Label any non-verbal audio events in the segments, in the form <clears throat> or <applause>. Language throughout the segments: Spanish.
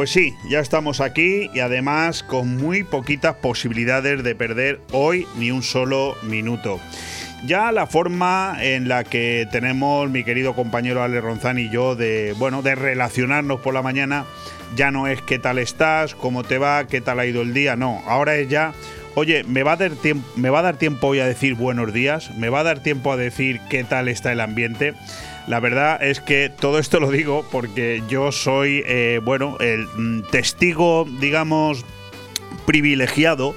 pues sí, ya estamos aquí y además con muy poquitas posibilidades de perder hoy ni un solo minuto. Ya la forma en la que tenemos mi querido compañero Ale Ronzán y yo de, bueno, de relacionarnos por la mañana ya no es qué tal estás, cómo te va, qué tal ha ido el día, no, ahora es ya Oye, ¿me va, a dar tiempo, ¿me va a dar tiempo hoy a decir buenos días? ¿Me va a dar tiempo a decir qué tal está el ambiente? La verdad es que todo esto lo digo porque yo soy, eh, bueno, el mm, testigo, digamos, privilegiado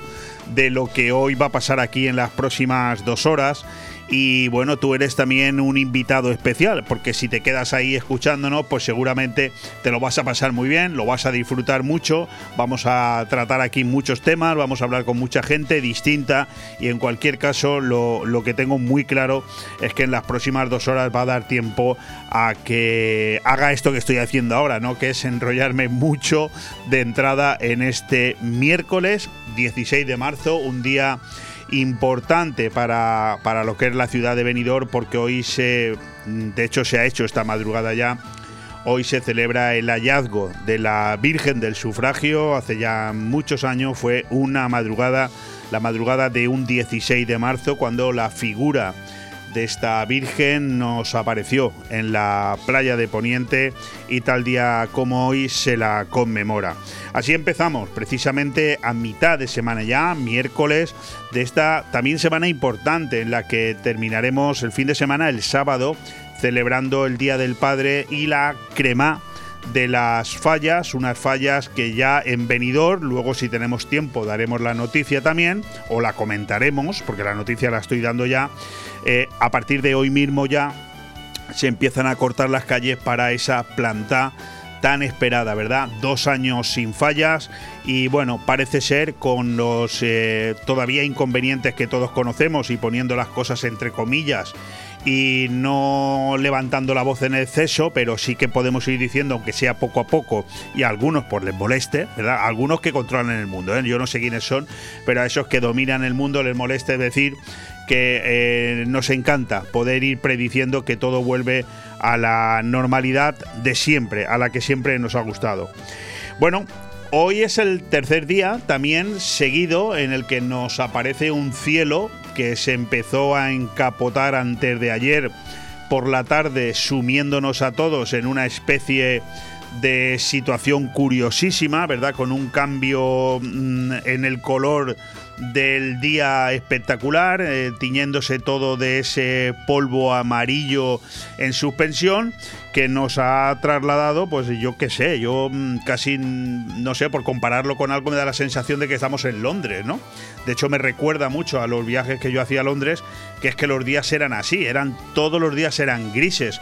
de lo que hoy va a pasar aquí en las próximas dos horas y bueno, tú eres también un invitado especial, porque si te quedas ahí escuchándonos, pues seguramente te lo vas a pasar muy bien, lo vas a disfrutar mucho. Vamos a tratar aquí muchos temas, vamos a hablar con mucha gente distinta y en cualquier caso lo, lo que tengo muy claro es que en las próximas dos horas va a dar tiempo a que haga esto que estoy haciendo ahora, ¿no? Que es enrollarme mucho de entrada en este miércoles 16 de marzo, un día importante para, para lo que es la ciudad de Benidorm porque hoy se, de hecho se ha hecho esta madrugada ya, hoy se celebra el hallazgo de la Virgen del Sufragio, hace ya muchos años fue una madrugada, la madrugada de un 16 de marzo cuando la figura de esta Virgen nos apareció en la playa de Poniente y tal día como hoy se la conmemora. Así empezamos, precisamente a mitad de semana ya, miércoles, de esta también semana importante en la que terminaremos el fin de semana el sábado celebrando el Día del Padre y la crema de las fallas, unas fallas que ya en venidor, luego si tenemos tiempo daremos la noticia también, o la comentaremos, porque la noticia la estoy dando ya, eh, a partir de hoy mismo ya se empiezan a cortar las calles para esa planta tan esperada, ¿verdad? Dos años sin fallas y bueno, parece ser con los eh, todavía inconvenientes que todos conocemos y poniendo las cosas entre comillas y no levantando la voz en exceso, pero sí que podemos ir diciendo, aunque sea poco a poco, y a algunos por les moleste, ¿verdad? algunos que controlan el mundo, ¿eh? yo no sé quiénes son, pero a esos que dominan el mundo les moleste decir que eh, nos encanta poder ir prediciendo que todo vuelve a la normalidad de siempre, a la que siempre nos ha gustado. Bueno, hoy es el tercer día también seguido en el que nos aparece un cielo que se empezó a encapotar antes de ayer por la tarde, sumiéndonos a todos en una especie de situación curiosísima, ¿verdad? Con un cambio mm, en el color del día espectacular, eh, tiñéndose todo de ese polvo amarillo en suspensión que nos ha trasladado, pues yo qué sé, yo mm, casi, mm, no sé, por compararlo con algo me da la sensación de que estamos en Londres, ¿no? De hecho me recuerda mucho a los viajes que yo hacía a Londres, que es que los días eran así, eran todos los días eran grises.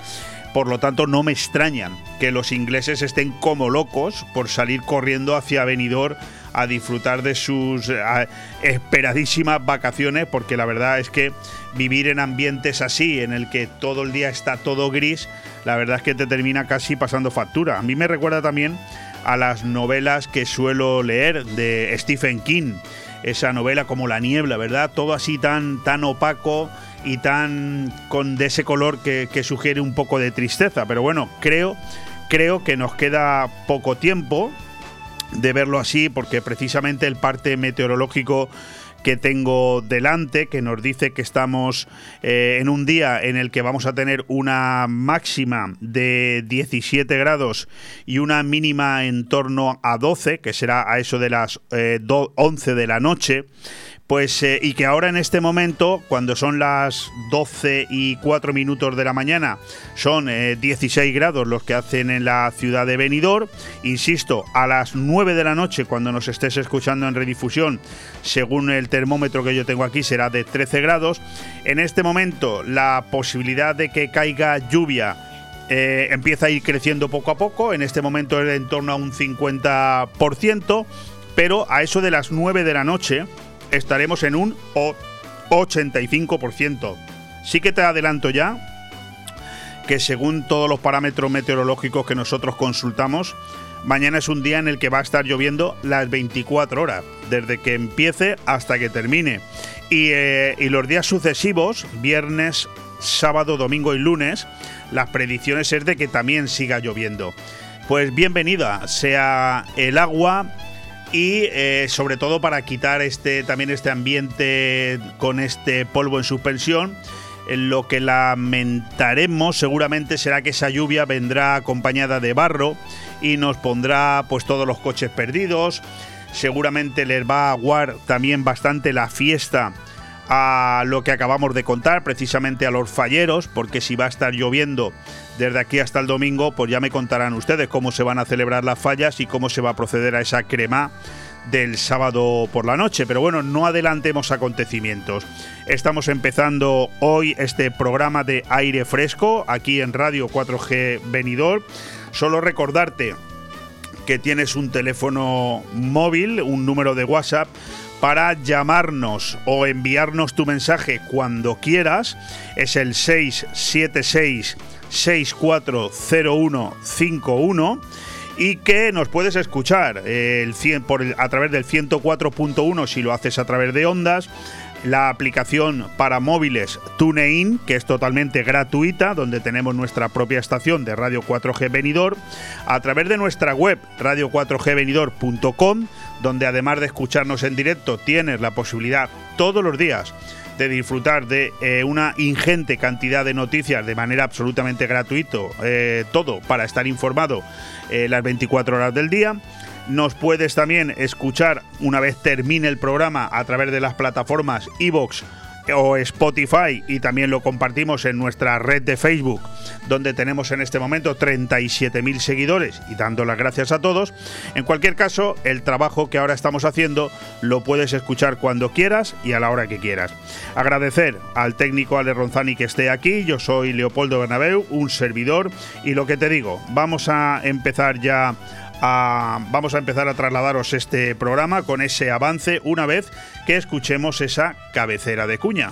Por lo tanto, no me extrañan que los ingleses estén como locos por salir corriendo hacia Benidorm a disfrutar de sus eh, esperadísimas vacaciones, porque la verdad es que vivir en ambientes así, en el que todo el día está todo gris, la verdad es que te termina casi pasando factura. A mí me recuerda también a las novelas que suelo leer de Stephen King, esa novela como La niebla, ¿verdad? Todo así tan, tan opaco y tan con de ese color que, que sugiere un poco de tristeza. Pero bueno, creo, creo que nos queda poco tiempo de verlo así, porque precisamente el parte meteorológico que tengo delante, que nos dice que estamos eh, en un día en el que vamos a tener una máxima de 17 grados y una mínima en torno a 12, que será a eso de las 11 eh, de la noche. Pues, eh, y que ahora en este momento, cuando son las 12 y 4 minutos de la mañana, son 16 eh, grados los que hacen en la ciudad de Benidorm. Insisto, a las 9 de la noche, cuando nos estés escuchando en redifusión, según el termómetro que yo tengo aquí, será de 13 grados. En este momento, la posibilidad de que caiga lluvia eh, empieza a ir creciendo poco a poco. En este momento es en torno a un 50%, pero a eso de las 9 de la noche estaremos en un 85%. Sí que te adelanto ya que según todos los parámetros meteorológicos que nosotros consultamos, mañana es un día en el que va a estar lloviendo las 24 horas, desde que empiece hasta que termine. Y, eh, y los días sucesivos, viernes, sábado, domingo y lunes, las predicciones es de que también siga lloviendo. pues bienvenida sea el agua y eh, sobre todo para quitar este también este ambiente con este polvo en suspensión. Lo que lamentaremos seguramente será que esa lluvia vendrá acompañada de barro y nos pondrá pues todos los coches perdidos. Seguramente les va a aguar también bastante la fiesta a lo que acabamos de contar, precisamente a los falleros, porque si va a estar lloviendo desde aquí hasta el domingo, pues ya me contarán ustedes cómo se van a celebrar las fallas y cómo se va a proceder a esa crema del sábado por la noche. Pero bueno, no adelantemos acontecimientos. Estamos empezando hoy este programa de aire fresco aquí en Radio 4G Venidor. Solo recordarte que tienes un teléfono móvil, un número de WhatsApp para llamarnos o enviarnos tu mensaje cuando quieras. Es el 676 640151 y que nos puedes escuchar el 100 por a través del 104.1 si lo haces a través de ondas la aplicación para móviles TuneIn, que es totalmente gratuita, donde tenemos nuestra propia estación de Radio 4G Venidor, a través de nuestra web radio4gvenidor.com, donde además de escucharnos en directo, tienes la posibilidad todos los días de disfrutar de eh, una ingente cantidad de noticias de manera absolutamente gratuito, eh, todo para estar informado eh, las 24 horas del día. Nos puedes también escuchar una vez termine el programa a través de las plataformas iVoox o Spotify y también lo compartimos en nuestra red de Facebook, donde tenemos en este momento 37.000 seguidores y dando las gracias a todos. En cualquier caso, el trabajo que ahora estamos haciendo lo puedes escuchar cuando quieras y a la hora que quieras. Agradecer al técnico Ale Ronzani que esté aquí, yo soy Leopoldo Bernabeu, un servidor y lo que te digo, vamos a empezar ya vamos a empezar a trasladaros este programa con ese avance una vez que escuchemos esa cabecera de cuña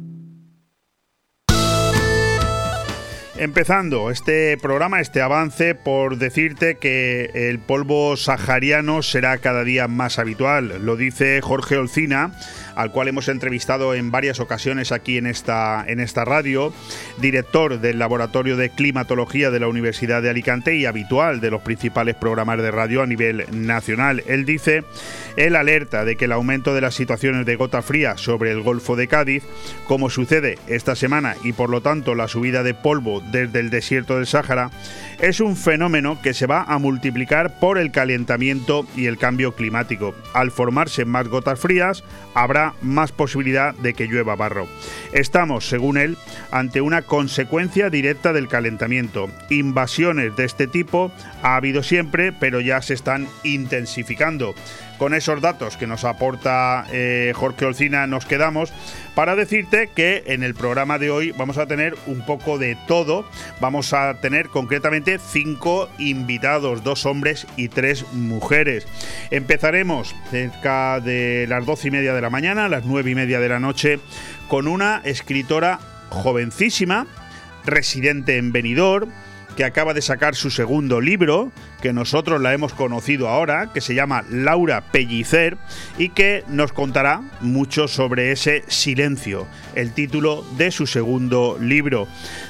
Empezando este programa, este avance, por decirte que el polvo sahariano será cada día más habitual. Lo dice Jorge Olcina, al cual hemos entrevistado en varias ocasiones aquí en esta, en esta radio, director del Laboratorio de Climatología de la Universidad de Alicante y habitual de los principales programas de radio a nivel nacional. Él dice, él alerta de que el aumento de las situaciones de gota fría sobre el Golfo de Cádiz, como sucede esta semana y por lo tanto la subida de polvo desde el desierto del Sáhara, es un fenómeno que se va a multiplicar por el calentamiento y el cambio climático. Al formarse más gotas frías, habrá más posibilidad de que llueva barro. Estamos, según él, ante una consecuencia directa del calentamiento. Invasiones de este tipo ha habido siempre, pero ya se están intensificando con esos datos que nos aporta eh, Jorge Olcina nos quedamos para decirte que en el programa de hoy vamos a tener un poco de todo. Vamos a tener concretamente cinco invitados, dos hombres y tres mujeres. Empezaremos cerca de las doce y media de la mañana, a las nueve y media de la noche, con una escritora jovencísima, residente en Benidorm que acaba de sacar su segundo libro, que nosotros la hemos conocido ahora, que se llama Laura Pellicer, y que nos contará mucho sobre ese silencio, el título de su segundo libro.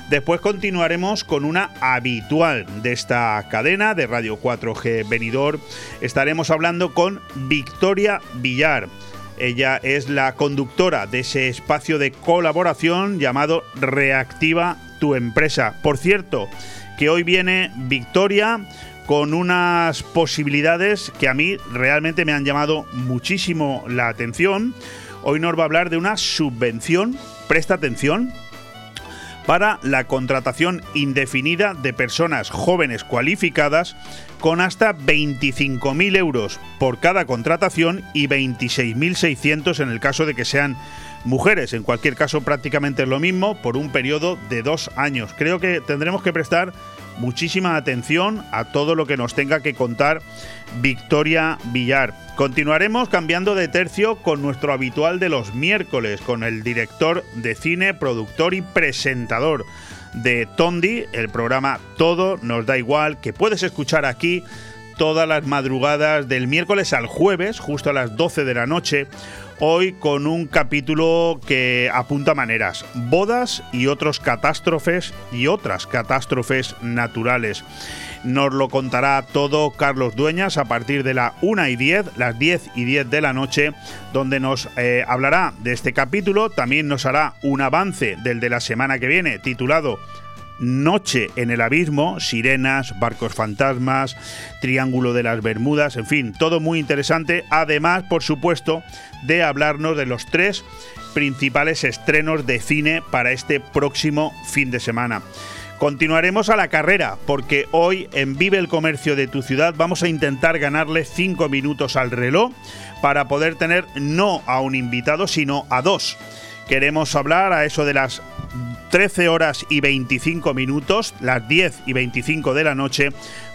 Después continuaremos con una habitual de esta cadena de Radio 4G Venidor. Estaremos hablando con Victoria Villar. Ella es la conductora de ese espacio de colaboración llamado Reactiva tu empresa. Por cierto, que hoy viene Victoria con unas posibilidades que a mí realmente me han llamado muchísimo la atención. Hoy nos va a hablar de una subvención, presta atención, para la contratación indefinida de personas jóvenes cualificadas con hasta 25.000 euros por cada contratación y 26.600 en el caso de que sean mujeres. En cualquier caso, prácticamente es lo mismo por un periodo de dos años. Creo que tendremos que prestar muchísima atención a todo lo que nos tenga que contar Victoria Villar. Continuaremos cambiando de tercio con nuestro habitual de los miércoles, con el director de cine, productor y presentador de Tondi, el programa Todo nos da igual, que puedes escuchar aquí todas las madrugadas del miércoles al jueves, justo a las 12 de la noche, hoy con un capítulo que apunta maneras, bodas y otros catástrofes y otras catástrofes naturales. Nos lo contará todo Carlos Dueñas a partir de la 1 y 10, las 10 y 10 de la noche, donde nos eh, hablará de este capítulo, también nos hará un avance del de la semana que viene titulado Noche en el Abismo, Sirenas, Barcos Fantasmas, Triángulo de las Bermudas, en fin, todo muy interesante. Además, por supuesto, de hablarnos de los tres principales estrenos de cine para este próximo fin de semana. Continuaremos a la carrera, porque hoy en Vive el Comercio de tu ciudad vamos a intentar ganarle cinco minutos al reloj para poder tener no a un invitado, sino a dos. Queremos hablar a eso de las 13 horas y 25 minutos, las 10 y 25 de la noche,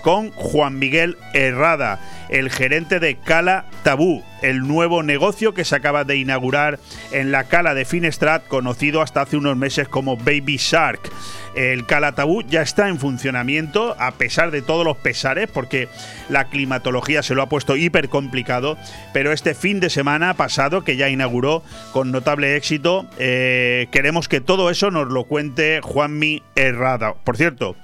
con Juan Miguel Herrada, el gerente de Cala Tabú, el nuevo negocio que se acaba de inaugurar en la Cala de Finestrat, conocido hasta hace unos meses como Baby Shark. El Calatabú ya está en funcionamiento a pesar de todos los pesares porque la climatología se lo ha puesto hiper complicado, pero este fin de semana pasado que ya inauguró con notable éxito, eh, queremos que todo eso nos lo cuente Juanmi Herrada. Por cierto,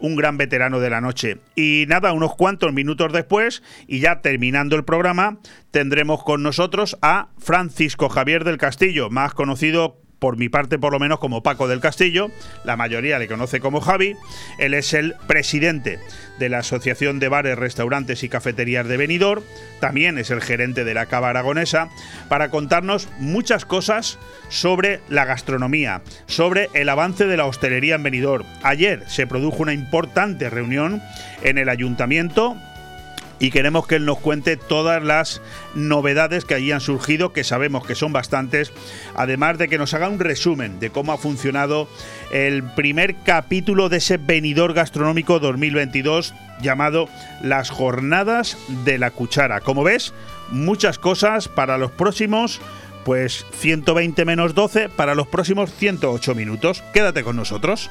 un gran veterano de la noche. Y nada, unos cuantos minutos después, y ya terminando el programa, tendremos con nosotros a Francisco Javier del Castillo, más conocido por mi parte por lo menos como Paco del Castillo, la mayoría le conoce como Javi, él es el presidente de la Asociación de Bares, Restaurantes y Cafeterías de Benidorm, también es el gerente de la Cava Aragonesa, para contarnos muchas cosas sobre la gastronomía, sobre el avance de la hostelería en Benidorm. Ayer se produjo una importante reunión en el ayuntamiento y queremos que él nos cuente todas las novedades que allí han surgido, que sabemos que son bastantes, además de que nos haga un resumen de cómo ha funcionado el primer capítulo de ese venidor gastronómico 2022 llamado Las Jornadas de la Cuchara. Como ves, muchas cosas para los próximos pues 120 menos 12 para los próximos 108 minutos. Quédate con nosotros.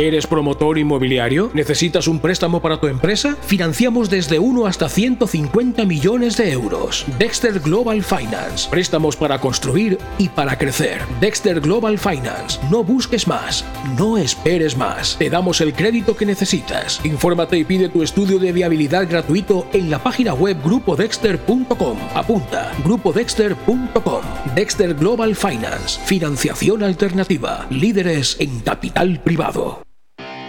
¿Eres promotor inmobiliario? ¿Necesitas un préstamo para tu empresa? Financiamos desde 1 hasta 150 millones de euros. Dexter Global Finance. Préstamos para construir y para crecer. Dexter Global Finance. No busques más. No esperes más. Te damos el crédito que necesitas. Infórmate y pide tu estudio de viabilidad gratuito en la página web grupodexter.com. Apunta. grupodexter.com. Dexter Global Finance. Financiación alternativa. Líderes en capital privado.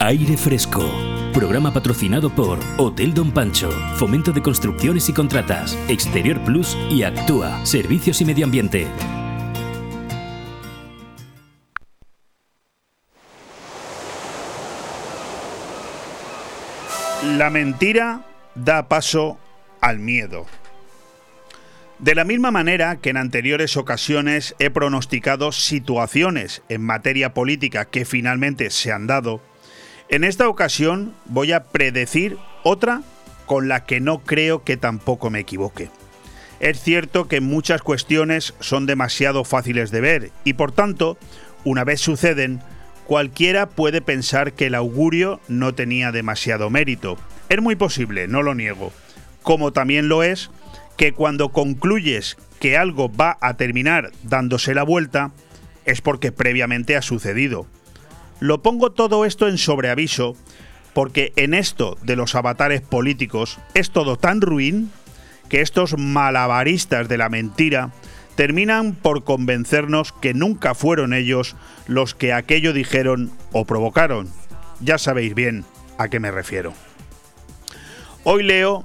Aire Fresco. Programa patrocinado por Hotel Don Pancho, Fomento de Construcciones y Contratas, Exterior Plus y Actúa, Servicios y Medio Ambiente. La mentira da paso al miedo. De la misma manera que en anteriores ocasiones he pronosticado situaciones en materia política que finalmente se han dado, en esta ocasión voy a predecir otra con la que no creo que tampoco me equivoque. Es cierto que muchas cuestiones son demasiado fáciles de ver y por tanto, una vez suceden, cualquiera puede pensar que el augurio no tenía demasiado mérito. Es muy posible, no lo niego. Como también lo es que cuando concluyes que algo va a terminar dándose la vuelta, es porque previamente ha sucedido. Lo pongo todo esto en sobreaviso porque en esto de los avatares políticos es todo tan ruin que estos malabaristas de la mentira terminan por convencernos que nunca fueron ellos los que aquello dijeron o provocaron. Ya sabéis bien a qué me refiero. Hoy leo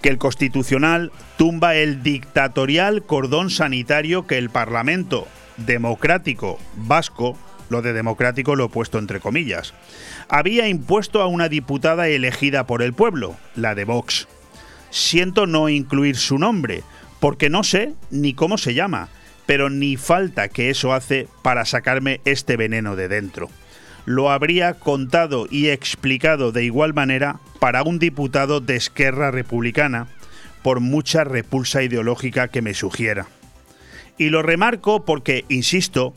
que el Constitucional tumba el dictatorial cordón sanitario que el Parlamento democrático vasco, lo de democrático lo he puesto entre comillas, había impuesto a una diputada elegida por el pueblo, la de Vox. Siento no incluir su nombre, porque no sé ni cómo se llama, pero ni falta que eso hace para sacarme este veneno de dentro. Lo habría contado y explicado de igual manera para un diputado de Esquerra Republicana, por mucha repulsa ideológica que me sugiera. Y lo remarco porque, insisto,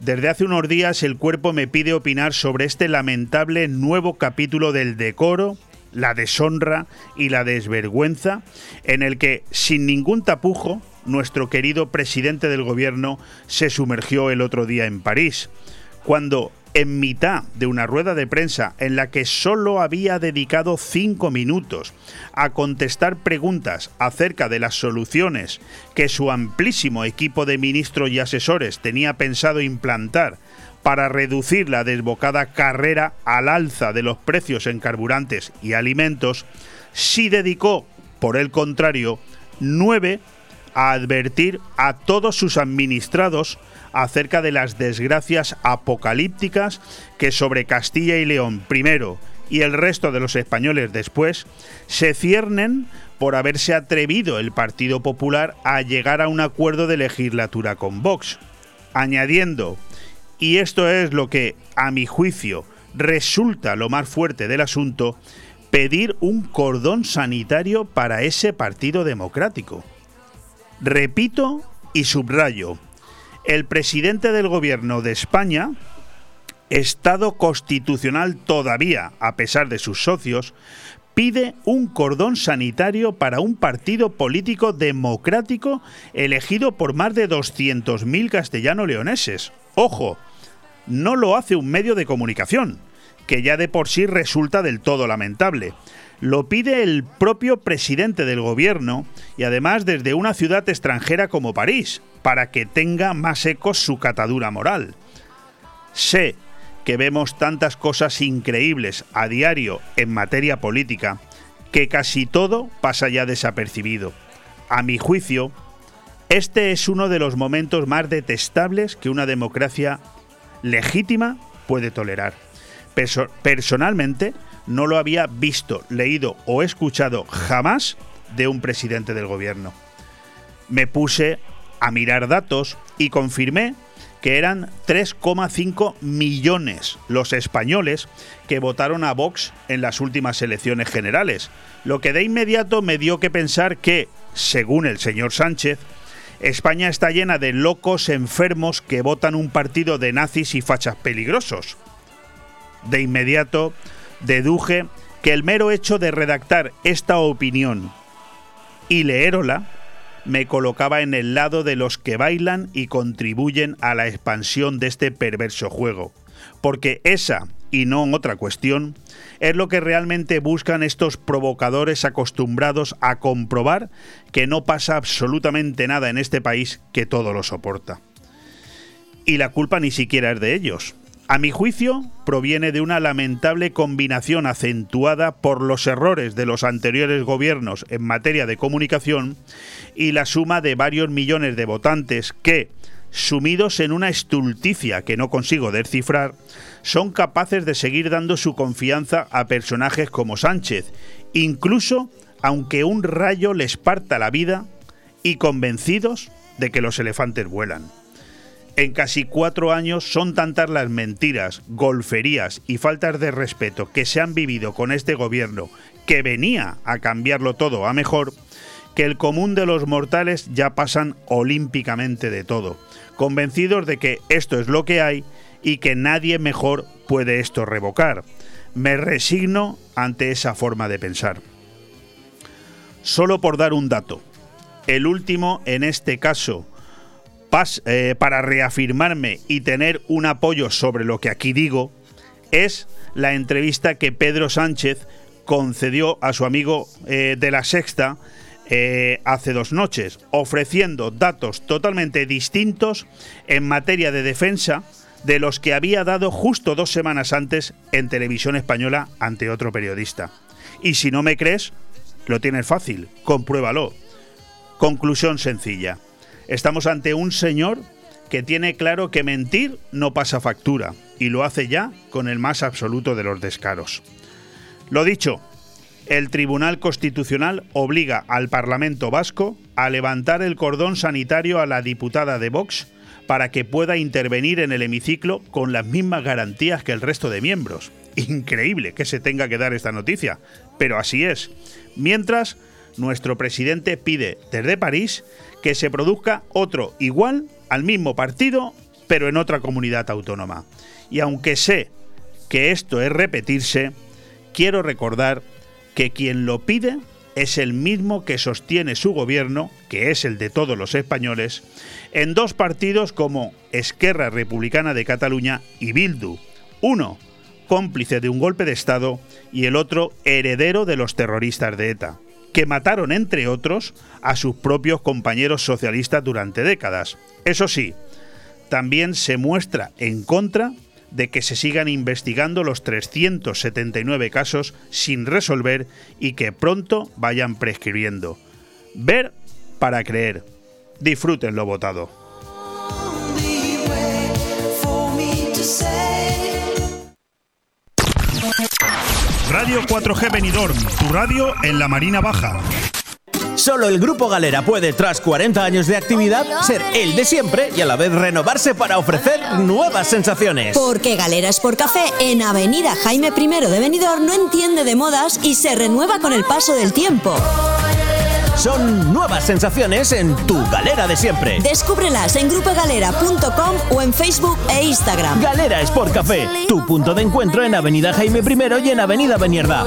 desde hace unos días el cuerpo me pide opinar sobre este lamentable nuevo capítulo del decoro, la deshonra y la desvergüenza, en el que, sin ningún tapujo, nuestro querido presidente del gobierno se sumergió el otro día en París, cuando en mitad de una rueda de prensa en la que solo había dedicado cinco minutos a contestar preguntas acerca de las soluciones que su amplísimo equipo de ministros y asesores tenía pensado implantar para reducir la desbocada carrera al alza de los precios en carburantes y alimentos, sí dedicó, por el contrario, nueve a advertir a todos sus administrados acerca de las desgracias apocalípticas que sobre Castilla y León primero y el resto de los españoles después se ciernen por haberse atrevido el Partido Popular a llegar a un acuerdo de legislatura con Vox, añadiendo, y esto es lo que, a mi juicio, resulta lo más fuerte del asunto, pedir un cordón sanitario para ese Partido Democrático. Repito y subrayo, el presidente del gobierno de España, Estado constitucional todavía, a pesar de sus socios, pide un cordón sanitario para un partido político democrático elegido por más de 200.000 castellano-leoneses. Ojo, no lo hace un medio de comunicación, que ya de por sí resulta del todo lamentable. Lo pide el propio presidente del gobierno y además desde una ciudad extranjera como París, para que tenga más eco su catadura moral. Sé que vemos tantas cosas increíbles a diario en materia política que casi todo pasa ya desapercibido. A mi juicio, este es uno de los momentos más detestables que una democracia legítima puede tolerar. personalmente, no lo había visto, leído o escuchado jamás de un presidente del gobierno. Me puse a mirar datos y confirmé que eran 3,5 millones los españoles que votaron a Vox en las últimas elecciones generales, lo que de inmediato me dio que pensar que, según el señor Sánchez, España está llena de locos enfermos que votan un partido de nazis y fachas peligrosos. De inmediato deduje que el mero hecho de redactar esta opinión y leérola me colocaba en el lado de los que bailan y contribuyen a la expansión de este perverso juego. Porque esa, y no otra cuestión, es lo que realmente buscan estos provocadores acostumbrados a comprobar que no pasa absolutamente nada en este país que todo lo soporta. Y la culpa ni siquiera es de ellos. A mi juicio, proviene de una lamentable combinación acentuada por los errores de los anteriores gobiernos en materia de comunicación y la suma de varios millones de votantes que, sumidos en una estulticia que no consigo descifrar, son capaces de seguir dando su confianza a personajes como Sánchez, incluso aunque un rayo les parta la vida y convencidos de que los elefantes vuelan. En casi cuatro años son tantas las mentiras, golferías y faltas de respeto que se han vivido con este gobierno, que venía a cambiarlo todo a mejor, que el común de los mortales ya pasan olímpicamente de todo, convencidos de que esto es lo que hay y que nadie mejor puede esto revocar. Me resigno ante esa forma de pensar. Solo por dar un dato, el último en este caso, eh, para reafirmarme y tener un apoyo sobre lo que aquí digo, es la entrevista que Pedro Sánchez concedió a su amigo eh, de la Sexta eh, hace dos noches, ofreciendo datos totalmente distintos en materia de defensa de los que había dado justo dos semanas antes en televisión española ante otro periodista. Y si no me crees, lo tienes fácil, compruébalo. Conclusión sencilla. Estamos ante un señor que tiene claro que mentir no pasa factura y lo hace ya con el más absoluto de los descaros. Lo dicho, el Tribunal Constitucional obliga al Parlamento Vasco a levantar el cordón sanitario a la diputada de Vox para que pueda intervenir en el hemiciclo con las mismas garantías que el resto de miembros. Increíble que se tenga que dar esta noticia, pero así es. Mientras, nuestro presidente pide desde París que se produzca otro igual al mismo partido, pero en otra comunidad autónoma. Y aunque sé que esto es repetirse, quiero recordar que quien lo pide es el mismo que sostiene su gobierno, que es el de todos los españoles, en dos partidos como Esquerra Republicana de Cataluña y Bildu. Uno, cómplice de un golpe de Estado, y el otro, heredero de los terroristas de ETA, que mataron, entre otros, a sus propios compañeros socialistas durante décadas. Eso sí, también se muestra en contra de que se sigan investigando los 379 casos sin resolver y que pronto vayan prescribiendo. Ver para creer. Disfruten lo votado. Radio 4G Benidorm, tu radio en la Marina Baja. Solo el Grupo Galera puede, tras 40 años de actividad, ser el de siempre y a la vez renovarse para ofrecer nuevas sensaciones. Porque Galeras por Café en Avenida Jaime I de Benidorm no entiende de modas y se renueva con el paso del tiempo. Son nuevas sensaciones en tu galera de siempre. Descúbrelas en grupogalera.com o en Facebook e Instagram. Galera Sport Café, tu punto de encuentro en Avenida Jaime I y en Avenida Benierda.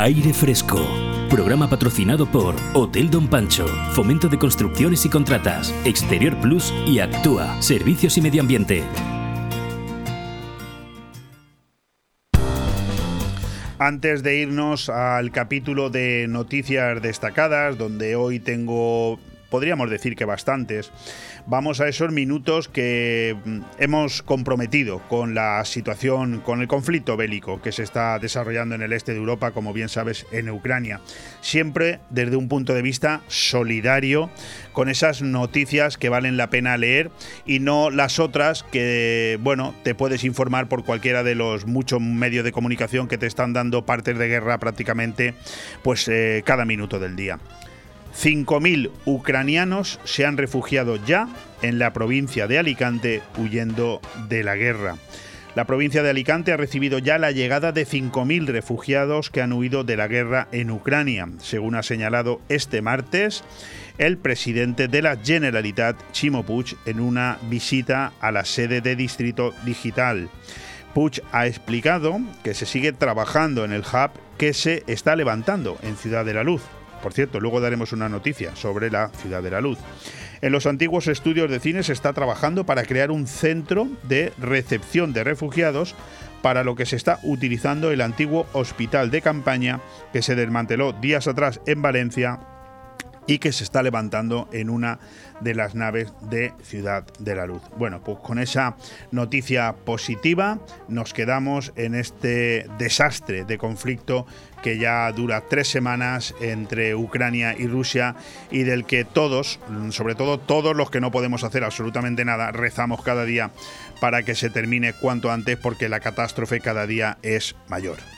Aire Fresco. Programa patrocinado por Hotel Don Pancho, Fomento de Construcciones y Contratas, Exterior Plus y Actúa, Servicios y Medio Ambiente. Antes de irnos al capítulo de noticias destacadas, donde hoy tengo, podríamos decir que bastantes, vamos a esos minutos que mm, hemos comprometido con la situación, con el conflicto bélico que se está desarrollando en el este de Europa, como bien sabes, en Ucrania. Siempre desde un punto de vista solidario con esas noticias que valen la pena leer y no las otras que, bueno, te puedes informar por cualquiera de los muchos medios de comunicación que te están dando partes de guerra prácticamente pues eh, cada minuto del día. 5.000 ucranianos se han refugiado ya en la provincia de Alicante huyendo de la guerra. La provincia de Alicante ha recibido ya la llegada de 5.000 refugiados que han huido de la guerra en Ucrania, según ha señalado este martes el presidente de la Generalitat, Chimo Puig, en una visita a la sede de Distrito Digital. Puig ha explicado que se sigue trabajando en el hub que se está levantando en Ciudad de la Luz. Por cierto, luego daremos una noticia sobre la Ciudad de la Luz. En los antiguos estudios de cine se está trabajando para crear un centro de recepción de refugiados para lo que se está utilizando el antiguo hospital de campaña que se desmanteló días atrás en Valencia y que se está levantando en una de las naves de Ciudad de la Luz. Bueno, pues con esa noticia positiva nos quedamos en este desastre de conflicto que ya dura tres semanas entre Ucrania y Rusia y del que todos, sobre todo todos los que no podemos hacer absolutamente nada, rezamos cada día para que se termine cuanto antes porque la catástrofe cada día es mayor.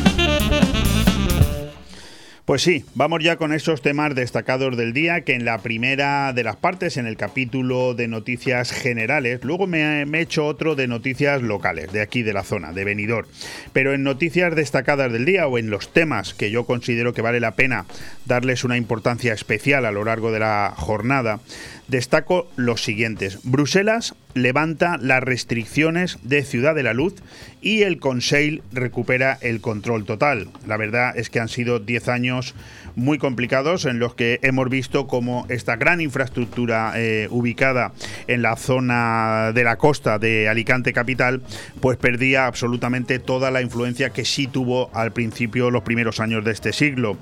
Pues sí, vamos ya con esos temas destacados del día que en la primera de las partes, en el capítulo de noticias generales, luego me, he hecho otro de noticias locales, de aquí de la zona, de Benidorm. Pero en noticias destacadas del día o en los temas que yo considero que vale la pena darles una importancia especial a lo largo de la jornada, destaco los siguientes. Bruselas levanta las restricciones de Ciudad de la Luz y el Conseil recupera el control total. La verdad es que han sido 10 años muy complicados en los que hemos visto como esta gran infraestructura eh, ubicada en la zona de la costa de Alicante capital, pues perdía absolutamente toda la influencia que sí tuvo al principio los primeros años de este siglo.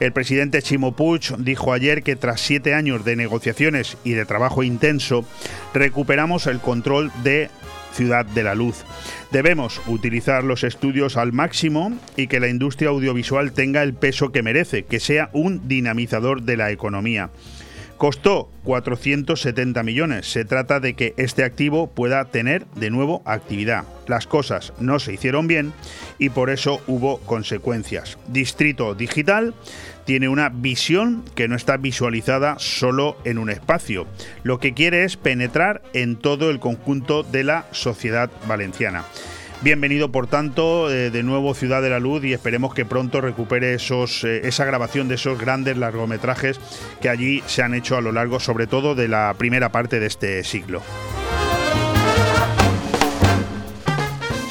El presidente Chimo Puig dijo ayer que tras siete años de negociaciones y de trabajo intenso, recuperamos el control de Ciudad de la Luz. Debemos utilizar los estudios al máximo y que la industria audiovisual tenga el peso que merece, que sea un dinamizador de la economía. Costó 470 millones. Se trata de que este activo pueda tener de nuevo actividad. Las cosas no se hicieron bien y por eso hubo consecuencias. Distrito Digital tiene una visión que no está visualizada solo en un espacio. Lo que quiere es penetrar en todo el conjunto de la sociedad valenciana. Bienvenido, por tanto, eh, de nuevo Ciudad de la Luz y esperemos que pronto recupere esos, eh, esa grabación de esos grandes largometrajes que allí se han hecho a lo largo, sobre todo, de la primera parte de este siglo.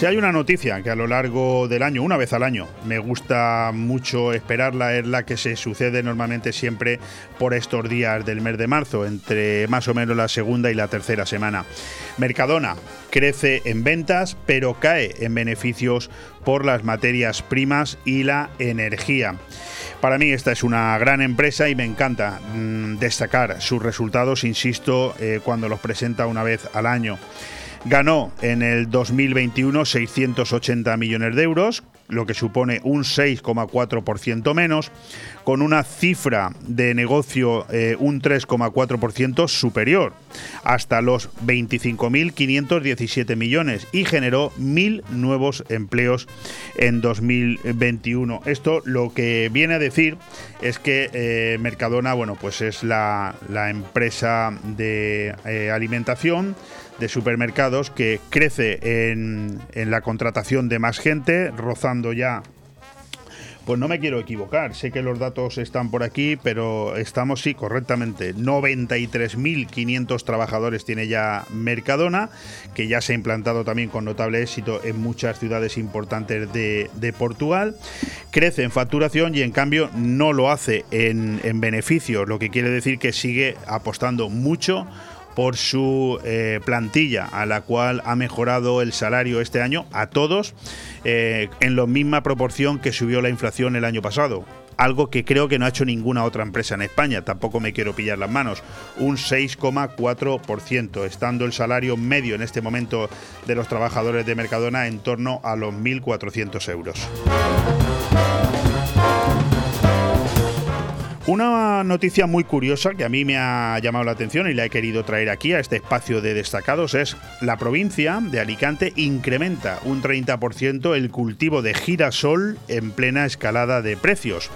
Si hay una noticia que a lo largo del año, una vez al año, me gusta mucho esperarla, es la que se sucede normalmente siempre por estos días del mes de marzo, entre más o menos la segunda y la tercera semana. Mercadona crece en ventas, pero cae en beneficios por las materias primas y la energía. Para mí esta es una gran empresa y me encanta mm, destacar sus resultados, insisto, eh, cuando los presenta una vez al año. Ganó en el 2021 680 millones de euros, lo que supone un 6,4% menos, con una cifra de negocio eh, un 3,4% superior, hasta los 25.517 millones y generó mil nuevos empleos en 2021. Esto lo que viene a decir es que eh, Mercadona, bueno, pues es la, empresa de eh, alimentación de supermercados que crece en, en la contratación de más gente, rozando ya pues no me quiero equivocar, sé que los datos están por aquí, pero estamos sí correctamente. 93.500 trabajadores tiene ya Mercadona, que ya se ha implantado también con notable éxito en muchas ciudades importantes de, Portugal. Crece en facturación y en cambio no lo hace en, en beneficios, lo que quiere decir que sigue apostando mucho por su eh, plantilla, a la cual ha mejorado el salario este año a todos eh, en la misma proporción que subió la inflación el año pasado. Algo que creo que no ha hecho ninguna otra empresa en España, tampoco me quiero pillar las manos. Un 6,4%, estando el salario medio en este momento de los trabajadores de Mercadona en torno a los 1.400 euros. Una noticia muy curiosa que a mí me ha llamado la atención y la he querido traer aquí a este espacio de destacados es la provincia de Alicante incrementa un 30% el cultivo de girasol en plena escalada de precios.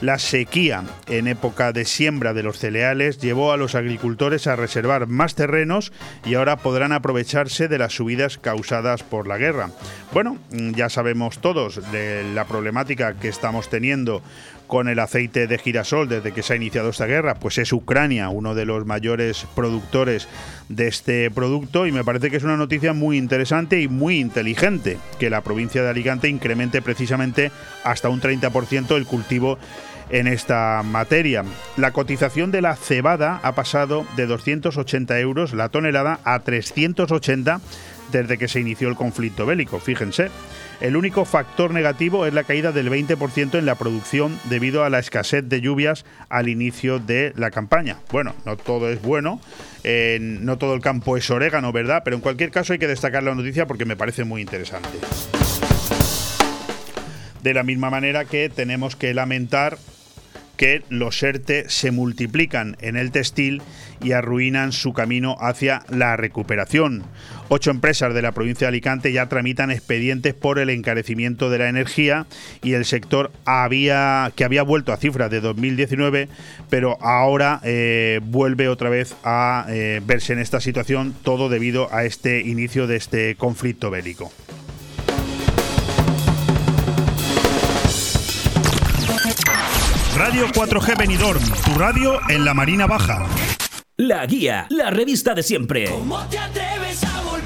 La sequía en época de siembra de los cereales llevó a los agricultores a reservar más terrenos y ahora podrán aprovecharse de las subidas causadas por la guerra. Bueno, ya sabemos todos de la problemática que estamos teniendo con el aceite de girasol desde que se ha iniciado esta guerra, pues es Ucrania uno de los mayores productores de este producto y me parece que es una noticia muy interesante y muy inteligente que la provincia de Alicante incremente precisamente hasta un 30% el cultivo en esta materia. La cotización de la cebada ha pasado de 280 euros la tonelada a 380 desde que se inició el conflicto bélico, fíjense. El único factor negativo es la caída del 20% en la producción debido a la escasez de lluvias al inicio de la campaña. Bueno, no todo es bueno, no todo el campo es orégano, ¿verdad? Pero en cualquier caso hay que destacar la noticia porque me parece muy interesante. De la misma manera que tenemos que lamentar que los ERTE se multiplican en el textil y arruinan su camino hacia la recuperación. Ocho empresas de la provincia de Alicante ya tramitan expedientes por el encarecimiento de la energía y el sector había, que había vuelto a cifras de 2019, pero ahora eh, vuelve otra vez a eh, verse en esta situación, todo debido a este inicio de este conflicto bélico. Radio 4G Benidorm, tu radio en la Marina Baja. La Guía, la revista de siempre.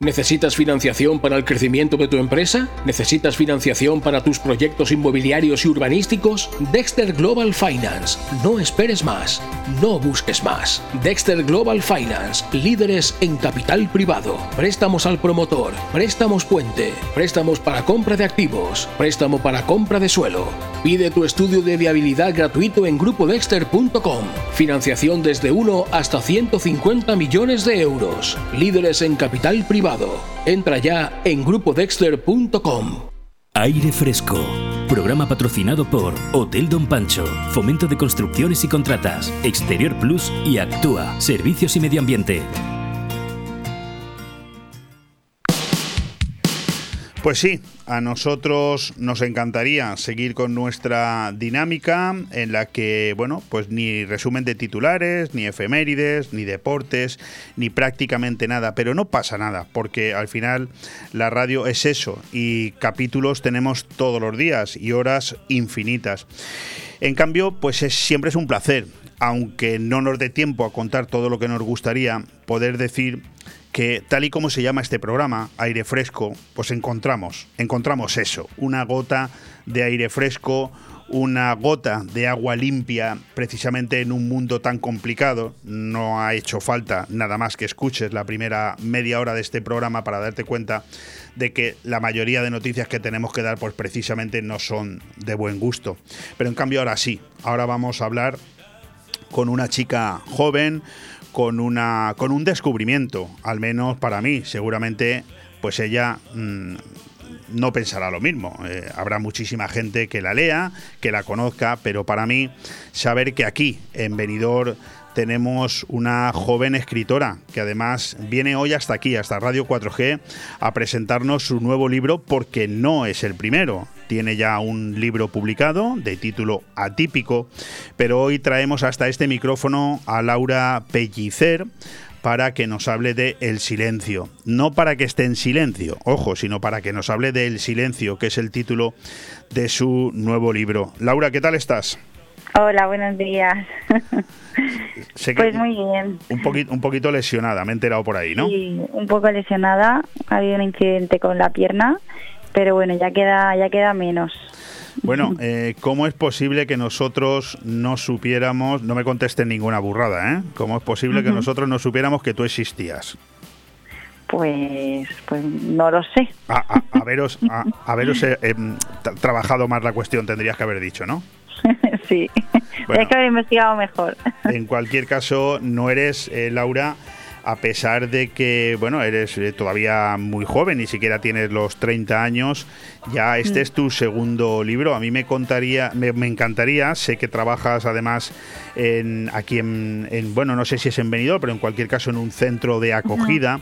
¿Necesitas financiación para el crecimiento de tu empresa? ¿Necesitas financiación para tus proyectos inmobiliarios y urbanísticos? Dexter Global Finance. No esperes más. No busques más. Dexter Global Finance. Líderes en capital privado. Préstamos al promotor. Préstamos puente. Préstamos para compra de activos. Préstamo para compra de suelo. Pide tu estudio de viabilidad gratuito en grupodexter.com. Financiación desde 1 hasta 150 millones de euros. Líderes en capital privado Entra ya en grupodexter.com. Aire Fresco. Programa patrocinado por Hotel Don Pancho, Fomento de Construcciones y Contratas, Exterior Plus y Actúa, Servicios y Medio Ambiente. Pues sí, a nosotros nos encantaría seguir con nuestra dinámica en la que, bueno, pues ni resumen de titulares, ni efemérides, ni deportes, ni prácticamente nada, pero no pasa nada, porque al final la radio es eso y capítulos tenemos todos los días y horas infinitas. En cambio, pues es, siempre es un placer, aunque no nos dé tiempo a contar todo lo que nos gustaría, poder decir que tal y como se llama este programa, aire fresco, pues encontramos, encontramos eso, una gota de aire fresco, una gota de agua limpia precisamente en un mundo tan complicado. No ha hecho falta nada más que escuches la primera media hora de este programa para darte cuenta de que la mayoría de noticias que tenemos que dar pues precisamente no son de buen gusto. Pero en cambio ahora sí, ahora vamos a hablar con una chica joven, con, una, con un descubrimiento, al menos para mí. Seguramente, pues ella mm, no pensará lo mismo. Eh, habrá muchísima gente que la lea, que la conozca, pero para mí, saber que aquí, en Benidorm, tenemos una joven escritora que además viene hoy hasta aquí, hasta Radio 4G, a presentarnos su nuevo libro porque no es el primero. Tiene ya un libro publicado de título atípico, pero hoy traemos hasta este micrófono a Laura Pellicer para que nos hable de El silencio. No para que esté en silencio, ojo, sino para que nos hable de El silencio, que es el título de su nuevo libro. Laura, ¿qué tal estás? Hola, buenos días. <laughs> pues muy bien. Un poquito, un poquito lesionada, me he enterado por ahí, ¿no? Sí, un poco lesionada. Ha habido un incidente con la pierna, pero bueno, ya queda, ya queda menos. Bueno, <laughs> eh, ¿cómo es posible que nosotros no supiéramos, no me contestes ninguna burrada, ¿eh? ¿Cómo es posible que nosotros no supiéramos que tú existías? Pues, pues no lo sé. A, haberos, a, haberos eh, em, trabajado más la cuestión, tendrías que haber dicho, ¿no? <laughs> sí, hay que haber investigado mejor. en cualquier caso, no eres, eh, Laura, a pesar de que, bueno, eres eh, todavía muy joven, ni siquiera tienes los 30 años, ya este es tu segundo libro. A mí me contaría, me, encantaría, sé que trabajas además en, aquí en, bueno, no sé si es en pero en cualquier caso en un centro de acogida,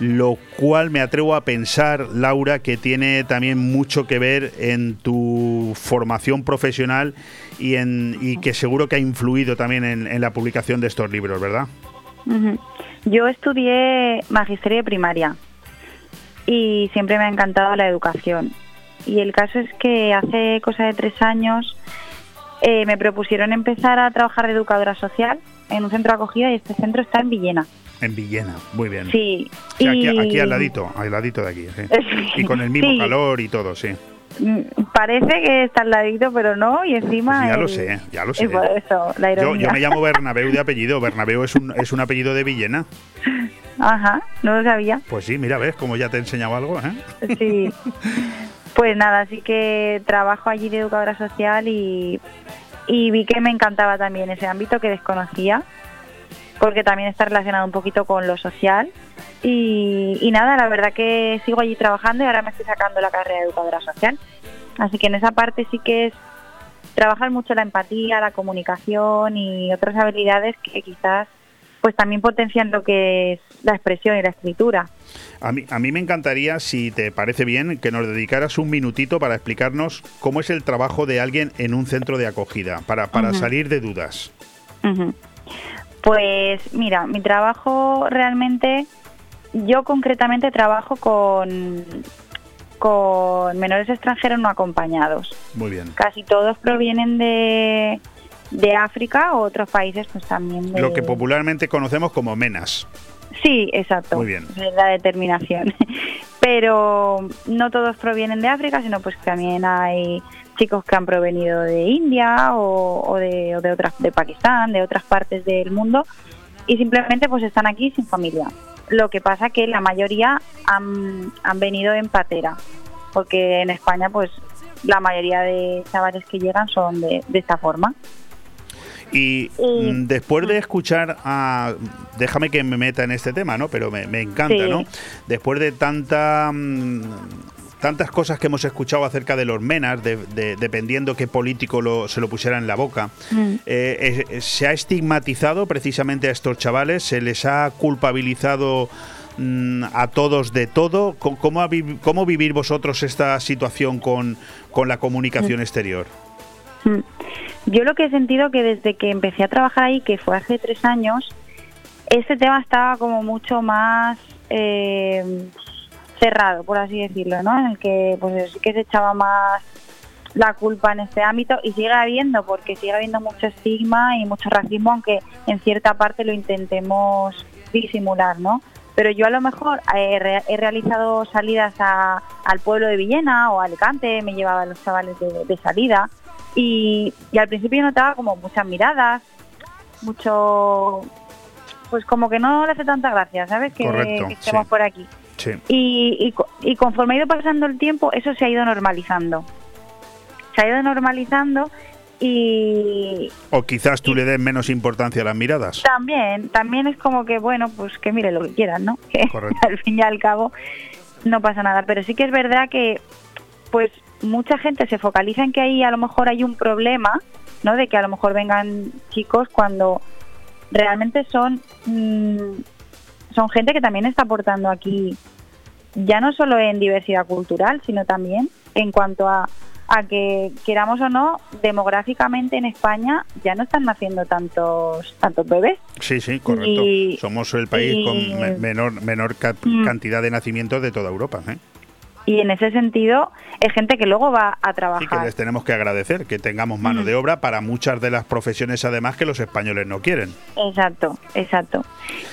lo cual me atrevo a pensar, Laura, que tiene también mucho que ver en tu formación profesional y, en, y que seguro que ha influido también en, la publicación de estos libros, ¿verdad? Yo estudié magisterio primaria y siempre me ha encantado la educación. Y el caso es que hace cosa de tres años eh, me propusieron empezar a trabajar de educadora social en un centro de acogida y este centro está en Villena. En Villena, muy bien. Sí. aquí, al ladito, al ladito de aquí. <laughs> Y con el mismo calor y todo, sí. Mm, parece que está al ladito, pero no, y encima... Ya lo sé, ya lo sé. yo, me llamo <laughs> Bernabeu de apellido, Bernabeu es un, es un apellido de Villena. Ajá, no lo sabía. Pues sí, mira, ves, como ya te he enseñado algo, ¿eh? Sí. <laughs> Pues nada, así que trabajo allí de educadora social y, y vi que me encantaba también ese ámbito que desconocía, porque también está relacionado un poquito con lo social y, nada, la verdad que sigo allí trabajando y ahora me estoy sacando la carrera de educadora social. Así que en esa parte sí que es trabajar mucho la empatía, la comunicación y otras habilidades que quizás pues también potencian lo que es la expresión y la escritura. A mí, a mí me encantaría, si te parece bien, que nos dedicaras un minutito para explicarnos cómo es el trabajo de alguien en un centro de acogida, para, para salir de dudas. Pues mira, mi trabajo realmente yo concretamente trabajo con, con menores extranjeros no acompañados. Muy bien. Casi todos provienen de, de África o otros países pues también de... Lo que popularmente conocemos como menas. Sí, exacto. Muy bien. Es la determinación. <laughs> Pero no todos provienen de África, sino pues también hay chicos que han provenido de India o, o, de, o de otras de Pakistán, de otras partes del mundo y simplemente pues están aquí sin familia. Lo que pasa que la mayoría han, han venido en patera, porque en España pues la mayoría de chavales que llegan son de, de esta forma. Y mm, después de escuchar a. Déjame que me meta en este tema, ¿no? Pero me, encanta, ¿no? Después de tanta mm, tantas cosas que hemos escuchado acerca de los menas, de, dependiendo qué político lo, se lo pusiera en la boca, mm. eh, eh, se ha estigmatizado precisamente a estos chavales, se les ha culpabilizado mm, a todos de todo. ¿Cómo, ¿Cómo, vivir vosotros esta situación con, con la comunicación mm. exterior? Yo lo que he sentido que desde que empecé a trabajar ahí, que fue hace tres años, este tema estaba como mucho más... Eh, cerrado, por así decirlo, ¿no? En el que pues sí que se echaba más la culpa en este ámbito y sigue habiendo, porque sigue habiendo mucho estigma y mucho racismo, aunque en cierta parte lo intentemos disimular, ¿no? Pero yo a lo mejor he, realizado salidas al pueblo de Villena o a Alicante, me llevaba a los chavales de, salida y, al principio notaba como muchas miradas, mucho, pues como que no le hace tanta gracia, ¿sabes? Que, estemos por aquí. Y, y, conforme ha ido pasando el tiempo, eso se ha ido normalizando. Se ha ido normalizando y... O quizás tú le des menos importancia a las miradas. También, también es como que, bueno, pues que mire lo que quieran, ¿no? <laughs> Que al fin y al cabo no pasa nada. Pero sí que es verdad que, pues, mucha gente se focaliza en que ahí a lo mejor hay un problema, ¿no? De que a lo mejor vengan chicos cuando realmente son... Mm, son gente que también está aportando aquí, ya no solo en diversidad cultural, sino también en cuanto a, a que queramos o no, demográficamente en España ya no están naciendo tantos tantos bebés. Sí, sí, correcto. Somos el país con menor menor mm. cantidad de nacimientos de toda Europa. ¿eh? Y en ese sentido es gente que luego va a trabajar. Sí, que les tenemos que agradecer que tengamos mano de obra para muchas de las profesiones además que los españoles no quieren. Exacto, exacto.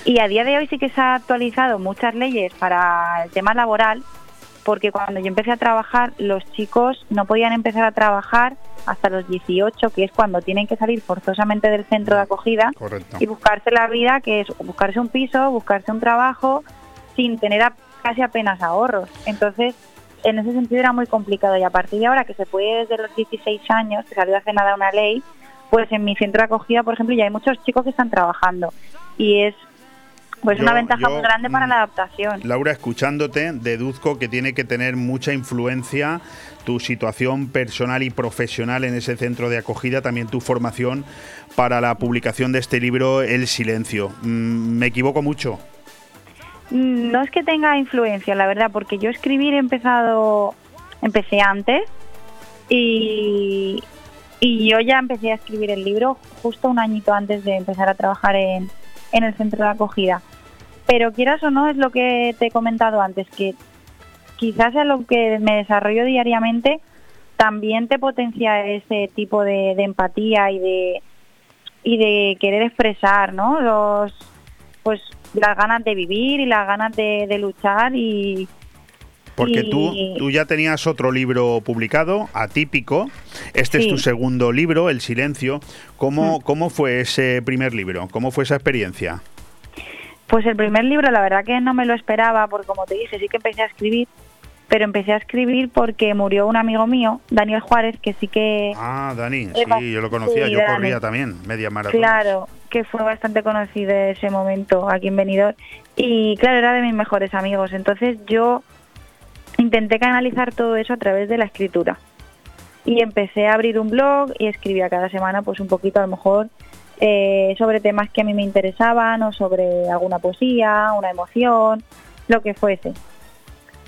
Y a día de hoy sí que se ha actualizado muchas leyes para el tema laboral porque cuando yo empecé a trabajar, los chicos no podían empezar a trabajar hasta los 18, que es cuando tienen que salir forzosamente del centro de acogida Correcto. y buscarse la vida, que es buscarse un piso, buscarse un trabajo, sin tener a- casi apenas ahorros. Entonces, en ese sentido era muy complicado. Y a partir de ahora, que se puede desde los 16 años, que salió hace nada una ley, pues en mi centro de acogida, por ejemplo, ya hay muchos chicos que están trabajando. Y es pues Yo- una ventaja yo, muy grande para mm, la adaptación. Laura, escuchándote, deduzco que tiene que tener mucha influencia tu situación personal y profesional en ese centro de acogida, también tu formación para la publicación de este libro El Silencio. Mm, ¿Me equivoco mucho? Mm, No es que tenga influencia, la verdad, porque yo escribir he empezado, empecé antes y, y yo ya empecé a escribir el libro justo un añito antes de empezar a trabajar en, en el centro de acogida. Pero quieras o no, es lo que te he comentado antes, que quizás a lo que me desarrollo diariamente también te potencia ese tipo de, de empatía y de y de querer expresar, ¿no? Los pues las ganas de vivir y las ganas de, de luchar y Porque tú, tú ya tenías otro libro publicado, atípico. Este es tu segundo libro, El Silencio. ¿Cómo, Mm. ¿Cómo fue ese primer libro? ¿Cómo fue esa experiencia? Pues el primer libro, la verdad que no me lo esperaba, porque como te dije, sí que empecé a escribir, pero empecé a escribir porque murió un amigo mío, Daniel Juárez, que sí que, Ah, Dani, sí, yo lo conocía, sí, yo Dani. corría también, media maratón. claro, que fue bastante conocido ese momento aquí en Benidorm. Y claro, era de mis mejores amigos. Entonces yo intenté canalizar todo eso a través de la escritura. Y empecé a abrir un blog y escribía cada semana pues un poquito a lo mejor eh, sobre temas que a mí me interesaban o sobre alguna poesía, una emoción, lo que fuese.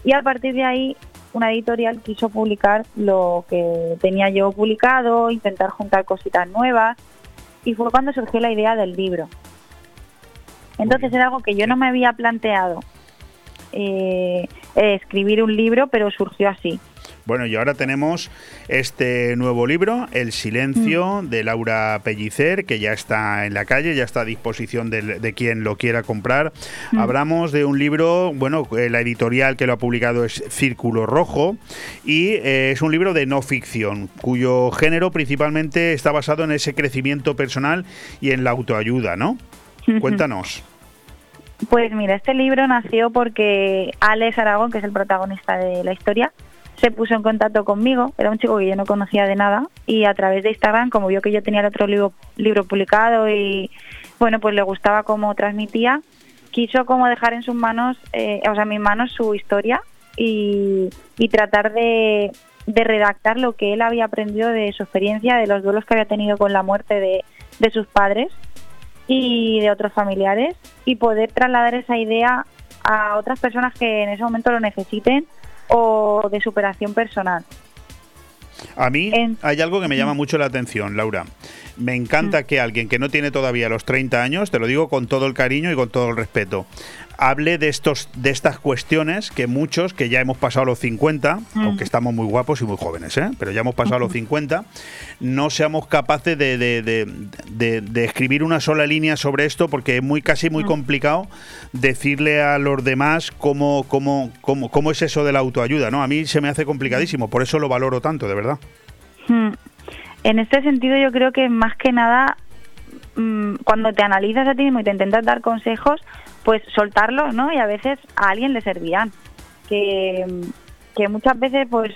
Y a partir de ahí una editorial quiso publicar lo que tenía yo publicado, intentar juntar cositas nuevas y fue cuando surgió la idea del libro. Entonces era algo que yo no me había planteado eh, escribir un libro, pero surgió así. Bueno, y ahora tenemos este nuevo libro, El Silencio, Mm. de Laura Pellicer, que ya está en la calle, ya está a disposición de, quien lo quiera comprar. Mm. Hablamos de un libro, bueno, eh, la editorial que lo ha publicado es Círculo Rojo, y eh, es un libro de no ficción, cuyo género principalmente está basado en ese crecimiento personal y en la autoayuda, ¿no? Cuéntanos. Pues mira, este libro nació porque Alex Aragón, que es el protagonista de la historia, se puso en contacto conmigo. Era un chico que yo no conocía de nada y a través de Instagram, como vio que yo tenía el otro libro, libro publicado y bueno, pues le gustaba cómo transmitía, quiso como dejar en sus manos, eh, o sea, en mis manos su historia y, y tratar de, de redactar lo que él había aprendido de su experiencia, de los duelos que había tenido con la muerte de, de sus padres y de otros familiares y poder trasladar esa idea a otras personas que en ese momento lo necesiten o de superación personal. A mí hay algo que me llama mucho la atención, Laura. Me encanta que alguien que no tiene todavía los 30 años, te lo digo con todo el cariño y con todo el respeto, hable de estos de estas cuestiones que muchos que ya hemos pasado los 50, aunque estamos muy guapos y muy jóvenes, ¿eh? pero ya hemos pasado los 50, no seamos capaces de, de- de- de- de escribir una sola línea sobre esto porque es muy casi muy complicado decirle a los demás cómo, cómo, cómo, cómo es eso de la autoayuda. ¿no? A mí se me hace complicadísimo, por eso lo valoro tanto, de verdad. Hmm. En este sentido yo creo que más que nada mm, cuando te analizas a ti mismo y te intentas dar consejos, pues soltarlos, ¿no? Y a veces a alguien le servirán. Que, que muchas veces pues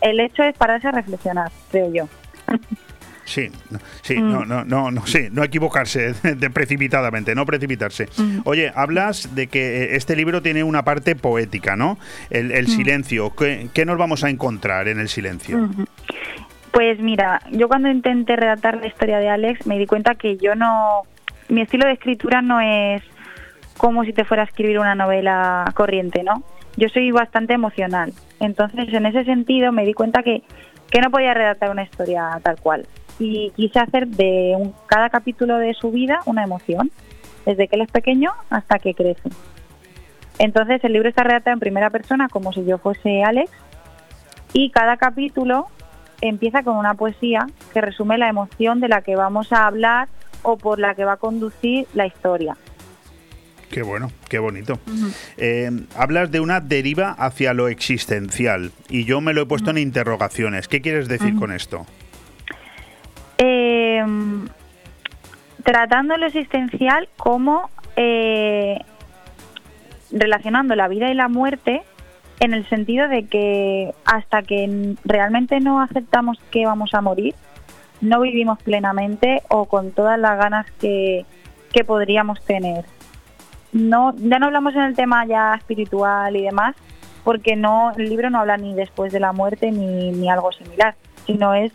el hecho es pararse a reflexionar, creo yo. Sí, no, sí, Mm. no, no, no, no, sí, no equivocarse <laughs> de precipitadamente, no precipitarse. Mm. Oye, hablas de que eh, este libro tiene una parte poética, ¿no? El, Mm. el silencio. ¿Qué, qué nos vamos a encontrar en el silencio? Pues mira, yo cuando intenté redactar la historia de Alex me di cuenta que yo no, mi estilo de escritura no es como si te fuera a escribir una novela corriente, ¿no? Yo soy bastante emocional. Entonces, en ese sentido, me di cuenta que, que no podía redactar una historia tal cual. Y quise hacer de cada capítulo de su vida una emoción, desde que él es pequeño hasta que crece. Entonces, el libro está redactado en primera persona, como si yo fuese Alex, y cada capítulo empieza con una poesía que resume la emoción de la que vamos a hablar o por la que va a conducir la historia. Qué bueno, qué bonito. Eh, hablas de una deriva hacia lo existencial y yo me lo he puesto en interrogaciones. ¿Qué quieres decir con esto? Eh, tratando lo existencial como eh, relacionando la vida y la muerte en el sentido de que hasta que realmente no aceptamos que vamos a morir, no vivimos plenamente o con todas las ganas que, que podríamos tener. No, ya no hablamos en el tema ya espiritual y demás, porque no el libro no habla ni después de la muerte ni, ni algo similar, sino es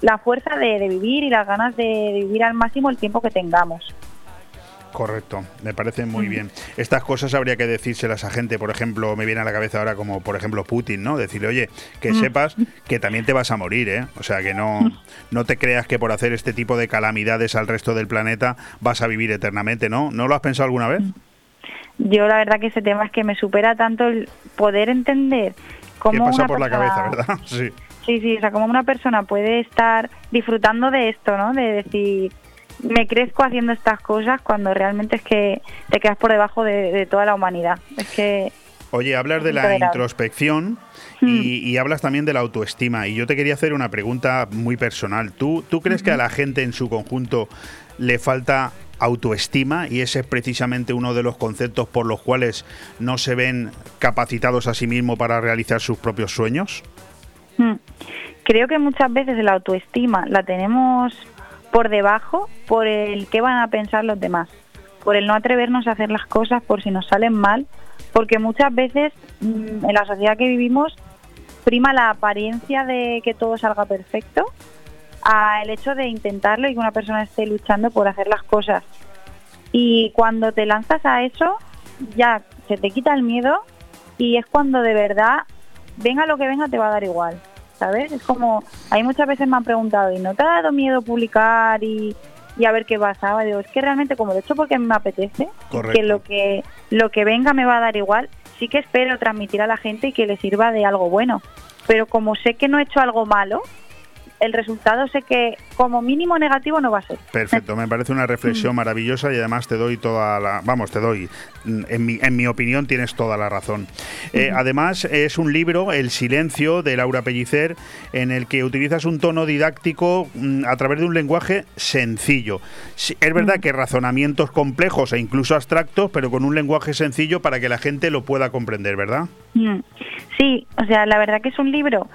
la fuerza de, de vivir y las ganas de vivir al máximo el tiempo que tengamos. Correcto, me parece muy bien. Estas cosas habría que decírselas a gente, por ejemplo, me viene a la cabeza ahora como, por ejemplo, Putin, ¿no? Decirle, oye, que sepas que también te vas a morir, ¿eh? O sea, que no, no te creas que por hacer este tipo de calamidades al resto del planeta vas a vivir eternamente, ¿no? ¿No lo has pensado alguna vez? Yo la verdad que ese tema es que me supera tanto el poder entender cómo ¿Qué pasa una por la cabeza, verdad? <laughs> Sí. Sí, sí, o sea, como una persona puede estar disfrutando de esto, ¿no? De decir, me crezco haciendo estas cosas cuando realmente es que te quedas por debajo de, de toda la humanidad. Es que Oye, hablas de la introspección y, y hablas también de la autoestima. Y yo te quería hacer una pregunta muy personal. ¿Tú, tú crees que a la gente en su conjunto le falta autoestima y ese es precisamente uno de los conceptos por los cuales no se ven capacitados a sí mismos para realizar sus propios sueños? mm, creo que muchas veces la autoestima la tenemos por debajo por el qué van a pensar los demás, por el no atrevernos a hacer las cosas por si nos salen mal, porque muchas veces mm, en la sociedad que vivimos prima la apariencia de que todo salga perfecto a el hecho de intentarlo y que una persona esté luchando por hacer las cosas. Y cuando te lanzas a eso, ya se te quita el miedo y es cuando de verdad, venga lo que venga, te va a dar igual. ¿Sabes? Es como, hay muchas veces me han preguntado, ¿y no te ha dado miedo publicar y, y a ver qué pasaba? Digo, es que realmente como lo he hecho porque me apetece, Correcto. que lo que lo que venga me va a dar igual, sí que espero transmitir a la gente y que le sirva de algo bueno. Pero como sé que no he hecho algo malo, el resultado sé que como mínimo negativo no va a ser. Perfecto, me parece una reflexión maravillosa y además te doy toda la, vamos, te doy, mm, en mi, en mi opinión tienes toda la razón. Eh, además es un libro, El silencio, de Laura Pellicer, en el que utilizas un tono didáctico mm, a través de un lenguaje sencillo. Es verdad que razonamientos complejos e incluso abstractos, pero con un lenguaje sencillo para que la gente lo pueda comprender, ¿verdad? Mm, Sí, o sea, la verdad que es un libro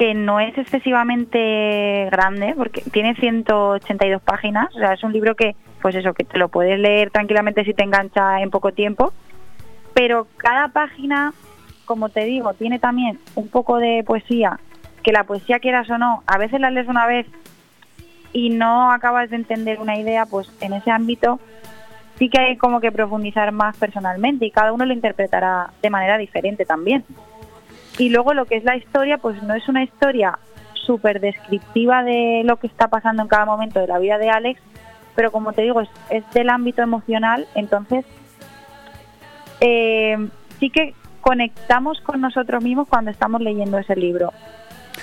que no es excesivamente grande, porque tiene 182 páginas, o sea, es un libro que, pues eso, que te lo puedes leer tranquilamente si te engancha en poco tiempo, pero cada página, como te digo, tiene también un poco de poesía, que la poesía quieras o no, a veces la lees una vez y no acabas de entender una idea, pues en ese ámbito sí que hay como que profundizar más personalmente y cada uno lo interpretará de manera diferente también. Y luego lo que es la historia, pues no es una historia súper descriptiva de lo que está pasando en cada momento de la vida de Alex, pero como te digo, es, del ámbito emocional, entonces eh, sí que conectamos con nosotros mismos cuando estamos leyendo ese libro.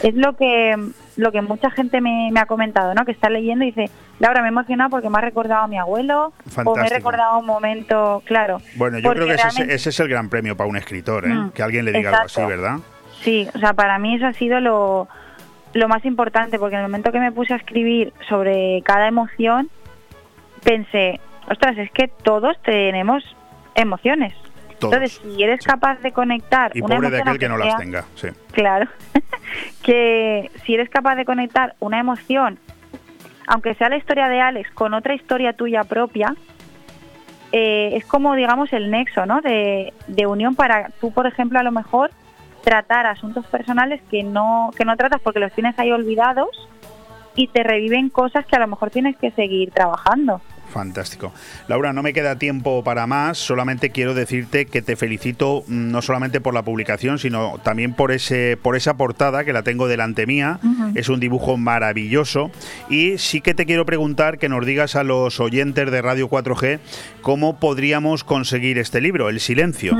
Es lo que lo que mucha gente me, me ha comentado, ¿no? Que está leyendo y dice, Laura, me he emocionado porque me ha recordado a mi abuelo o me he recordado un momento, claro. Bueno, yo creo que ese, es- realmente- ese es el gran premio para un escritor, ¿eh? Mm, que alguien le diga algo así. ¿verdad? Sí, o sea, para mí eso ha sido lo, lo más importante, porque en el momento que me puse a escribir sobre cada emoción, pensé, ostras, es que todos tenemos emociones. Todos. Entonces, si eres capaz de conectar Y una pobre de aquel que no las tenga, sí. Claro, <laughs> que si eres capaz de conectar una emoción, aunque sea la historia de Alex, con otra historia tuya propia, eh, es como, digamos, el nexo ¿no? de, de unión para tú, por ejemplo, a lo mejor tratar asuntos personales que no, que no tratas porque los tienes ahí olvidados y te reviven cosas que a lo mejor tienes que seguir trabajando. Fantástico. Laura, no me queda tiempo para más, solamente quiero decirte que te felicito mm, no solamente por la publicación, sino también por ese por esa portada que la tengo delante mía. Es un dibujo maravilloso y sí que te quiero preguntar que nos digas a los oyentes de Radio 4G cómo podríamos conseguir este libro, El silencio.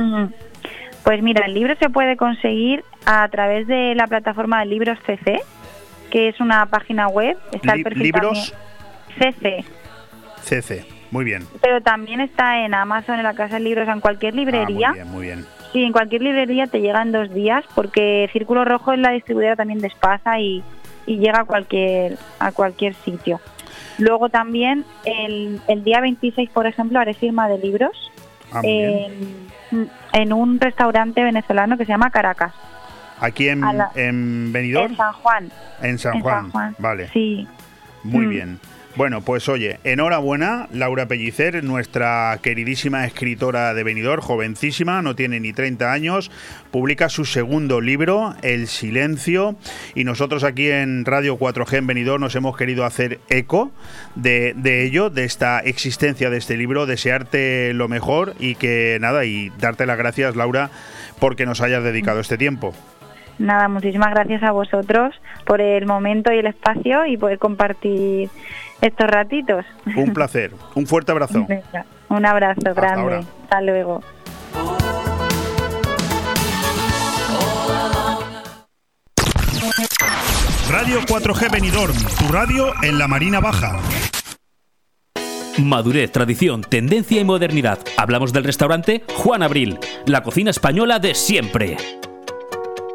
Pues mira, el libro se puede conseguir a través de la plataforma de Libros CC, que es una página web. Está el perfil ¿Libros? también- CC. CC. Muy bien. Pero también está en Amazon, en la Casa de Libros, en cualquier librería. Ah, muy bien, muy bien. Sí, en cualquier librería te llega en dos días porque Círculo Rojo es la distribuidora también de Espasa y, y llega a cualquier, a cualquier sitio. Luego también el, el día 26, por ejemplo, haré firma de libros Ah, en, en un restaurante venezolano que se llama Caracas, Aquí en, la- en Benidorm, en San Juan. en San en Juan. San Juan. Vale, Sí. muy Mm. bien. Bueno, pues oye, enhorabuena, Laura Pellicer, nuestra queridísima escritora de Benidorm, jovencísima, no tiene ni 30 años, publica su segundo libro, El Silencio, y nosotros aquí en Radio 4G en Benidorm nos hemos querido hacer eco de, de ello, de esta existencia de este libro, desearte lo mejor y que nada, y darte las gracias, Laura, porque nos hayas dedicado este tiempo. Nada, muchísimas gracias a vosotros por el momento y el espacio y poder compartir estos ratitos. Un placer, un fuerte abrazo. Venga, un abrazo grande. ahora. Hasta luego. Radio 4G Benidorm, tu radio en la Marina Baja. Madurez, tradición, tendencia y modernidad. Hablamos del restaurante Juan Abril, la cocina española de siempre.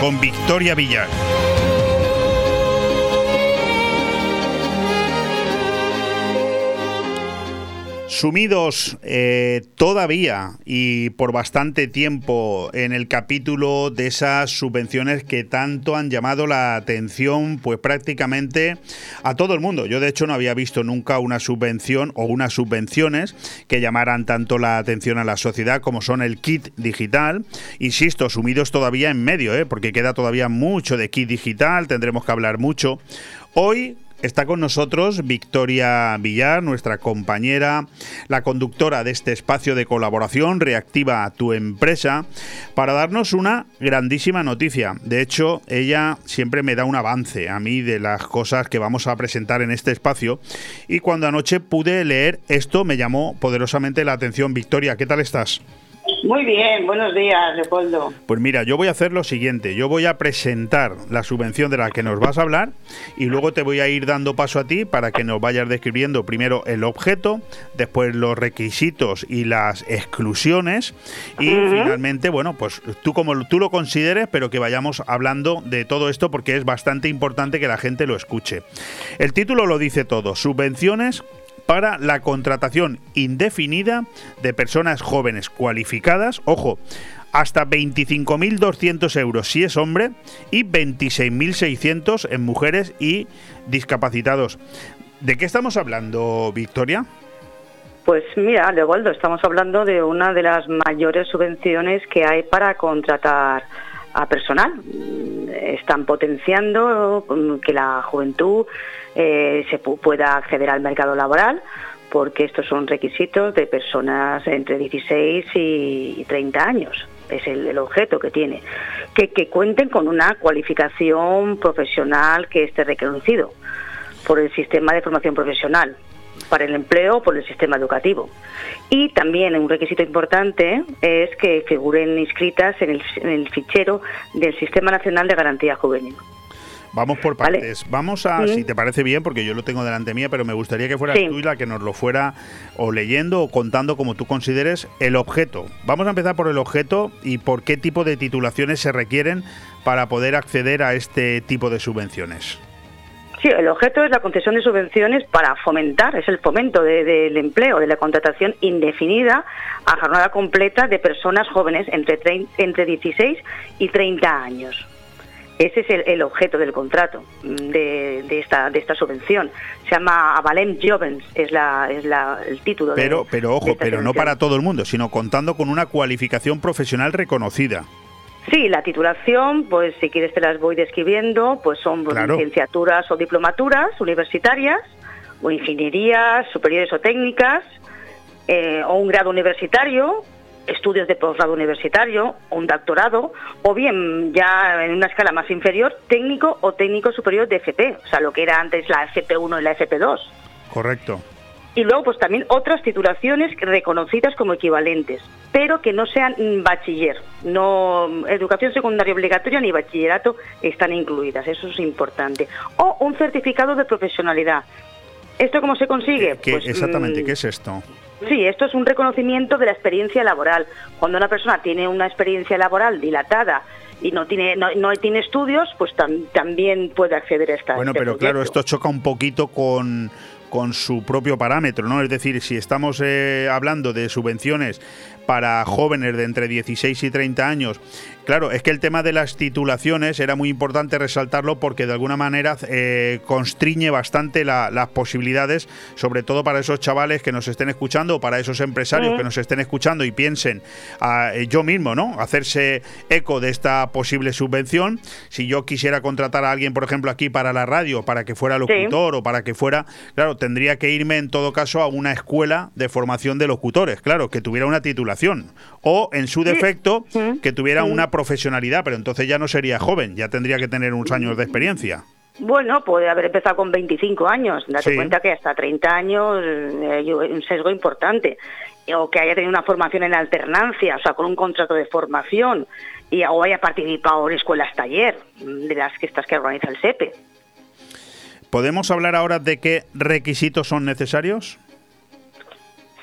con Victoria Villar. Sumidos eh, todavía y por bastante tiempo en el capítulo de esas subvenciones que tanto han llamado la atención, pues prácticamente a todo el mundo. Yo de hecho no había visto nunca una subvención o unas subvenciones que llamaran tanto la atención a la sociedad como son el kit digital. Insisto, sumidos todavía en medio, ¿eh? porque queda todavía mucho de kit digital, tendremos que hablar mucho. Hoy Está con nosotros Victoria Villar, nuestra compañera, la conductora de este espacio de colaboración Reactiva a tu empresa, para darnos una grandísima noticia. De hecho, ella siempre me da un avance a mí de las cosas que vamos a presentar en este espacio. Y cuando anoche pude leer esto, me llamó poderosamente la atención. Victoria, ¿qué tal estás? Muy bien, buenos días, Leopoldo. Pues mira, yo voy a hacer lo siguiente, yo voy a presentar la subvención de la que nos vas a hablar y luego te voy a ir dando paso a ti para que nos vayas describiendo primero el objeto, después los requisitos y las exclusiones y finalmente, bueno, pues tú como tú lo consideres, pero que vayamos hablando de todo esto porque es bastante importante que la gente lo escuche. El título lo dice todo, subvenciones para la contratación indefinida de personas jóvenes cualificadas, ojo, hasta 25.200 euros si es hombre y 26.600 en mujeres y discapacitados. ¿De qué estamos hablando, Victoria? Pues mira, Leopoldo, estamos hablando de una de las mayores subvenciones que hay para contratar a personal. Están potenciando mm, que la juventud eh, se pu- pueda acceder al mercado laboral porque estos son requisitos de personas entre 16 y 30 años. Es el, objeto que tiene. Que, cuenten con una cualificación profesional que esté reconocido por el sistema de formación profesional para el empleo por el sistema educativo. Y también un requisito importante es que figuren inscritas en el fichero del Sistema Nacional de Garantía Juvenil. Vamos por Vale. partes. Vamos a, si te parece bien, porque yo lo tengo delante mía, pero me gustaría que fueras Sí. tú la que nos lo fuera o leyendo o contando como tú consideres el objeto. Vamos a empezar por el objeto y por qué tipo de titulaciones se requieren para poder acceder a este tipo de subvenciones. Sí, el objeto es la concesión de subvenciones para fomentar, es el fomento de- del empleo, de la contratación indefinida a jornada completa de personas jóvenes entre, entre 16 y 30 años. Ese es el, el objeto del contrato mm, de, de esta, de esta subvención. Se llama Avalem Jovens, es, la, es la, el título. de- Pero, pero de ojo, esta pero no para todo el mundo, sino contando con una cualificación profesional reconocida. Sí, la titulación, pues si quieres te las voy describiendo, pues son Claro. licenciaturas o diplomaturas universitarias, o ingenierías superiores o técnicas, eh, o un grado universitario, estudios de posgrado universitario, un doctorado, o bien ya en una escala más inferior, técnico o técnico superior de FP, o sea, lo que era antes la FP1 y la FP2. Correcto. Y luego, pues también otras titulaciones reconocidas como equivalentes, pero que no sean bachiller. No, educación secundaria obligatoria ni bachillerato están incluidas, eso es importante. O un certificado de profesionalidad. ¿Esto cómo se consigue? ¿Qué- Pues, exactamente, mm, ¿qué es esto? Sí, esto es un reconocimiento de la experiencia laboral. Cuando una persona tiene una experiencia laboral dilatada y no tiene no, no tiene estudios, pues tam- también puede acceder a esta. Bueno, este pero claro, esto choca un poquito con, con su propio parámetro, ¿no? Es decir, si estamos eh, hablando de subvenciones para jóvenes de entre 16 y 30 años, claro, es que el tema de las titulaciones era muy importante resaltarlo porque de alguna manera eh, constriñe bastante la- las posibilidades, sobre todo para esos chavales que nos estén escuchando o para esos empresarios que nos estén escuchando y piensen, ah, eh, yo mismo, ¿no? Hacerse eco de esta posible subvención. Si yo quisiera contratar a alguien, por ejemplo, aquí para la radio, para que fuera locutor o para que fuera, claro, tendría que irme en todo caso a una escuela de formación de locutores, claro, que tuviera una titulación. O, en su defecto, que tuviera una profesionalidad, pero entonces ya no sería joven, ya tendría que tener unos años de experiencia. Bueno, puede haber empezado con 25 años. Date Sí. cuenta que hasta 30 años eh, hay un sesgo importante. O que haya tenido una formación en alternancia, o sea, con un contrato de formación. Y, o haya participado en escuelas taller, de las que estas que organiza el SEPE. ¿Podemos hablar ahora de qué requisitos son necesarios?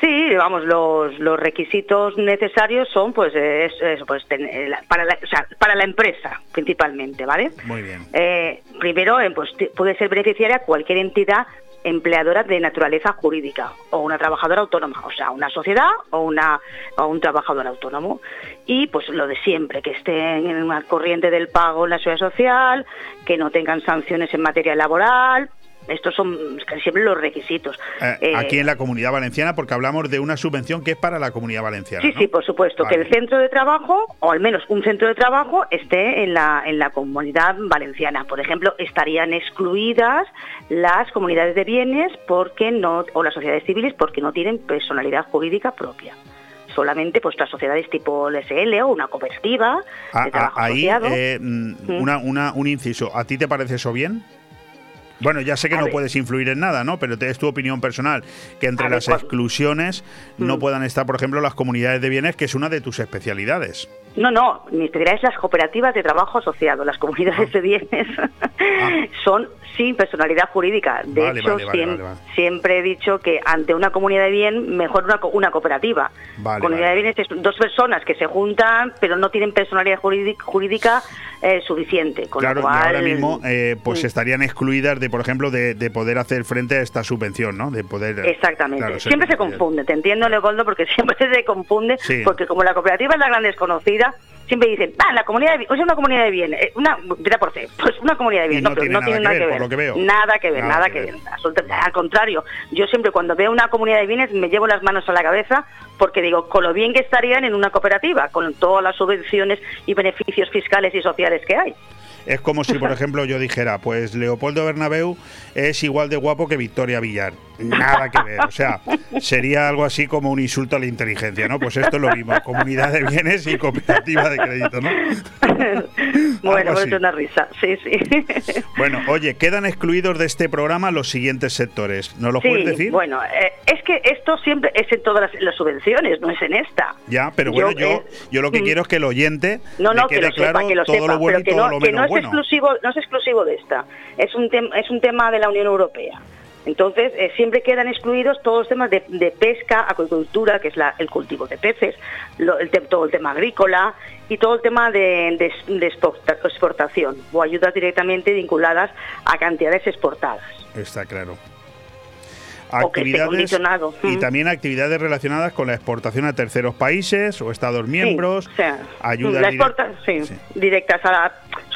Sí, vamos, los, los requisitos necesarios son, pues, es, es, ten- la- para, la, o sea, para la empresa, principalmente, ¿vale? Muy bien. Eh, primero, eh, pues puede ser beneficiaria cualquier entidad empleadora de naturaleza jurídica o una trabajadora autónoma, o sea, una sociedad o, una, o un trabajador autónomo. Y pues lo de siempre, que estén en una corriente del pago en la seguridad social, que no tengan sanciones en materia laboral. Estos son casi siempre los requisitos. Eh, Eh, aquí en la Comunidad Valenciana, porque hablamos de una subvención que es para la Comunidad Valenciana. Sí, ¿no? sí, por supuesto, que el centro de trabajo, o al menos un centro de trabajo, esté en la, en la comunidad valenciana. Por ejemplo, estarían excluidas las comunidades de bienes porque no, o las sociedades civiles porque no tienen personalidad jurídica propia. Solamente pues las sociedades tipo el SL o una cooperativa A- de trabajo ahí, asociado. eh, mm, Mm. una, una- un inciso. ¿A ti te parece eso bien? Bueno, ya sé que A no ver. puedes influir en nada, ¿no? Pero te- es tu opinión personal. Que entre A las exclusiones no Mm. puedan estar, por ejemplo, las comunidades de bienes, que es una de tus especialidades. No, no, mi especialidad es las cooperativas de trabajo asociado. Las comunidades de bienes <laughs> son sin personalidad jurídica. De Ah. Vale, hecho, vale, vale, siempre he dicho que ante una comunidad de bien, mejor una, co- una cooperativa. Comunidad de bienes es dos personas que se juntan, pero no tienen personalidad jurídica eh, suficiente. Con claro, lo cual, y ahora mismo, eh, pues mm. estarían excluidas de, por ejemplo, de, de poder hacer frente a esta subvención, ¿no? De poder. Exactamente. Claro, siempre se confunde, te entiendo, Leopoldo, porque <laughs> siempre se confunde, Sí. porque como la cooperativa es la gran desconocida, siempre dicen, ah, la comunidad de bienes, o sea, una comunidad de bienes, eh, una, mira por C, <laughs> pues una comunidad de bienes, no tiene no nada tiene que ver, que por ver, lo que veo. nada que ver, Nada nada, que ver. ver, al contrario, yo siempre cuando veo una comunidad de bienes me llevo las manos a la cabeza porque digo, con lo bien que estarían en una cooperativa, con todas las subvenciones y beneficios fiscales y sociales que hay. Es como si, por <laughs> ejemplo, yo dijera, pues Leopoldo Bernabeu es igual de guapo que Victoria Villar. Nada que ver. O sea, sería algo así como un insulto a la inteligencia, ¿no? Pues esto es lo mismo, comunidad de bienes y cooperativa de crédito, ¿no? <laughs> bueno, pues es una risa, sí, sí. <laughs> Bueno, oye, quedan excluidos de este programa los siguientes sectores. ¿No lo puedes decir? Bueno, eh, es que esto siempre es en todas las, subvenciones, no es en esta. Ya, pero bueno, yo, eh, yo, lo que mm. quiero es que el oyente no, no, quede que lo claro que lo todo lo bueno y todo no, lo que menos no es exclusivo, no es exclusivo de esta. Es un es un tema de la Unión Europea. Entonces, eh, siempre quedan excluidos todos los temas de, pesca, acuicultura, que es el cultivo de peces, el, todo el tema agrícola y todo el tema de, exportación o ayudas directamente vinculadas a cantidades exportadas. Está claro actividades y también actividades relacionadas con la exportación a terceros países o estados miembros, ayudas directas a la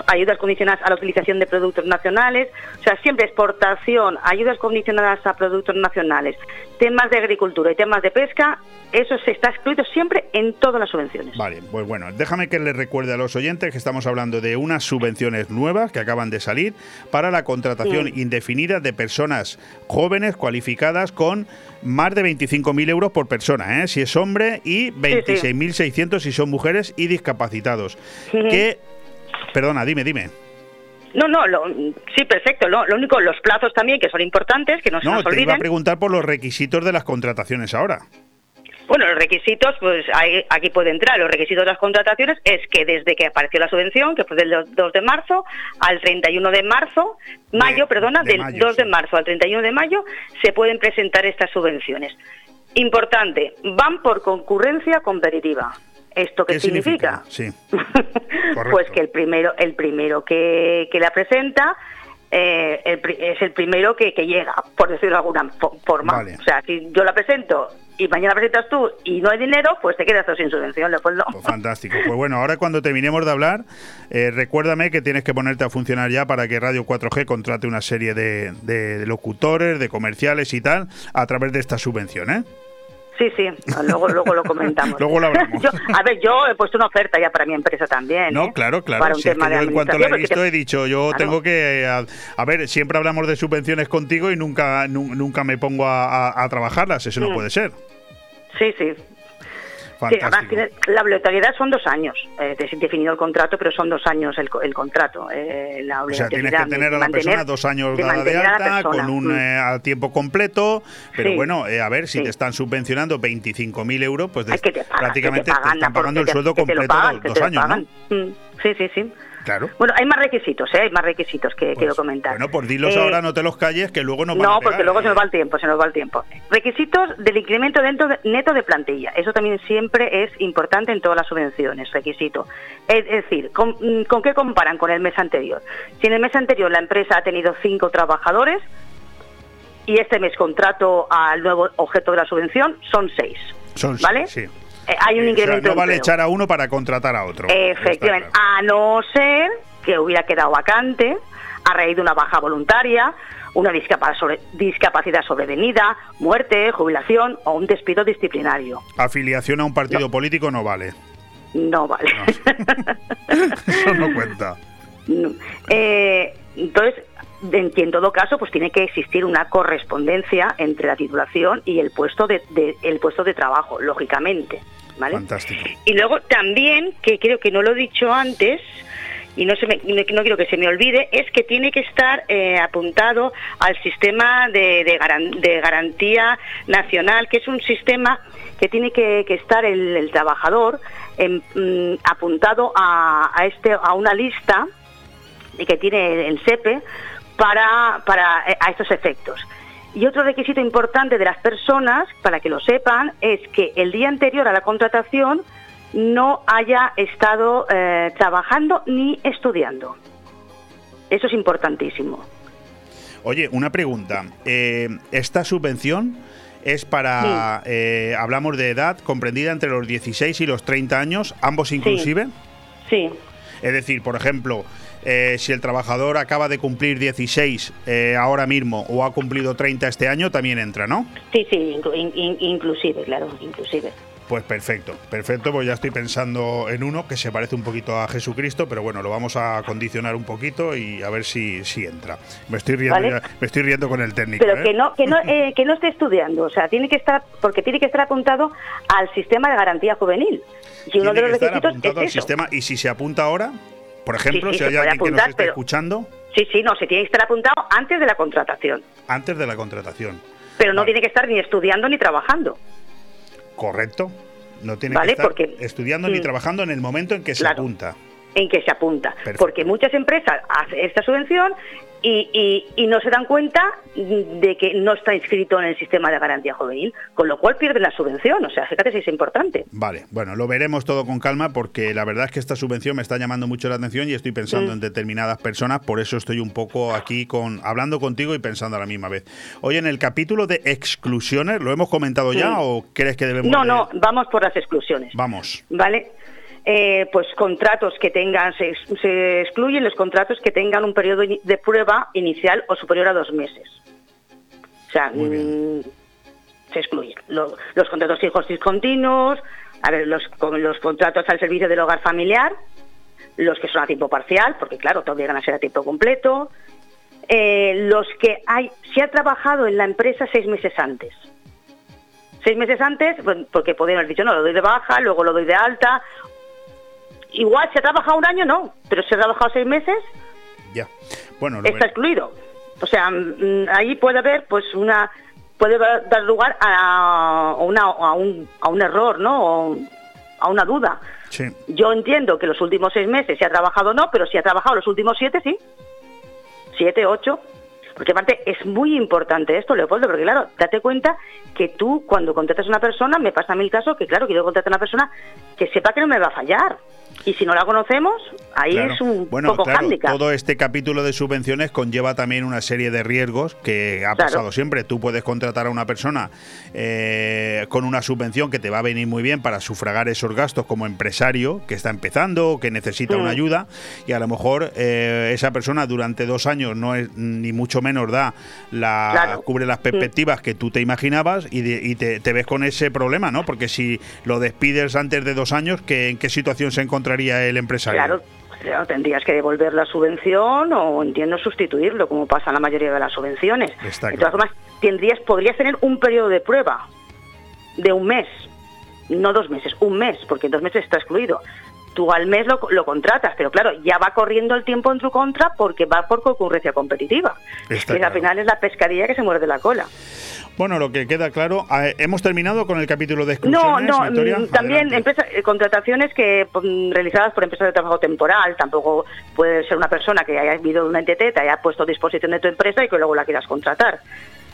ayudas condicionadas a la utilización de productos nacionales, o sea, siempre exportación, ayudas condicionadas a productos nacionales, temas de agricultura y temas de pesca, eso se está excluido siempre en todas las subvenciones. Vale, pues bueno, déjame que les recuerde a los oyentes que estamos hablando de unas subvenciones nuevas que acaban de salir para la contratación indefinida de personas jóvenes cualificadas con más de 25.000 euros por persona, ¿eh? si es hombre, y 26.600 si son mujeres y discapacitados. Que Perdona, dime, dime. No, no, sí, perfecto. Lo, lo, único, los plazos también, que son importantes, que no, se nos olviden. No, te iba a preguntar por los requisitos de las contrataciones ahora. Bueno, los requisitos, pues aquí puede entrar. Los requisitos de las contrataciones es que desde que apareció la subvención, que fue del 2 de marzo al 31 de marzo, mayo, perdona, del 2 de marzo al 31 de mayo, se pueden presentar estas subvenciones. Importante, van por concurrencia competitiva. ¿Esto qué, significa? Sí. <laughs> pues que el primero, el primero que, la presenta eh, es el primero que, llega, por decirlo de alguna forma. O sea, si yo la presento y mañana presentas tú y no hay dinero, pues te quedas sin subvención, Leopoldo. Pues fantástico. Pues bueno, ahora cuando terminemos de hablar, eh, recuérdame que tienes que ponerte a funcionar ya para que Radio 4G contrate una serie de, de locutores, de comerciales y tal, a través de esta subvención, ¿eh? Sí, sí, luego, luego lo comentamos. <laughs> luego lo hablamos. a ver, yo he puesto una oferta ya para mi empresa también. No, ¿eh? claro, claro. Para un tema yo en cuanto lo he visto he dicho, yo tengo que... A, ver, siempre hablamos de subvenciones contigo y nunca nunca me pongo a, trabajarlas, eso no mm. puede ser. Sí, sí, Sí, además la obligatoriedad son dos años. Eh, definido el contrato, pero son dos años el, el contrato. Eh, la o sea, tienes que tener a la persona dos años de, de alta, con un mm. eh, a tiempo completo. Pero bueno, eh, a ver, si te están subvencionando 25.000 euros, pues prácticamente te, están pagando el sueldo completo dos años. ¿no? Mm. Sí, sí, sí. Claro. Bueno, hay más requisitos, ¿eh? hay más requisitos que quiero pues, comentar. Bueno, pues dilos eh, ahora, no te los calles, que luego no van No, porque luego se nos va el tiempo, se nos va el tiempo. Requisitos del incremento neto de plantilla. Eso también siempre es importante en todas las subvenciones, requisito. Es decir, ¿con, ¿con qué comparan con el mes anterior? Si en el mes anterior la empresa ha tenido cinco trabajadores, y este mes contrato al nuevo objeto de la subvención son seis. Son ¿Vale? Sí. Eh, hay un incremento. no vale echar a uno para contratar a otro. Efectivamente, a no ser que hubiera quedado vacante a raíz de una baja voluntaria, una discapacidad sobrevenida, muerte, jubilación o un despido disciplinario. Afiliación a un partido político no vale. No vale. <laughs> Eso no cuenta. Eh, entonces, en, todo caso, pues tiene que existir una correspondencia entre la titulación y el puesto de el puesto de trabajo, lógicamente. Fantástico. Y luego también, que creo que no lo he dicho antes, y no, se me, no quiero que se me olvide, es que tiene que estar eh, apuntado al sistema de, de, garantía nacional, que es un sistema que tiene que, estar el, trabajador mm, apuntado a, a, este, a una lista que tiene el SEPE para, para eh, a estos efectos. Y otro requisito importante de las personas, para que lo sepan, es que el día anterior a la contratación no haya estado eh, trabajando ni estudiando. Eso es importantísimo. Oye, una pregunta. Eh, ¿Esta subvención es para, eh, hablamos de edad, comprendida entre los 16 y los 30 años, ambos inclusive? sí. Es decir, por ejemplo, eh, si el trabajador acaba de cumplir 16 eh, ahora mismo o ha cumplido 30 este año, también entra, ¿no? Sí, sí, inclusive, claro, inclusive. Pues perfecto, perfecto, pues ya estoy pensando en uno que se parece un poquito a Jesucristo, pero bueno, lo vamos a condicionar un poquito y a ver si, si entra. Me estoy riendo, Vale. ya- me estoy riendo con el técnico. Pero ¿eh? que no, que no, eh, que no esté estudiando, o sea, tiene que estar, porque tiene que estar apuntado al sistema de garantía juvenil. Y uno Tiene de los que estar requisitos apuntado es al eso. sistema y si se apunta ahora, por ejemplo, sí, si se hay alguien que nos apuntar, esté pero- escuchando, Sí, sí, no, se tiene que estar apuntado antes de la contratación, antes de la contratación. pero no Vale. tiene que estar ni estudiando ni trabajando. Correcto. No tiene Vale, que estar porque- estudiando ni Mm. trabajando en el momento en que se Claro. apunta. en que se apunta. Perfecto. Porque muchas empresas hacen esta subvención y, y- y no se dan cuenta de que no está inscrito en el sistema de garantía juvenil, con lo cual pierden la subvención. O sea, fíjate si es importante. Vale, bueno, lo veremos todo con calma porque la verdad es que esta subvención me está llamando mucho la atención y estoy pensando Mm. en determinadas personas, por eso estoy un poco aquí con hablando contigo y pensando a la misma vez. Oye, en el capítulo de exclusiones, ¿lo hemos comentado ya Mm. o crees que debemos No, no, vamos por las exclusiones. Vamos. ¿Vale? Eh, pues contratos que tengan, se, ex- se excluyen los contratos que tengan un periodo de prueba inicial o superior a dos meses. O sea, mm, se excluyen. Lo- los contratos fijos discontinuos, a ver, los, con los contratos al servicio del hogar familiar, los que son a tiempo parcial, porque claro, te obligan a ser a tiempo completo, eh, los que hay, se ha trabajado en la empresa seis meses antes. Seis meses antes, porque podrían haber dicho, no, lo doy de baja, luego lo doy de alta. Igual, se ha trabajado un año, no, pero si ha trabajado seis meses, Ya. Bueno, está excluido. O sea, mm, ahí puede haber, pues, una puede dar lugar a, una, a, un, a un error, ¿no? O a una duda. Sí. Yo entiendo que los últimos seis meses se ha trabajado no, pero si ha trabajado los últimos siete, sí. Siete, ocho. Porque aparte es muy importante esto, Leopoldo, porque claro, date cuenta que tú cuando contratas a una persona, me pasa a mí el caso que claro, quiero contratar a una persona que sepa que no me va a fallar. Y si no la conocemos, ahí Claro. es un bueno, poco claro, todo este capítulo de subvenciones conlleva también una serie de riesgos que ha Claro. pasado siempre. Tú puedes contratar a una persona eh, con una subvención que te va a venir muy bien para sufragar esos gastos como empresario que está empezando o que necesita Mm. una ayuda y a lo mejor eh, esa persona durante dos años no es ni mucho menos da la cubre las perspectivas que tú te imaginabas y, de- y te, te ves con ese problema, ¿no? Porque si lo despides antes de dos años, ¿qué, ¿en qué situación se encontraría el empresario? Claro, claro, tendrías que devolver la subvención o entiendo sustituirlo, como pasa en la mayoría de las subvenciones. Está de claro. todas formas, tendrías, podrías tener un periodo de prueba de un mes, no dos meses, un mes, porque en dos meses está excluido. Tú al mes lo, lo contratas, pero claro, ya va corriendo el tiempo en tu contra porque va por concurrencia competitiva. Es Está claro. al final es la pescadilla que se muerde la cola. Bueno, lo que queda claro, eh, hemos terminado con el capítulo de No, exclusiones. no, Victoria? mm, también empresa- eh, contrataciones que mm, realizadas por empresas de trabajo temporal, tampoco puede ser una persona que haya vivido de una entidad, te haya puesto a disposición de tu empresa y que luego la quieras contratar.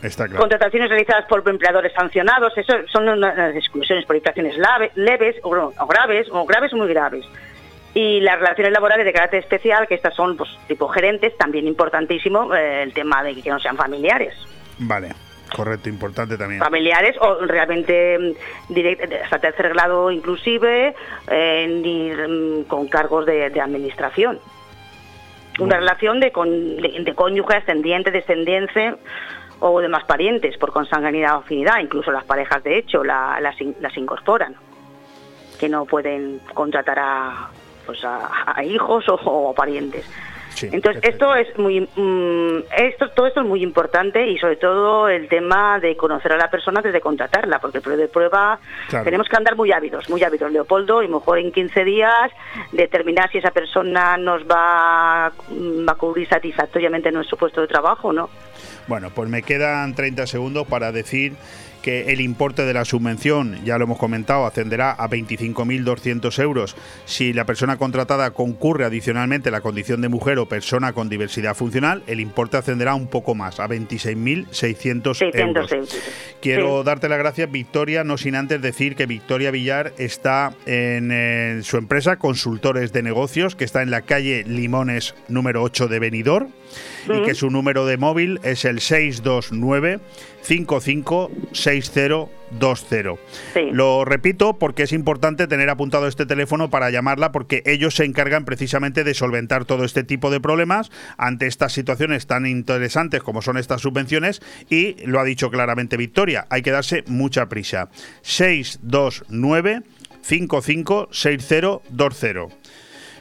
Está claro. Contrataciones realizadas por empleadores sancionados, eso son unas exclusiones por infracciones leves o, o graves, o graves o muy graves. Y las relaciones laborales de carácter especial, que estas son pues, tipo gerentes, también importantísimo eh, el tema de que no sean familiares. Vale, correcto, importante también. familiares o realmente mm, direct- hasta tercer grado inclusive eh, ni, mm, con cargos de, de administración una relación de, con, de, de cónyuge ascendiente descendiente o demás parientes por consanguinidad o afinidad incluso las parejas de hecho la- las, las incorporan que no pueden contratar a pues a, a hijos o, o parientes Sí, entonces, perfecto. esto es muy, mm, esto, todo esto es muy importante y sobre todo el tema de conocer a la persona antes de contratarla, porque el periodo de prueba Claro. tenemos que andar muy ávidos, muy ávidos, Leopoldo, y mejor en 15 días determinar si esa persona nos va, va a cubrir satisfactoriamente nuestro puesto de trabajo, ¿no? Bueno, pues me quedan 30 segundos para decir que el importe de la subvención, ya lo hemos comentado, ascenderá a 25.200 euros si la persona contratada concurre adicionalmente la condición de mujer o persona con diversidad funcional. El importe ascenderá un poco más, a 26.600 600 euros. euros. Quiero Sí. darte las gracias, Victoria, no sin antes decir que Victoria Villar está en eh, su empresa Consultores de Negocios, que está en la calle Limones número 8 de Benidorm y que su número de móvil es el 629 55 6020. Lo repito porque es importante tener apuntado este teléfono para llamarla porque ellos se encargan precisamente de solventar todo este tipo de problemas ante estas situaciones tan interesantes como son estas subvenciones y lo ha dicho claramente Victoria, hay que darse mucha prisa. 629 556020.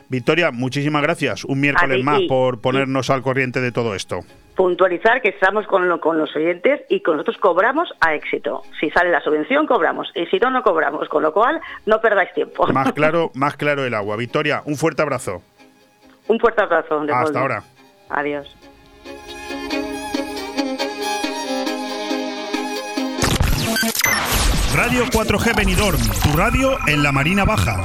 Victoria, muchísimas gracias. Un miércoles más por ponernos al corriente de todo esto puntualizar que estamos con, con, los oyentes y con nosotros cobramos a éxito. Si sale la subvención, cobramos. Y si no, no cobramos. Con lo cual, no perdáis tiempo. Más <laughs> claro, más claro el agua. Victoria, un fuerte abrazo. Un fuerte abrazo. Hasta ahora. Adiós. Radio 4G Benidorm, tu radio en la Marina Baja.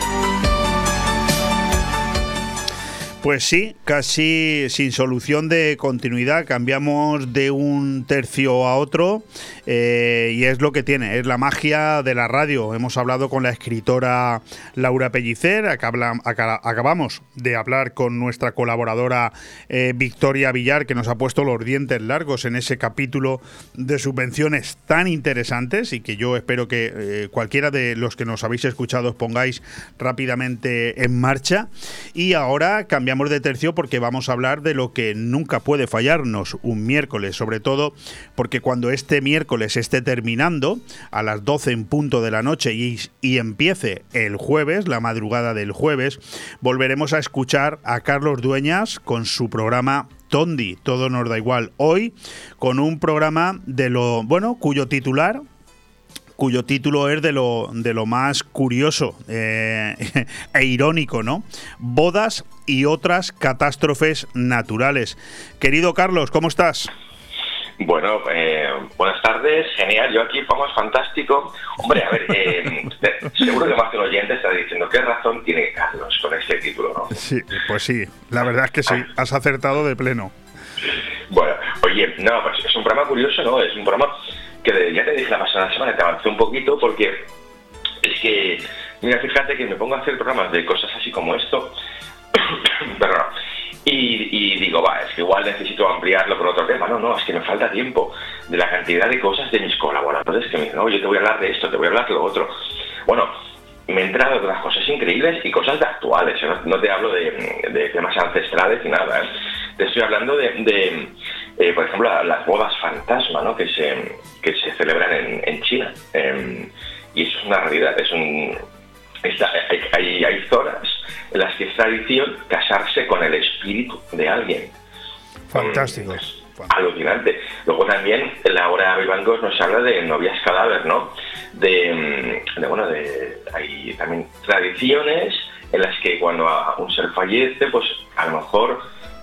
Pues sí, casi sin solución de continuidad. Cambiamos de un tercio a otro eh, y es lo que tiene, es la magia de la radio. Hemos hablado con la escritora Laura Pellicer, acabamos de hablar con nuestra colaboradora eh, Victoria Villar, que nos ha puesto los dientes largos en ese capítulo de subvenciones tan interesantes y que yo espero que eh, cualquiera de los que nos habéis escuchado os pongáis rápidamente en marcha. Y ahora cambiamos de tercio porque vamos a hablar de lo que nunca puede fallarnos un miércoles, sobre todo porque cuando este miércoles esté terminando a las 12 en punto de la noche y, y empiece el jueves, la madrugada del jueves, volveremos a escuchar a Carlos Dueñas con su programa Tondi, todo nos da igual. Hoy con un programa de lo, bueno, cuyo titular cuyo título es de lo, de lo más curioso eh, <laughs> e irónico, ¿no? Bodas y otras catástrofes naturales. Querido Carlos, ¿cómo estás? Bueno, eh, buenas tardes, genial, yo aquí vamos fantástico. Hombre, a ver, eh, seguro que más de un oyente está diciendo qué razón tiene Carlos con este título, ¿no? Sí, pues sí, la verdad es que sí, ah. has acertado de pleno. Bueno, oye, no, pues es un programa curioso, ¿no? Es un programa que ya te dije la pasada semana, te avancé un poquito porque es que, mira, fíjate que me pongo a hacer programas de cosas así como esto, <coughs> perdón, y, digo, va, es que igual necesito ampliarlo con otro tema. No, no, es que me falta tiempo de la cantidad de cosas de mis colaboradores que me dicen, no, yo te voy a hablar de esto, te voy a hablar de lo otro. Bueno, me he entrado de las cosas increíbles y cosas de actuales. ¿eh? No, te hablo de, temas ancestrales ni nada. ¿eh? Te estoy hablando de, eh, por ejemplo, las bodas fantasma ¿no? que, se, que se celebran en, China. Em, y eso es una realidad. Es un, hay, hay, zonas en las que es tradición casarse con el espíritu de alguien. Fantástico. alucinante. Luego también Laura Vivangos nos habla de novias cadáver, ¿no? De, bueno, de, hay también tradiciones en las que cuando un ser fallece, pues a lo mejor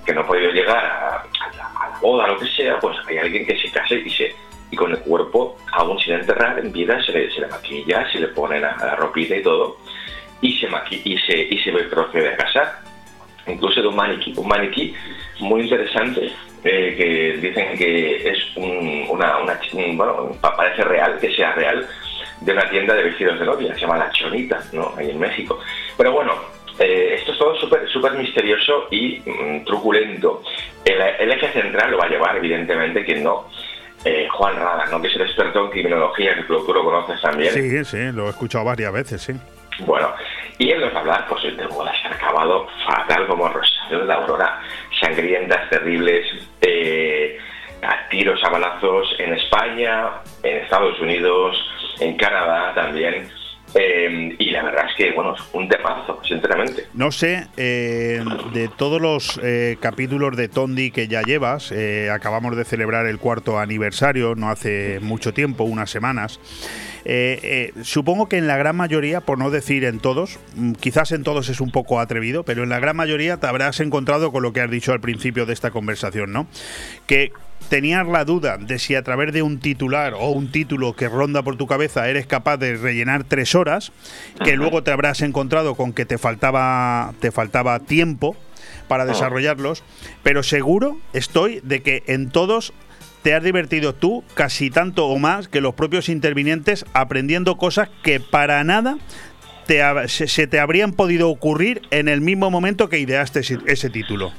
que no ha podido llegar a, la boda, lo que sea, pues hay alguien que se case y se y con el cuerpo aún sin enterrar en vida se le, se le maquilla, se le pone la, ropita y todo y se y se, y se procede a casar. Incluso de un maniquí, un maniquí muy interesante eh, que dicen que es un, una, una bueno, parece real, que sea real, de una tienda de vestidos de novia, se llama La Chonita, ¿no? Ahí en México. Pero bueno, Eh, esto es todo súper super misterioso y mm, truculento. El, eje central lo va a llevar, evidentemente, quien no. Eh, Juan Rada, ¿no? que es el experto en criminología, que tú, lo conoces también. Sí, sí, lo he escuchado varias veces, sí. Bueno, y él nos va a hablar pues, de bodas que han acabado fatal como Rosario de la Aurora, sangrientas, terribles, eh, a tiros, a balazos en España, en Estados Unidos, en Canadá también. Eh, y la verdad es que, bueno, es un temazo, sinceramente. No sé, eh, de todos los eh, capítulos de Tondi que ya llevas, acabamos de celebrar el cuarto aniversario, no hace mucho tiempo, unas semanas. supongo que en la gran mayoría, por no decir en todos, mm, quizás en todos es un poco atrevido, pero en la gran mayoría te habrás encontrado con lo que has dicho al principio de esta conversación, ¿no? Que tenías la duda de si a través de un titular o un título que ronda por tu cabeza eres capaz de rellenar tres horas, que luego te habrás encontrado con que te faltaba, te faltaba tiempo para desarrollarlos, pero seguro estoy de que en todos te has divertido tú casi tanto o más que los propios intervinientes aprendiendo cosas que para nada te, se, te habrían podido ocurrir en el mismo momento que ideaste ese título.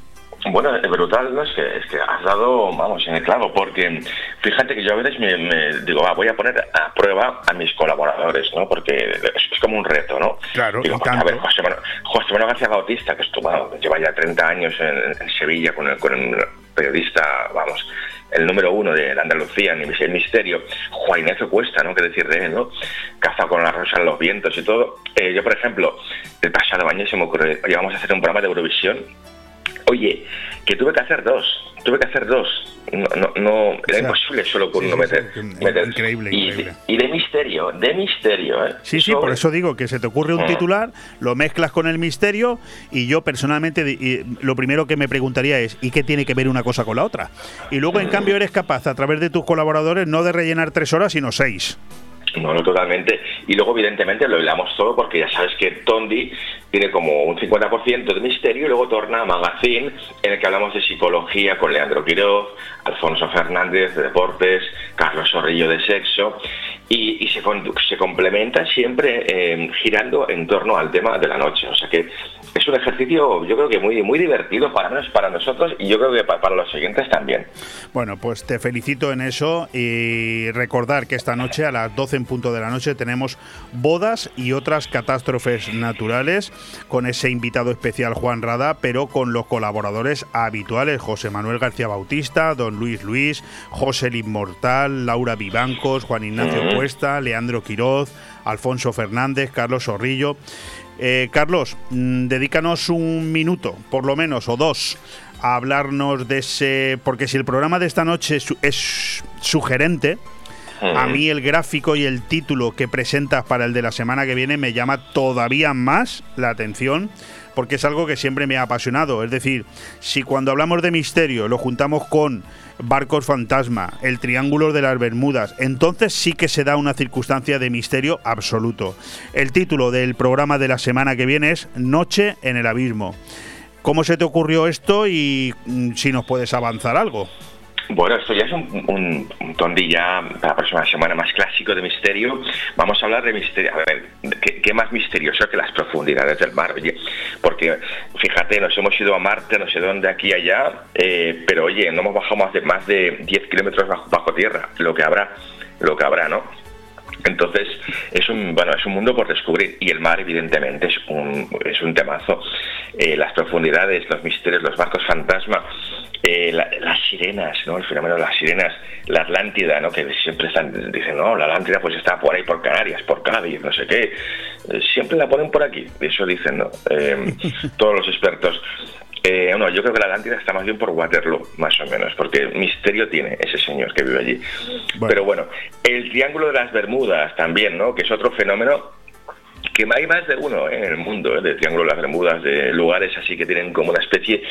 Bueno, es brutal, ¿no? Es que, es que has dado, vamos, en el clavo, porque fíjate que yo a veces me, digo, voy a poner a prueba a mis colaboradores, ¿no? Porque es, como un reto, ¿no? Claro, digo, a ver, José Manuel, García Bautista, que estuvo, lleva ya 30 años en, Sevilla con el, con el periodista, vamos, el número uno de la Andalucía, el misterio, Juan Inés Cuesta, ¿no? ¿Qué decir de él, no? Caza con la rosa en los vientos y todo. Eh, yo, por ejemplo, el pasado año se me ocurrió, íbamos a hacer un programa de Eurovisión Oye, que tuve que hacer dos, tuve que hacer dos. No, no, no era imposible solo con uno meter. Increíble, y, increíble. Y de misterio, de misterio, ¿eh? Sí, sí, por eso digo que se te ocurre un mm. titular, lo mezclas con el misterio y yo personalmente lo primero que me preguntaría es ¿y qué tiene que ver una cosa con la otra? Y luego, en mm. cambio, eres capaz a través de tus colaboradores no de rellenar tres horas, sino seis. No, no, totalmente. Y luego, evidentemente, lo hilamos todo porque ya sabes que Tondi tiene como un 50% de misterio y luego torna a Magazine, en el que hablamos de psicología con Leandro Quiroz, Alfonso Fernández de deportes, Carlos Zorrillo de sexo, y, se, se complementa siempre eh, girando en torno al tema de la noche. O sea que es un ejercicio yo creo que muy muy divertido para, para nosotros y yo creo que para, los siguientes también. Bueno, pues te felicito en eso y recordar que esta noche a las 12 en punto de la noche tenemos bodas y otras catástrofes naturales con ese invitado especial Juan Rada, pero con los colaboradores habituales José Manuel García Bautista, Don Luis Luis, José el Inmortal, Laura Vivancos, Juan Ignacio Cuesta, Leandro Quiroz, Alfonso Fernández, Carlos Zorrillo. Eh, Carlos, mm, dedícanos un minuto, por lo menos, o dos, a hablarnos de ese. Porque si el programa de esta noche es, sugerente, a mí el gráfico y el título que presentas para el de la semana que viene me llama todavía más la atención porque es algo que siempre me ha apasionado. Es decir, si cuando hablamos de misterio lo juntamos con barcos fantasma, el triángulo de las Bermudas, entonces sí que se da una circunstancia de misterio absoluto. El título del programa de la semana que viene es Noche en el Abismo. ¿Cómo se te ocurrió esto y mm, si nos puedes avanzar algo? Bueno, esto ya es un, un, ya para la próxima semana más clásico de misterio. Vamos a hablar de misterio. A ver, ¿qué, más misterioso que las profundidades del mar? Oye, porque fíjate, nos hemos ido a Marte, no sé dónde, aquí allá, eh, pero oye, no hemos bajado más de más de 10 kilómetros bajo, tierra, lo que habrá, lo que habrá, ¿no? Entonces, es un, bueno, es un mundo por descubrir y el mar, evidentemente, es un, es un temazo. Eh, las profundidades, los misterios, los barcos fantasma, eh, las sirenas, ¿no? El fenómeno de las sirenas, la Atlántida, ¿no? Que siempre están, dicen, no, la Atlántida pues está por ahí, por Canarias, por Cádiz, no sé qué. Eh, siempre la ponen por aquí, eso dicen, ¿no? <laughs> Todos los expertos. Eh, no, yo creo que la Atlántida está más bien por Waterloo, más o menos, porque misterio tiene ese señor que vive allí. Pero bueno, el Triángulo de las Bermudas también, ¿no? Que es otro fenómeno que hay más de uno en el mundo, de Triángulo de las Bermudas, de lugares así que tienen como una especie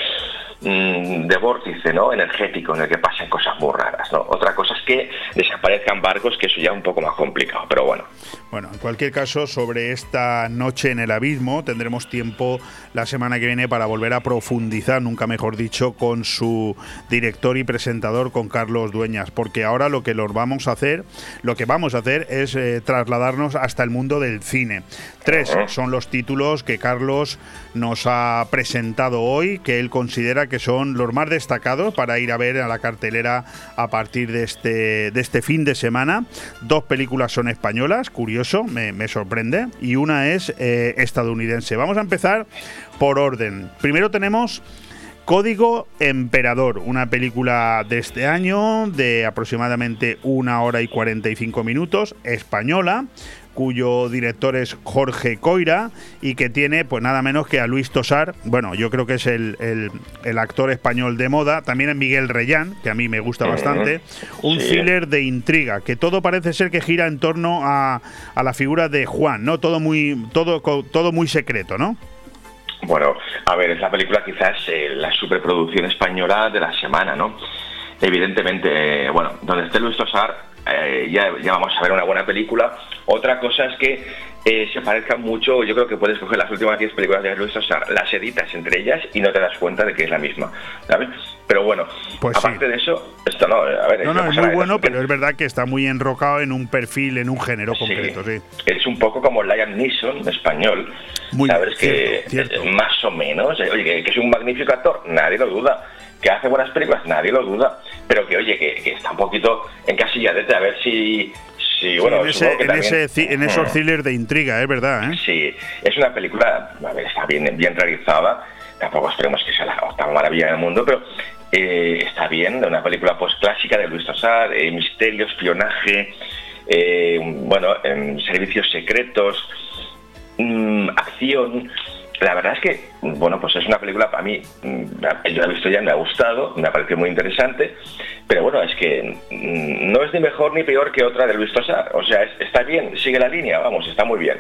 Mm, de vórtice ¿no? energético en el que pasen cosas muy raras. ¿no? Otra cosa es que desaparezcan barcos, que eso ya es un poco más complicado, pero bueno. Bueno, en cualquier caso, sobre esta noche en el abismo tendremos tiempo la semana que viene para volver a profundizar, nunca mejor dicho, con su director y presentador, con Carlos Dueñas, porque ahora lo que los vamos a hacer, lo que vamos a hacer es eh, trasladarnos hasta el mundo del cine. Tres son los títulos que Carlos nos ha presentado hoy, que él considera que son los más destacados para ir a ver a la cartelera a partir de este, de este fin de semana. Dos películas son españolas, curioso, me, sorprende, y una es eh, estadounidense. Vamos a empezar por orden. Primero tenemos Código Emperador, una película de este año de aproximadamente una hora y 45 minutos, española, cuyo director es Jorge Coira y que tiene pues nada menos que a Luis Tosar, bueno, yo creo que es el, actor español de moda, también es Miguel Reyán, que a mí me gusta bastante, un thriller de intriga, que todo parece ser que gira en torno a, a la figura de Juan, ¿no? Todo muy, todo, todo muy secreto, ¿no? Bueno, a ver, es la película quizás eh, la superproducción española de la semana, ¿no? Evidentemente, eh, bueno, donde esté Luis Tosar, eh, ya, ya, vamos a ver una buena película. Otra cosa es que se parezcan mucho, yo creo que puedes coger las últimas 10 películas de Luis Tosar, las editas entre ellas y no te das cuenta de que es la misma, ¿sabes? Pero bueno, pues aparte de eso, esto no, a ver... No, no, es muy bueno, pero es verdad que está muy enrocado en un perfil, en un género concreto, sí. Es un poco como Liam Neeson, español, muy ¿sabes? que más o menos, oye, que, es un magnífico actor, nadie lo duda que hace buenas películas, nadie lo duda, pero que oye, que, está un poquito en de a ver si Sí, bueno, en, ese, en, esos thrillers de intriga, es verdad. ¿eh? Sí, es una película, a ver, está bien, bien realizada, tampoco esperemos que sea la octava maravilla del mundo, pero eh, está bien, una película post-clásica de Luis Tosar, eh, misterio, espionaje, eh, bueno, servicios secretos, mm, acción, la verdad es que, bueno, pues es una película para mí, mm, yo la he visto ya, me ha gustado, me ha parecido muy interesante, pero bueno, es que mm, no es ni mejor ni peor que otra de Luis Tosar, o sea, está bien, sigue la línea, vamos, está muy bien.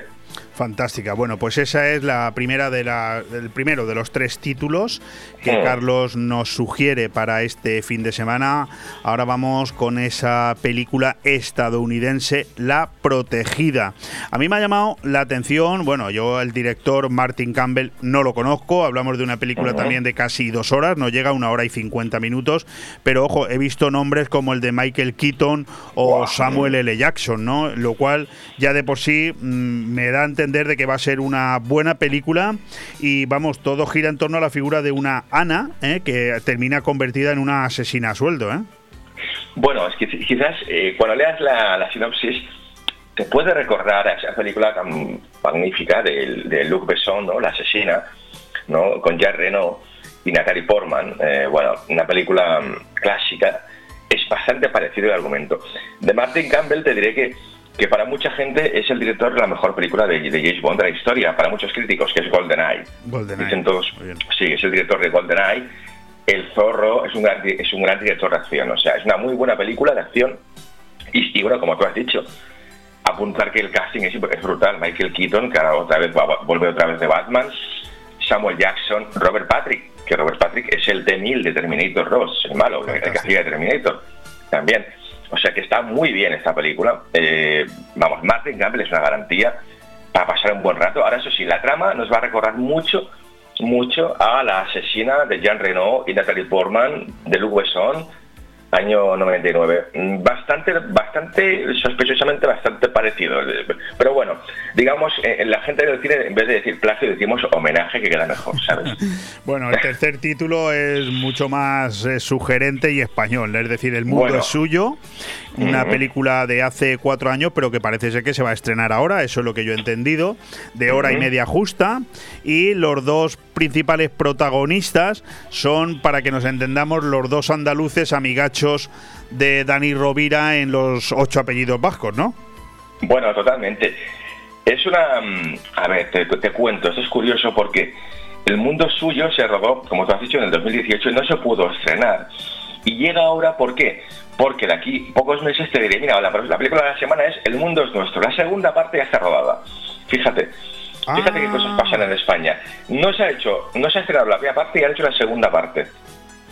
Fantástica. Bueno, pues esa es la primera de la, el primero de los tres títulos que Carlos nos sugiere para este fin de semana. Ahora vamos con esa película estadounidense, La Protegida. A mí me ha llamado la atención, bueno, yo el director Martin Campbell no lo conozco, hablamos de una película también de casi dos horas, no llega a una hora y cincuenta minutos, pero ojo, he visto nombres como el de Michael Keaton o Samuel L. Jackson, ¿no? Lo cual ya de por sí mm, me da a entender de que va a ser una buena película y vamos, todo gira en torno a la figura de una Ana ¿eh? que termina convertida en una asesina a sueldo. ¿eh? Bueno, es que quizás eh, cuando leas la, sinopsis te puede recordar a esa película tan magnífica de, de Luc Besson, ¿no? La asesina, ¿no? Con Jean Reno y Natalie Portman. bueno, una película mm, clásica. Es bastante parecido el argumento. De Martin Campbell te diré que que para mucha gente es el director de la mejor película de, de James Bond de la historia, para muchos críticos, que es GoldenEye. GoldenEye. Dicen todos, sí, es el director de GoldenEye. El Zorro es un, gran, es un gran director de acción, o sea, es una muy buena película de acción. Y, bueno, como tú has dicho, apuntar que el casting es, es brutal. Michael Keaton, que ahora otra vez vuelve otra vez de Batman. Samuel Jackson, Robert Patrick, que Robert Patrick es el T-1000 de Terminator 2, el malo, el que hacía de Terminator. También. O sea que está muy bien esta película. Eh, vamos, Martin Campbell es una garantía para pasar un buen rato. Ahora, eso sí, la trama nos va a recordar mucho, mucho a la asesina de Jean Reno y Natalie Portman de Luc Besson año 99. Mm, bastante, bastante, sospechosamente bastante parecido. Pero bueno, digamos, eh, la gente del cine, en vez de decir plagio, decimos homenaje, que queda mejor, ¿sabes? <laughs> bueno, el tercer título es mucho más eh, sugerente y español, es decir, El mundo es suyo, una película de hace cuatro años, pero que parece ser que se va a estrenar ahora, eso es lo que yo he entendido, de hora y media justa, y los dos principales protagonistas son, para que nos entendamos, los dos andaluces amigachos de Dani Rovira en los ocho apellidos vascos, ¿no? Bueno, totalmente. Es una... Mm, a ver, te, te cuento, esto es curioso porque El mundo suyo se rodó, como tú has dicho, en el 2018 y no se pudo estrenar. Y llega ahora, ¿por qué? Porque de aquí pocos meses te diré, mira, la, la película de la semana es El mundo es nuestro. La segunda parte ya está rodada. Fíjate, Fíjate qué cosas pasan en España. No se ha hecho, no se ha estrenado la primera parte y han hecho la segunda parte.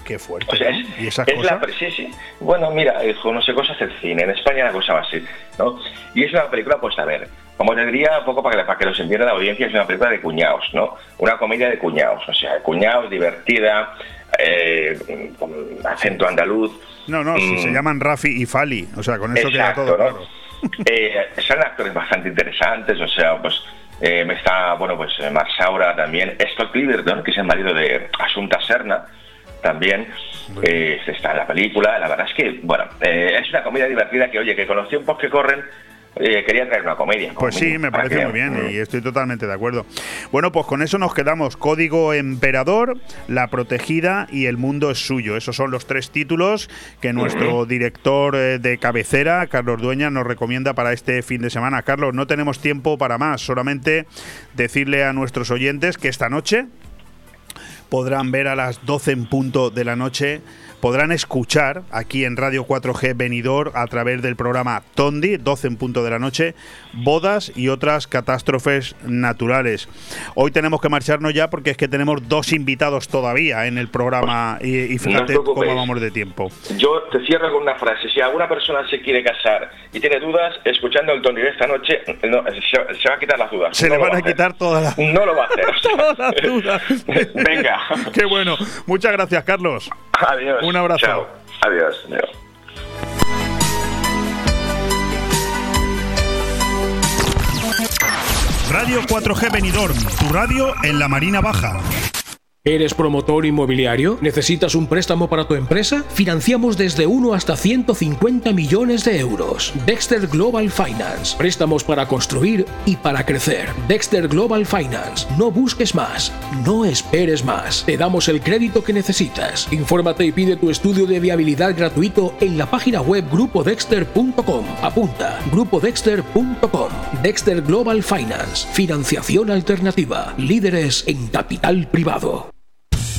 Qué fuerte. ¿Y esa cosa? sí, sí. Bueno, mira, no sé, cosas del cine. En España la cosa va así, ¿no? Y es una película, pues a ver, como te diría, un poco para que, para que los entienda la audiencia, es una película de cuñados, ¿no? Una comedia de cuñados, o sea, cuñados, divertida, eh, con acento andaluz. No, no, si se mm. llaman Rafi y Fali, o sea, con eso queda todo claro. <laughs> Eh, son actores bastante interesantes, o sea, pues eh, me está, bueno, pues eh, Marsaura también, Scott Cliverton, que es el marido de Asunta Serna, también eh, está en la película. La verdad es que, bueno, es una comedia divertida que, oye, que con los tiempos que corren, eh, quería traer una comedia. Pues sí, me parece muy bien y estoy totalmente de acuerdo. Bueno, pues con eso nos quedamos. Código Emperador, La Protegida y El Mundo es Suyo. Esos son los tres títulos que nuestro director eh, de cabecera, Carlos Dueña, nos recomienda para este fin de semana. Carlos, no tenemos tiempo para más, solamente decirle a nuestros oyentes que esta noche podrán ver a las 12 en punto de la noche podrán escuchar aquí en Radio 4G Venidor a través del programa Tondi, 12 en punto de la noche, bodas y otras catástrofes naturales. Hoy tenemos que marcharnos ya porque es que tenemos dos invitados todavía en el programa y, fíjate cómo vamos de tiempo. Yo te cierro con una frase. Si alguna persona se quiere casar y tiene dudas, escuchando el Tondi de esta noche, se, va a quitar las dudas. Se le van a, quitar todas las No lo va a hacer. <laughs> todas las dudas. <laughs> Venga. Qué bueno. Muchas gracias, Carlos. Adiós. Un abrazo. Chao. Adiós. Adiós. Radio 4G Benidorm, tu radio en la Marina Baja. ¿Eres promotor inmobiliario? ¿Necesitas un préstamo para tu empresa? Financiamos desde 1 hasta 150 millones de euros. Dexter Global Finance. Préstamos para construir y para crecer. Dexter Global Finance. No busques más. No esperes más. Te damos el crédito que necesitas. Infórmate y pide tu estudio de viabilidad gratuito en la página web grupodexter.com. Apunta. grupodexter.com. Dexter Global Finance. Financiación alternativa. Líderes en capital privado.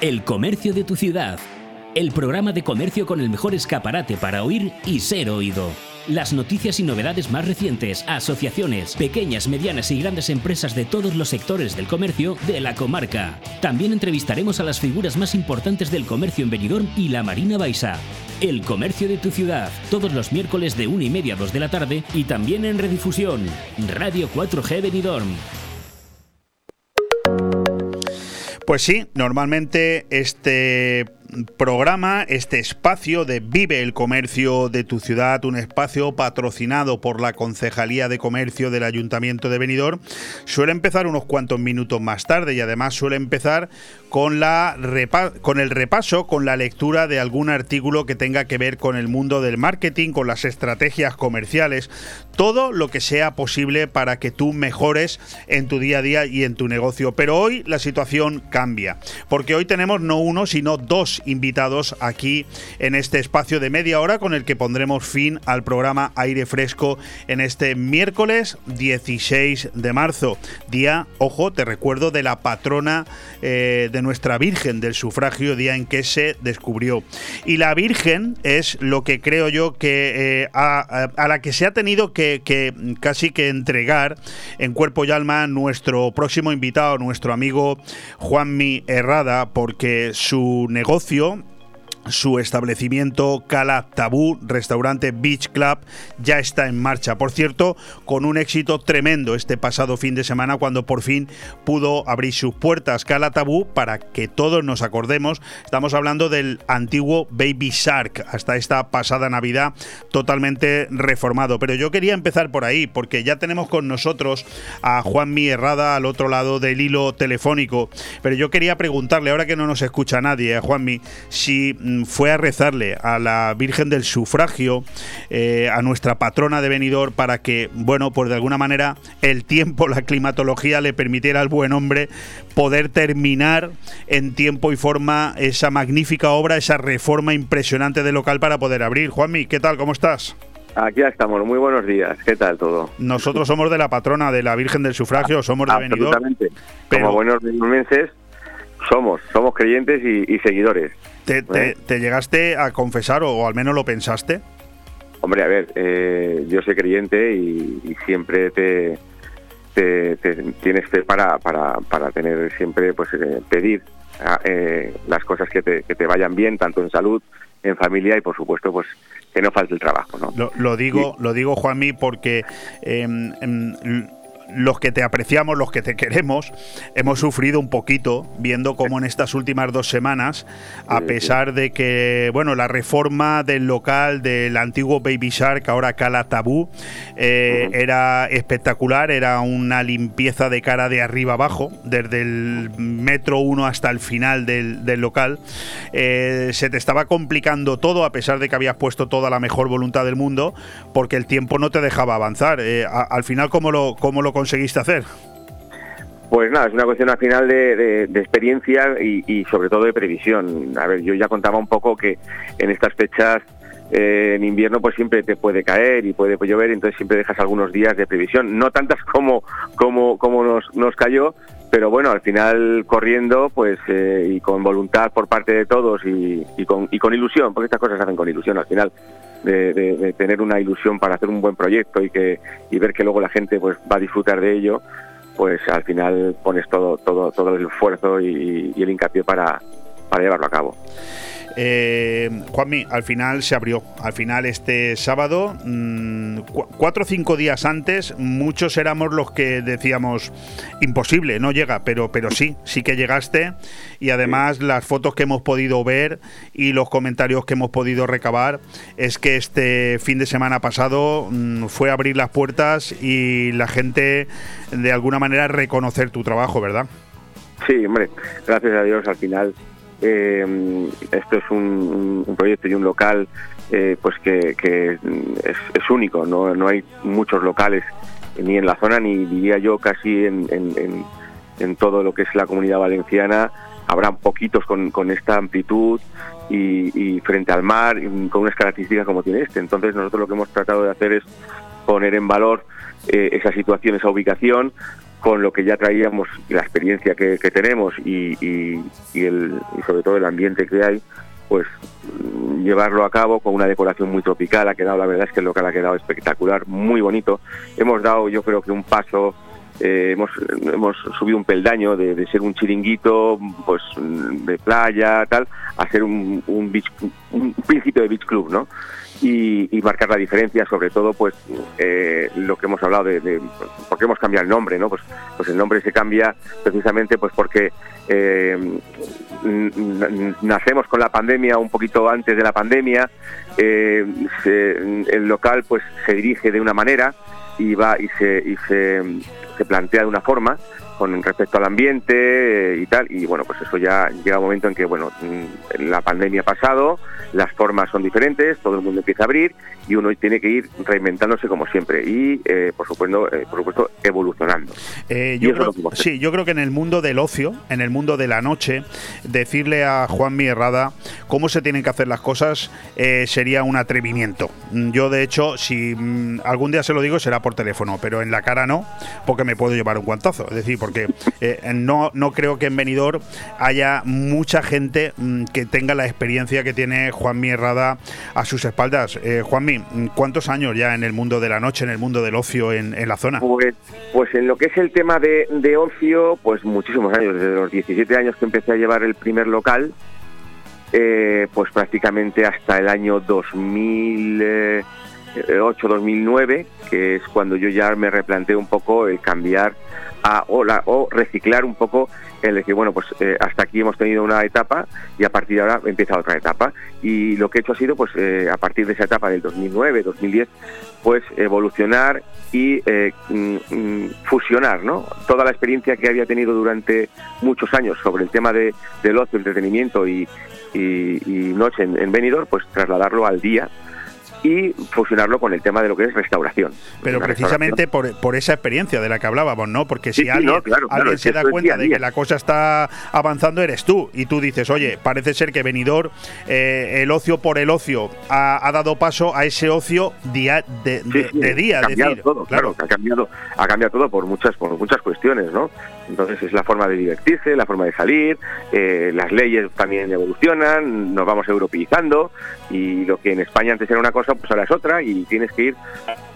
El comercio de tu ciudad. El programa de comercio con el mejor escaparate para oír y ser oído. Las noticias y novedades más recientes, asociaciones, pequeñas, medianas y grandes empresas de todos los sectores del comercio de la comarca. También entrevistaremos a las figuras más importantes del comercio en Benidorm y la Marina Baixa. El comercio de tu ciudad, todos los miércoles de 1 y media a 2 de la tarde y también en redifusión. Radio 4G Benidorm. Pues sí, normalmente este programa, este espacio de Vive el Comercio de tu ciudad, un espacio patrocinado por la Concejalía de Comercio del Ayuntamiento de Benidorm, suele empezar unos cuantos minutos más tarde y además suele empezar con, la con el repaso, con la lectura de algún artículo que tenga que ver con el mundo del marketing, con las estrategias comerciales, todo lo que sea posible para que tú mejores en tu día a día y en tu negocio. Pero hoy la situación cambia, porque hoy tenemos no uno, sino dos invitados aquí en este espacio de media hora con el que pondremos fin al programa Aire Fresco en este miércoles 16 de marzo. Día, ojo, te recuerdo, de la patrona eh, de nuestra Virgen del sufragio, día en que se descubrió. Y la Virgen es lo que creo yo que eh, a, la que se ha tenido que casi que entregar en cuerpo y alma nuestro próximo invitado, nuestro amigo Juanmi Herrada, porque su negocio negocio su establecimiento Cala Tabú, restaurante Beach Club, ya está en marcha. Por cierto, con un éxito tremendo este pasado fin de semana cuando por fin pudo abrir sus puertas Cala Tabú para que todos nos acordemos. Estamos hablando del antiguo Baby Shark hasta esta pasada Navidad totalmente reformado. Pero yo quería empezar por ahí porque ya tenemos con nosotros a Juan Herrada al otro lado del hilo telefónico. Pero yo quería preguntarle, ahora que no nos escucha nadie, a Juanmi, si fue a rezarle a la Virgen del Sufragio, eh, a nuestra patrona de venidor, para que, bueno, pues de alguna manera el tiempo, la climatología le permitiera al buen hombre poder terminar en tiempo y forma esa magnífica obra, esa reforma impresionante del local para poder abrir. Juanmi, ¿qué tal? ¿Cómo estás? Aquí estamos, muy buenos días. ¿Qué tal todo? Nosotros somos de la patrona de la Virgen del Sufragio, somos de Benidorm. Absolutamente. Como buenos benidormenses, somos, somos creyentes y, seguidores. ¿Te, te, llegaste a confesar o, al menos lo pensaste? Hombre, a ver, eh, yo soy creyente y, siempre te, te, tienes fe para, para, para tener siempre, pues, eh, pedir eh, las cosas que te, que te vayan bien, tanto en salud, en familia y, por supuesto, pues que no falte el trabajo. ¿no? Lo, lo digo, lo digo Juanmi, porque em, em, los que te apreciamos, los que te queremos, hemos sufrido un poquito viendo cómo en estas últimas dos semanas, a pesar de que, bueno, la reforma del local del antiguo Baby Shark, ahora Cala Tabú, eh, era espectacular, era una limpieza de cara de arriba abajo, desde el metro uno hasta el final del, del local. Eh, se te estaba complicando todo, a pesar de que habías puesto toda la mejor voluntad del mundo, porque el tiempo no te dejaba avanzar. Eh, a- al final, ¿cómo lo, cómo lo conseguiste hacer? Pues nada, es una cuestión al final de, de- experiencia y, y sobre todo de previsión. A ver, yo ya contaba un poco que en estas fechas eh, en invierno pues siempre te puede caer y puede llover, entonces siempre dejas algunos días de previsión, no tantas como como como nos, nos cayó, pero bueno, al final corriendo pues eh, y con voluntad por parte de todos y, y con, y con ilusión, porque estas cosas se hacen con ilusión al final. De, de- de tener una ilusión para hacer un buen proyecto y que y ver que luego la gente pues va a disfrutar de ello pues al final pones todo todo todo el esfuerzo y, y el hincapié para, para llevarlo a cabo. Eh, Juanmi, al final se abrió. Al final este sábado, mm, cu- cuatro o cinco días antes, muchos éramos los que decíamos imposible, no llega, pero, pero sí, sí que llegaste. Y además las fotos que hemos podido ver y los comentarios que hemos podido recabar es que este fin de semana pasado mm, fue abrir las puertas y la gente de alguna manera reconocer tu trabajo, ¿verdad? Sí, hombre, gracias a Dios al final eh, esto es un, proyecto y un local eh, pues que, es, único, ¿no? no hay muchos locales ni en la zona ni diría yo casi en, en- todo lo que es la comunidad valenciana habrá poquitos con, esta amplitud y, frente al mar con unas características como tiene este. Entonces nosotros lo que hemos tratado de hacer es poner en valor eh, esa situación, esa ubicación, con lo que ya traíamos, la experiencia que, tenemos y, y- y el, y sobre todo el ambiente que hay, pues mm, llevarlo a cabo con una decoración muy tropical. Ha quedado, la verdad es que el local ha quedado espectacular, muy bonito. Hemos dado, yo creo que un paso, eh, hemos, hemos subido un peldaño de, ser un chiringuito, pues de playa, tal, a ser un, un, beach- un principio de beach club, ¿no? Y, marcar la diferencia, sobre todo, pues eh, lo que hemos hablado de, de por qué hemos cambiado el nombre, ¿no? Pues, pues el nombre se cambia precisamente pues porque eh, nacemos con la pandemia un poquito antes de la pandemia, eh, el local pues se dirige de una manera y va y se y se, se plantea de una forma con respecto al ambiente eh, y tal y bueno pues eso ya llega un momento en que bueno mm, la pandemia ha pasado las formas son diferentes todo el mundo empieza a abrir y uno tiene que ir reinventándose como siempre y eh, por supuesto eh, por supuesto evolucionando Eh, yo creo, sí, yo creo que en el mundo del ocio, en el mundo de la noche, decirle a Juan Mierrada cómo se tienen que hacer las cosas eh, sería un atrevimiento. Mm, Yo, de hecho, si mm, algún día se lo digo, será por teléfono, pero en la cara no, porque me puedo llevar un guantazo. Es decir, porque eh, no, no creo que en Benidorm haya mucha gente mm, que tenga la experiencia que tiene Juan Mierrada a sus espaldas. Eh, Juanmi, ¿cuántos años ya en el mundo de la noche, en el mundo del ocio en, la zona? Pues, pues en lo que es el tema de, ocio, pues muchísimos años, desde los 17 años que empecé a llevar el primer local, eh, pues prácticamente hasta el año 2000, eh, 2008-2009, que es cuando yo ya me replanteé un poco el cambiar o, la- o reciclar un poco el decir, bueno, pues eh, hasta aquí hemos tenido una etapa y a partir de ahora empieza otra etapa. Y lo que he hecho ha sido, pues eh, a partir de esa etapa del 2009-2010, pues evolucionar y eh, mm, mm, fusionar ¿no? toda la experiencia que había tenido durante muchos años sobre el tema de, del ocio, entretenimiento y, y, y noche en, en Benidorm, pues trasladarlo al día y fusionarlo con el tema de lo que es restauración. Pero precisamente por, por esa experiencia de la que hablábamos, ¿no? Porque si Sí, sí, alguien, no, claro, claro, alguien es se da cuenta de que la cosa está avanzando, eres tú. Y tú dices, oye, parece ser que Benidorm, eh, el ocio por el ocio, ha, ha dado paso a ese ocio día de, de- Sí, sí, de día. ha cambiado decir, todo, claro, que ha cambiado, ha cambiado todo por muchas, por muchas cuestiones, ¿no? Entonces es la forma de divertirse, la forma de salir, eh, las leyes también evolucionan, nos vamos europeizando y lo que en España antes era una cosa, pues ahora es otra y tienes que ir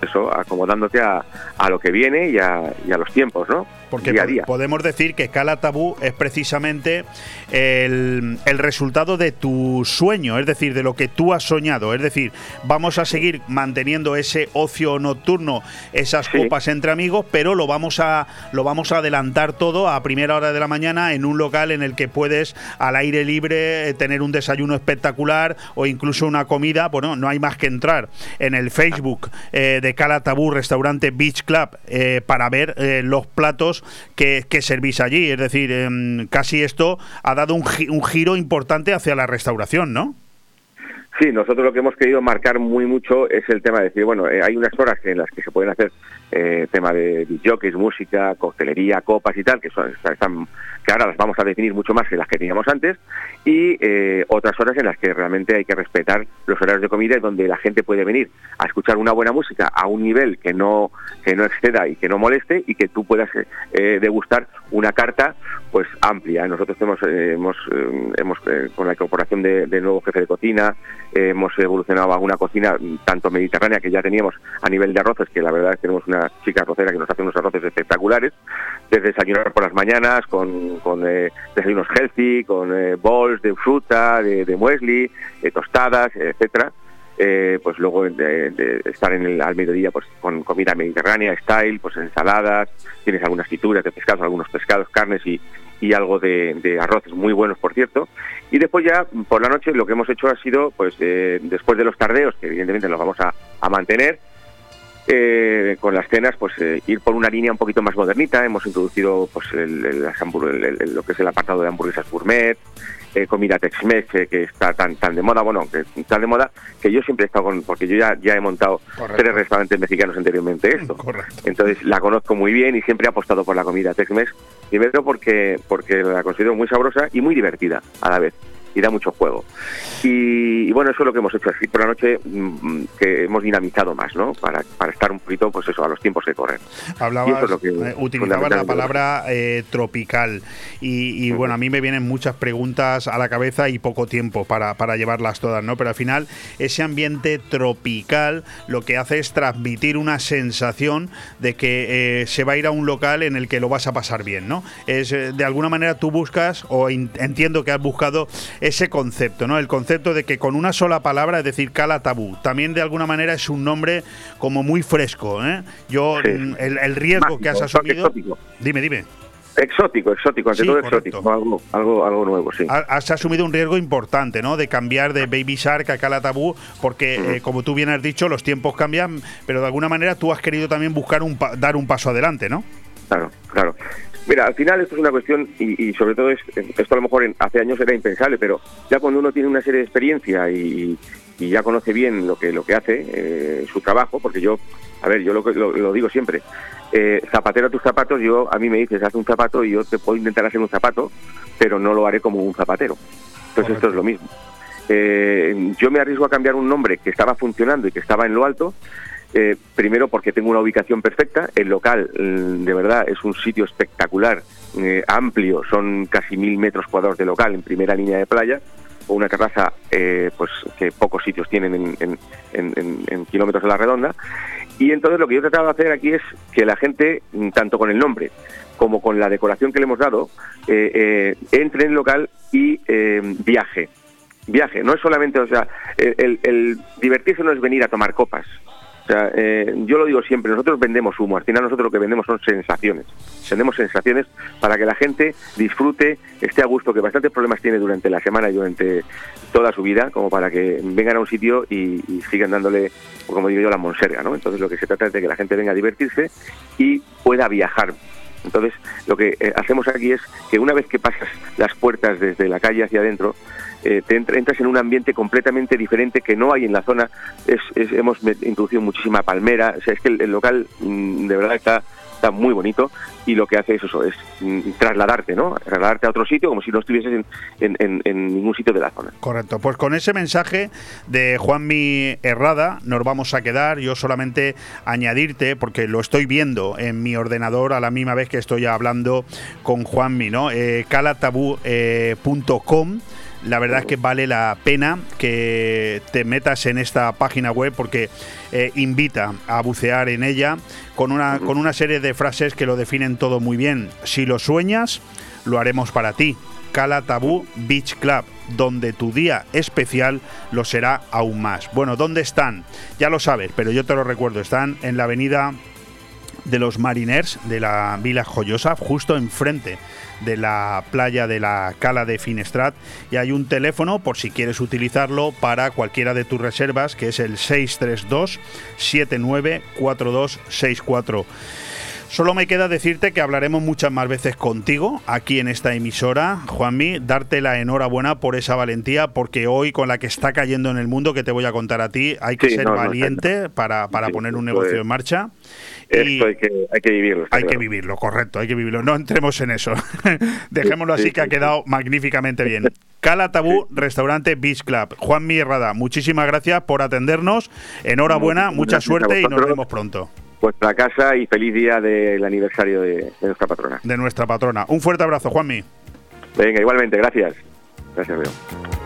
eso acomodándote a, a lo que viene y a, a los tiempos, ¿no? Porque día día. podemos decir que Cala Tabú es precisamente el, el resultado de tu sueño, es decir, de lo que tú has soñado. Es decir, vamos a seguir manteniendo ese ocio nocturno, esas copas entre amigos, pero lo vamos a lo vamos a adelantar todo a primera hora de la mañana en un local en el que puedes al aire libre tener un desayuno espectacular o incluso una comida. Bueno, no hay más que entrar en el Facebook eh, de Cala Tabú Restaurante Beach Club eh, para ver eh, los platos que, que servís allí. Es decir, em, casi esto ha dado un, gi- un giro importante hacia la restauración, ¿no? Sí, nosotros lo que hemos querido marcar muy mucho es el tema de decir, bueno, eh, hay unas horas en las que se pueden hacer eh, tema de jockeys, música, coctelería, copas y tal, que son están, que ahora las vamos a definir mucho más que las que teníamos antes, y eh, otras horas en las que realmente hay que respetar los horarios de comida y donde la gente puede venir a escuchar una buena música a un nivel que no que no exceda y que no moleste y que tú puedas eh, degustar una carta pues amplia. Nosotros hemos, eh, hemos, eh, hemos eh, con la incorporación de, de nuevo jefe de cocina, hemos evolucionado a una cocina mm, tanto mediterránea que ya teníamos a nivel de arroces, que la verdad es que tenemos una chica arrocera que nos hace unos arroces espectaculares, desde desayunar por las mañanas con, con eh, desayunos healthy, con eh, de fruta, de, muesli, eh, tostadas, etcétera. Eh, pues luego de estar en el, al mediodía pues con comida mediterránea, style, pues ensaladas, tienes algunas frituras de pescados, algunos pescados, carnes y, y algo de, de arroces muy buenos, por cierto. Y después ya por la noche lo que hemos hecho ha sido, pues eh, después de los tardeos, que evidentemente los vamos a, a mantener, eh, con las cenas, pues eh, ir por una línea un poquito más modernita. Hemos introducido pues el, el- lo que es el apartado de hamburguesas gourmet, eh, comida Tex-Mex eh, que está tan tan de moda, bueno, que está de moda, que yo siempre he estado con, porque yo ya, ya he montado Correcto. tres restaurantes mexicanos anteriormente esto. <laughs> Entonces la conozco muy bien y siempre he apostado por la comida Tex-Mex, primero porque, porque la considero muy sabrosa y muy divertida a la vez. Y da mucho juego. Y, y bueno, eso es lo que hemos hecho así por la noche, mm, que hemos dinamizado más, ¿no? Para, para estar un poquito, pues eso, a los tiempos que corren. Hablabas, es que eh, utilizabas la palabra eh, tropical y, y, bueno, a mí me vienen muchas preguntas a la cabeza y poco tiempo para, para llevarlas todas, ¿no? Pero al final ese ambiente tropical lo que hace es transmitir una sensación de que eh, se va a ir a un local en el que lo vas a pasar bien, ¿no? Es de alguna manera tú buscas o entiendo que has buscado ese concepto, ¿no? El concepto de que con una sola palabra, es decir, Cala Tabú, también de alguna manera es un nombre como muy fresco, ¿eh? Yo Sí. mm, el, el riesgo que has asumido. exótico. Dime, dime. Exótico, exótico, ante Sí, todo exótico, algo, algo, algo nuevo, sí. Ha- Has asumido un riesgo importante, ¿no? De cambiar de Baby Shark a Cala Tabú, porque, eh, como tú bien has dicho, los tiempos cambian, pero de alguna manera tú has querido también buscar un pa- dar un paso adelante, ¿no? Claro, claro. Mira, al final esto es una cuestión, y, y sobre todo es, esto a lo mejor en- hace años era impensable, pero ya cuando uno tiene una serie de experiencia y, y ya conoce bien lo que, lo que hace, eh, su trabajo, porque yo, a ver, yo lo, lo, lo digo siempre, eh, zapatero a tus zapatos, yo a mí me dices, haz un zapato y yo te puedo intentar hacer un zapato, pero no lo haré como un zapatero. Entonces esto es lo mismo. Eh, yo me arriesgo a cambiar un nombre que estaba funcionando y que estaba en lo alto, eh, primero porque tengo una ubicación perfecta, el local mm, de verdad es un sitio espectacular, eh, amplio, son casi mil metros cuadrados de local en primera línea de playa, o una terraza eh, pues que pocos sitios tienen en, kilómetros a la redonda. Y entonces lo que yo he tratado de hacer aquí es que la gente, mm, tanto con el nombre como con la decoración que le hemos dado, eh, entre en el local y viaje. Viaje, no es solamente, o sea, el- el divertirse no es venir a tomar copas, O sea, eh, yo lo digo siempre, nosotros vendemos humo, al final nosotros lo que vendemos son sensaciones. Vendemos sensaciones para que la gente disfrute, esté a gusto, que bastantes problemas tiene durante la semana y durante toda su vida, como para que vengan a un sitio y, sigan dándole, como digo yo, la monserga, ¿no? Entonces lo que se trata es de que la gente venga a divertirse y pueda viajar entonces, lo que eh, hacemos aquí es que una vez que pasas las puertas desde la calle hacia adentro, eh, te entras en un ambiente completamente diferente que no hay en la zona. Es, hemos introducido muchísima palmera, o sea, es que el, local mm, de verdad está, muy bonito y lo que hace es eso, es mm, trasladarte, ¿no? Trasladarte a otro sitio como si no estuvieses en, en, ningún sitio de la zona. Correcto, pues con ese mensaje de Juanmi Herrada nos vamos a quedar. Yo solamente añadirte, porque lo estoy viendo en mi ordenador a la misma vez que estoy hablando con Juanmi, ¿no? Eh, calatabú.com. Eh, la verdad es que vale la pena que te metas en esta página web porque eh, invita a bucear en ella con una, con una serie de frases que lo definen todo muy bien. Si lo sueñas, lo haremos para ti. Cala Tabú Beach Club, donde tu día especial lo será aún más. Bueno, ¿dónde están? Ya lo sabes, pero yo te lo recuerdo, están en la avenida de los Mariners de la Vila Joyosa, justo enfrente de la playa de la Cala de Finestrat y hay un teléfono por si quieres utilizarlo para cualquiera de tus reservas que es el 632 794264. Solo me queda decirte que hablaremos muchas más veces contigo aquí en esta emisora, Juanmi, darte la enhorabuena por esa valentía, porque hoy con la que está cayendo en el mundo, que te voy a contar a ti, hay que ser valiente para, para poner un negocio en marcha. Esto hay que, hay que vivirlo. Hay que vivirlo, correcto, hay que vivirlo. No entremos en eso. <laughs> Dejémoslo así, que ha quedado magníficamente bien. Cala Tabú, Restaurante Beach Club. Juan Mierrada, muchísimas gracias por atendernos. Enhorabuena, mucha suerte y nos vemos pronto. Vuestra casa y feliz día del aniversario de, nuestra patrona. De nuestra patrona. Un fuerte abrazo, Juanmi. Venga, igualmente, gracias. Gracias, Leo.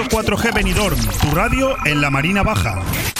Radio 4G Benidorm, tu radio en la Marina Baja.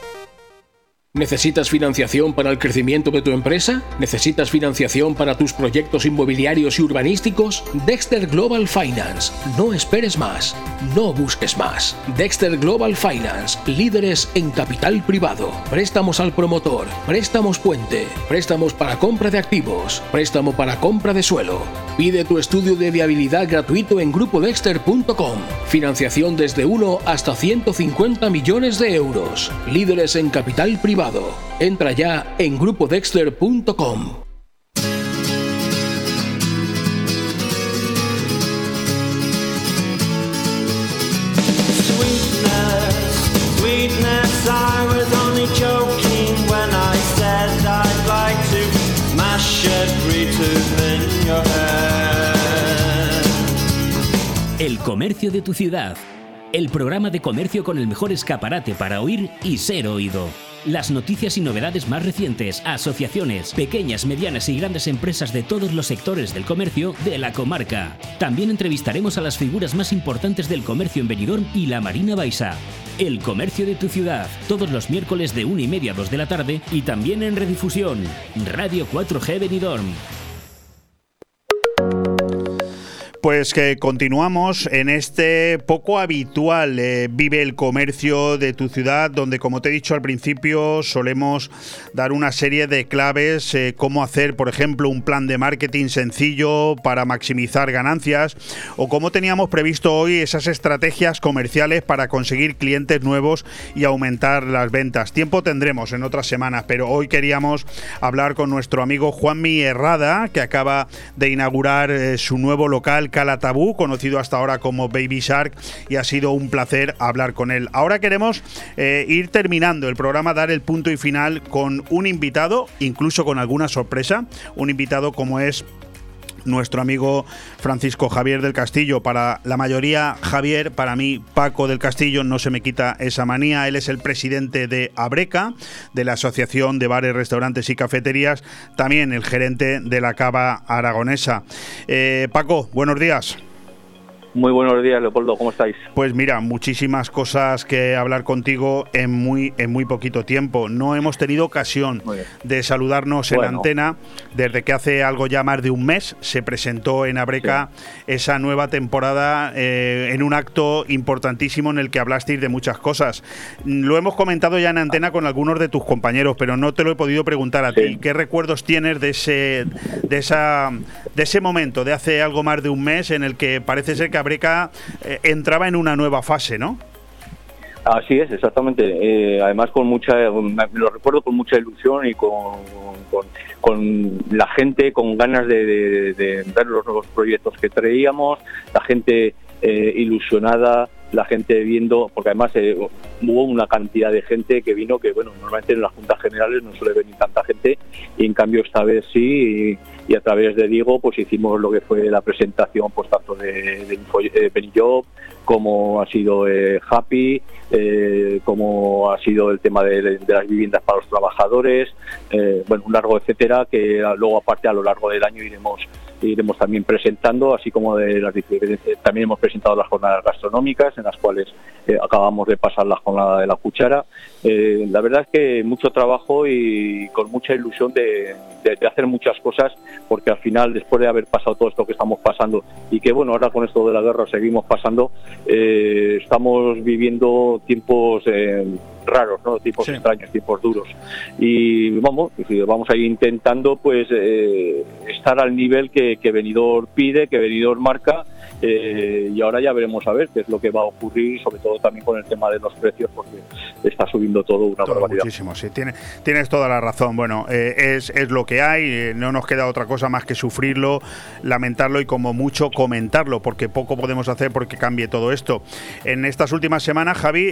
¿Necesitas financiación para el crecimiento de tu empresa? ¿Necesitas financiación para tus proyectos inmobiliarios y urbanísticos? Dexter Global Finance. No esperes más. No busques más. Dexter Global Finance. Líderes en capital privado. Préstamos al promotor. Préstamos puente. Préstamos para compra de activos. Préstamo para compra de suelo. Pide tu estudio de viabilidad gratuito en grupodexter.com. Financiación desde 1 hasta 150 millones de euros. Líderes en capital privado Entra ya en grupodexter.com. El comercio de tu ciudad. El programa de comercio con el mejor escaparate para oír y ser oído. Las noticias y novedades más recientes, asociaciones, pequeñas, medianas y grandes empresas de todos los sectores del comercio de la comarca. También entrevistaremos a las figuras más importantes del comercio en Benidorm y la Marina Baixa. El comercio de tu ciudad, todos los miércoles de 1 y media a 2 de la tarde y también en redifusión. Radio 4G Benidorm. Pues que continuamos en este poco habitual eh, Vive el Comercio de tu ciudad, donde como te he dicho al principio solemos dar una serie de claves, eh, cómo hacer, por ejemplo, un plan de marketing sencillo para maximizar ganancias, o cómo teníamos previsto hoy esas estrategias comerciales para conseguir clientes nuevos y aumentar las ventas. Tiempo tendremos en otras semanas, pero hoy queríamos hablar con nuestro amigo Juanmi Herrada, que acaba de inaugurar eh, su nuevo local Calatabú, conocido hasta ahora como Baby Shark, y ha sido un placer hablar con él. Ahora queremos eh, ir terminando el programa, dar el punto y final con un invitado, incluso con alguna sorpresa, un invitado como es nuestro amigo Francisco Javier del Castillo. Para la mayoría, Javier, para mí, Paco del Castillo, no se me quita esa manía. Él es el presidente de Abreca, de la Asociación de Bares, Restaurantes y Cafeterías, también el gerente de la Cava Aragonesa. Eh, Paco, buenos días. Muy buenos días, Leopoldo, ¿cómo estáis? Pues mira, muchísimas cosas que hablar contigo en muy, en muy poquito tiempo. No hemos tenido ocasión de saludarnos en antena desde que hace algo ya más de un mes se presentó en Abreca esa nueva temporada eh, en un acto importantísimo en el que hablasteis de muchas cosas. Lo hemos comentado ya en antena con algunos de tus compañeros, pero no te lo he podido preguntar a ti. ¿Qué recuerdos tienes de ese, de, esa, de ese momento, de hace algo más de un mes, en el que parece ser que Eh, entraba en una nueva fase, ¿no? Así es, exactamente. Eh, además, con mucha, lo recuerdo con mucha ilusión y con, con, la gente con ganas de, ver los nuevos proyectos que traíamos, la gente eh, ilusionada, la gente viendo, porque además hubo una cantidad de gente que vino que, bueno, normalmente en las juntas generales no suele venir tanta gente y en cambio esta vez sí y, a través de Diego pues hicimos lo que fue la presentación pues tanto de, de, Job como ha sido eh, Happy, eh, como ha sido el tema de, las viviendas para los trabajadores, eh, bueno, un largo etcétera que luego aparte a lo largo del año iremos iremos también presentando, así como de las también hemos presentado las jornadas gastronómicas en las cuales acabamos de pasar la jornada de la cuchara. La verdad es que mucho trabajo y con mucha ilusión de, de, hacer muchas cosas, porque al final, después de haber pasado todo esto que estamos pasando y que, bueno, ahora con esto de la guerra seguimos pasando, eh, estamos viviendo tiempos eh, raros, ¿no? Tiempos extraños, tiempos duros. Y vamos, vamos a ir intentando, pues, eh, estar al nivel que, que Benidorm pide, que Benidorm marca eh, y ahora ya veremos a ver qué es lo que va a ocurrir, sobre todo también con el tema de los precios, porque está subiendo todo una barbaridad. Muchísimo, sí, tiene, tienes toda la razón. Bueno, eh, es, es, lo que hay, eh, no nos queda otra cosa más que sufrirlo, lamentarlo y como mucho comentarlo, porque poco podemos hacer porque cambie todo esto. En estas últimas semanas, Javi,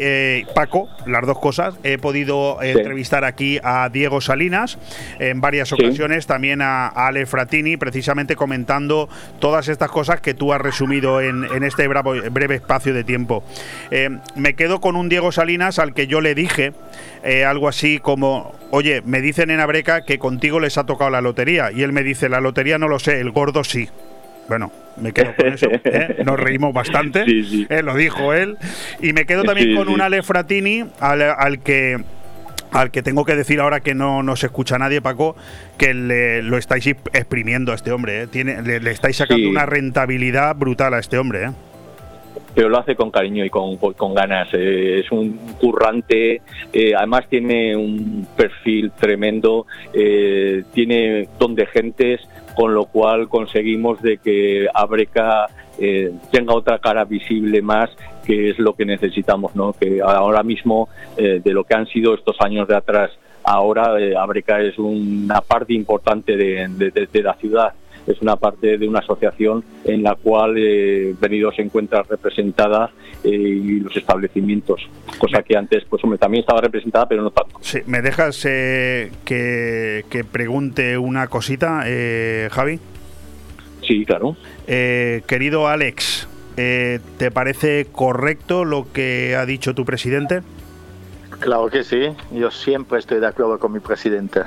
Paco, las dos cosas, he podido entrevistar aquí a Diego Salinas en varias ocasiones, también a, a Ale Fratini, precisamente comentando todas estas cosas que tú has resumido en, este breve espacio de tiempo. Eh, me quedo con un Diego Salinas al que yo le dije eh, algo así como, oye, me dicen en Abreca que contigo les ha tocado la lotería. Y él me dice, la lotería no lo sé, el gordo sí. Bueno, me quedo con eso. <laughs> ¿eh? Nos reímos bastante. lo dijo él. Y me quedo también con un Ale Fratini al que al que tengo que decir ahora que no nos escucha nadie, Paco, que le, lo estáis exprimiendo a este hombre. ¿eh? Tiene, le, estáis sacando una rentabilidad brutal a este hombre. ¿eh? Pero lo hace con cariño y con, con ganas. Eh, es un currante, además tiene un perfil tremendo, tiene don de gentes, con lo cual conseguimos de que Abreca tenga otra cara visible más que es lo que necesitamos, ¿no? que ahora mismo eh, de lo que han sido estos años de atrás, ahora eh, Abreca es una parte importante de, la ciudad es una parte de una asociación en la cual eh, Venido se encuentra representada eh, y los establecimientos, cosa que antes, pues hombre, también estaba representada, pero no tanto. Sí, ¿me dejas que, que, pregunte una cosita, Javi? Sí, claro. querido Alex, eh, ¿Te parece correcto lo que ha dicho tu presidente? Claro que sí, yo siempre estoy de acuerdo con mi presidente.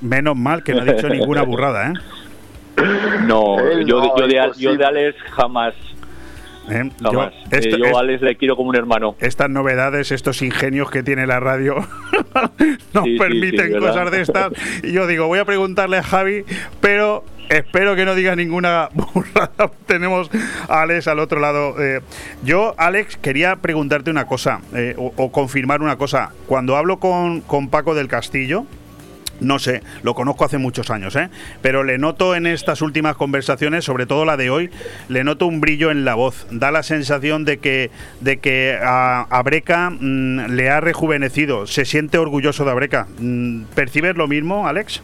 Menos mal que no ha dicho ninguna burrada, ¿eh? <laughs> No, yo, de, Alex jamás. ¿Eh? Yo, eh, a Alex le quiero como un hermano. Estas novedades, estos ingenios que tiene la radio, <laughs> nos permiten cosas de estas. Y yo digo, voy a preguntarle a Javi, pero espero que no digas ninguna burrada. <laughs> Tenemos a Alex al otro lado. Eh, yo, Alex, quería preguntarte una cosa eh, o, o confirmar una cosa. Cuando hablo con, con Paco del Castillo, no sé, lo conozco hace muchos años, ¿eh? pero le noto en estas últimas conversaciones, sobre todo la de hoy, le noto un brillo en la voz. Da la sensación de que, de que a, Breca mm, le ha rejuvenecido, se siente orgulloso de Abreca. Mm, ¿Percibes lo mismo, Alex?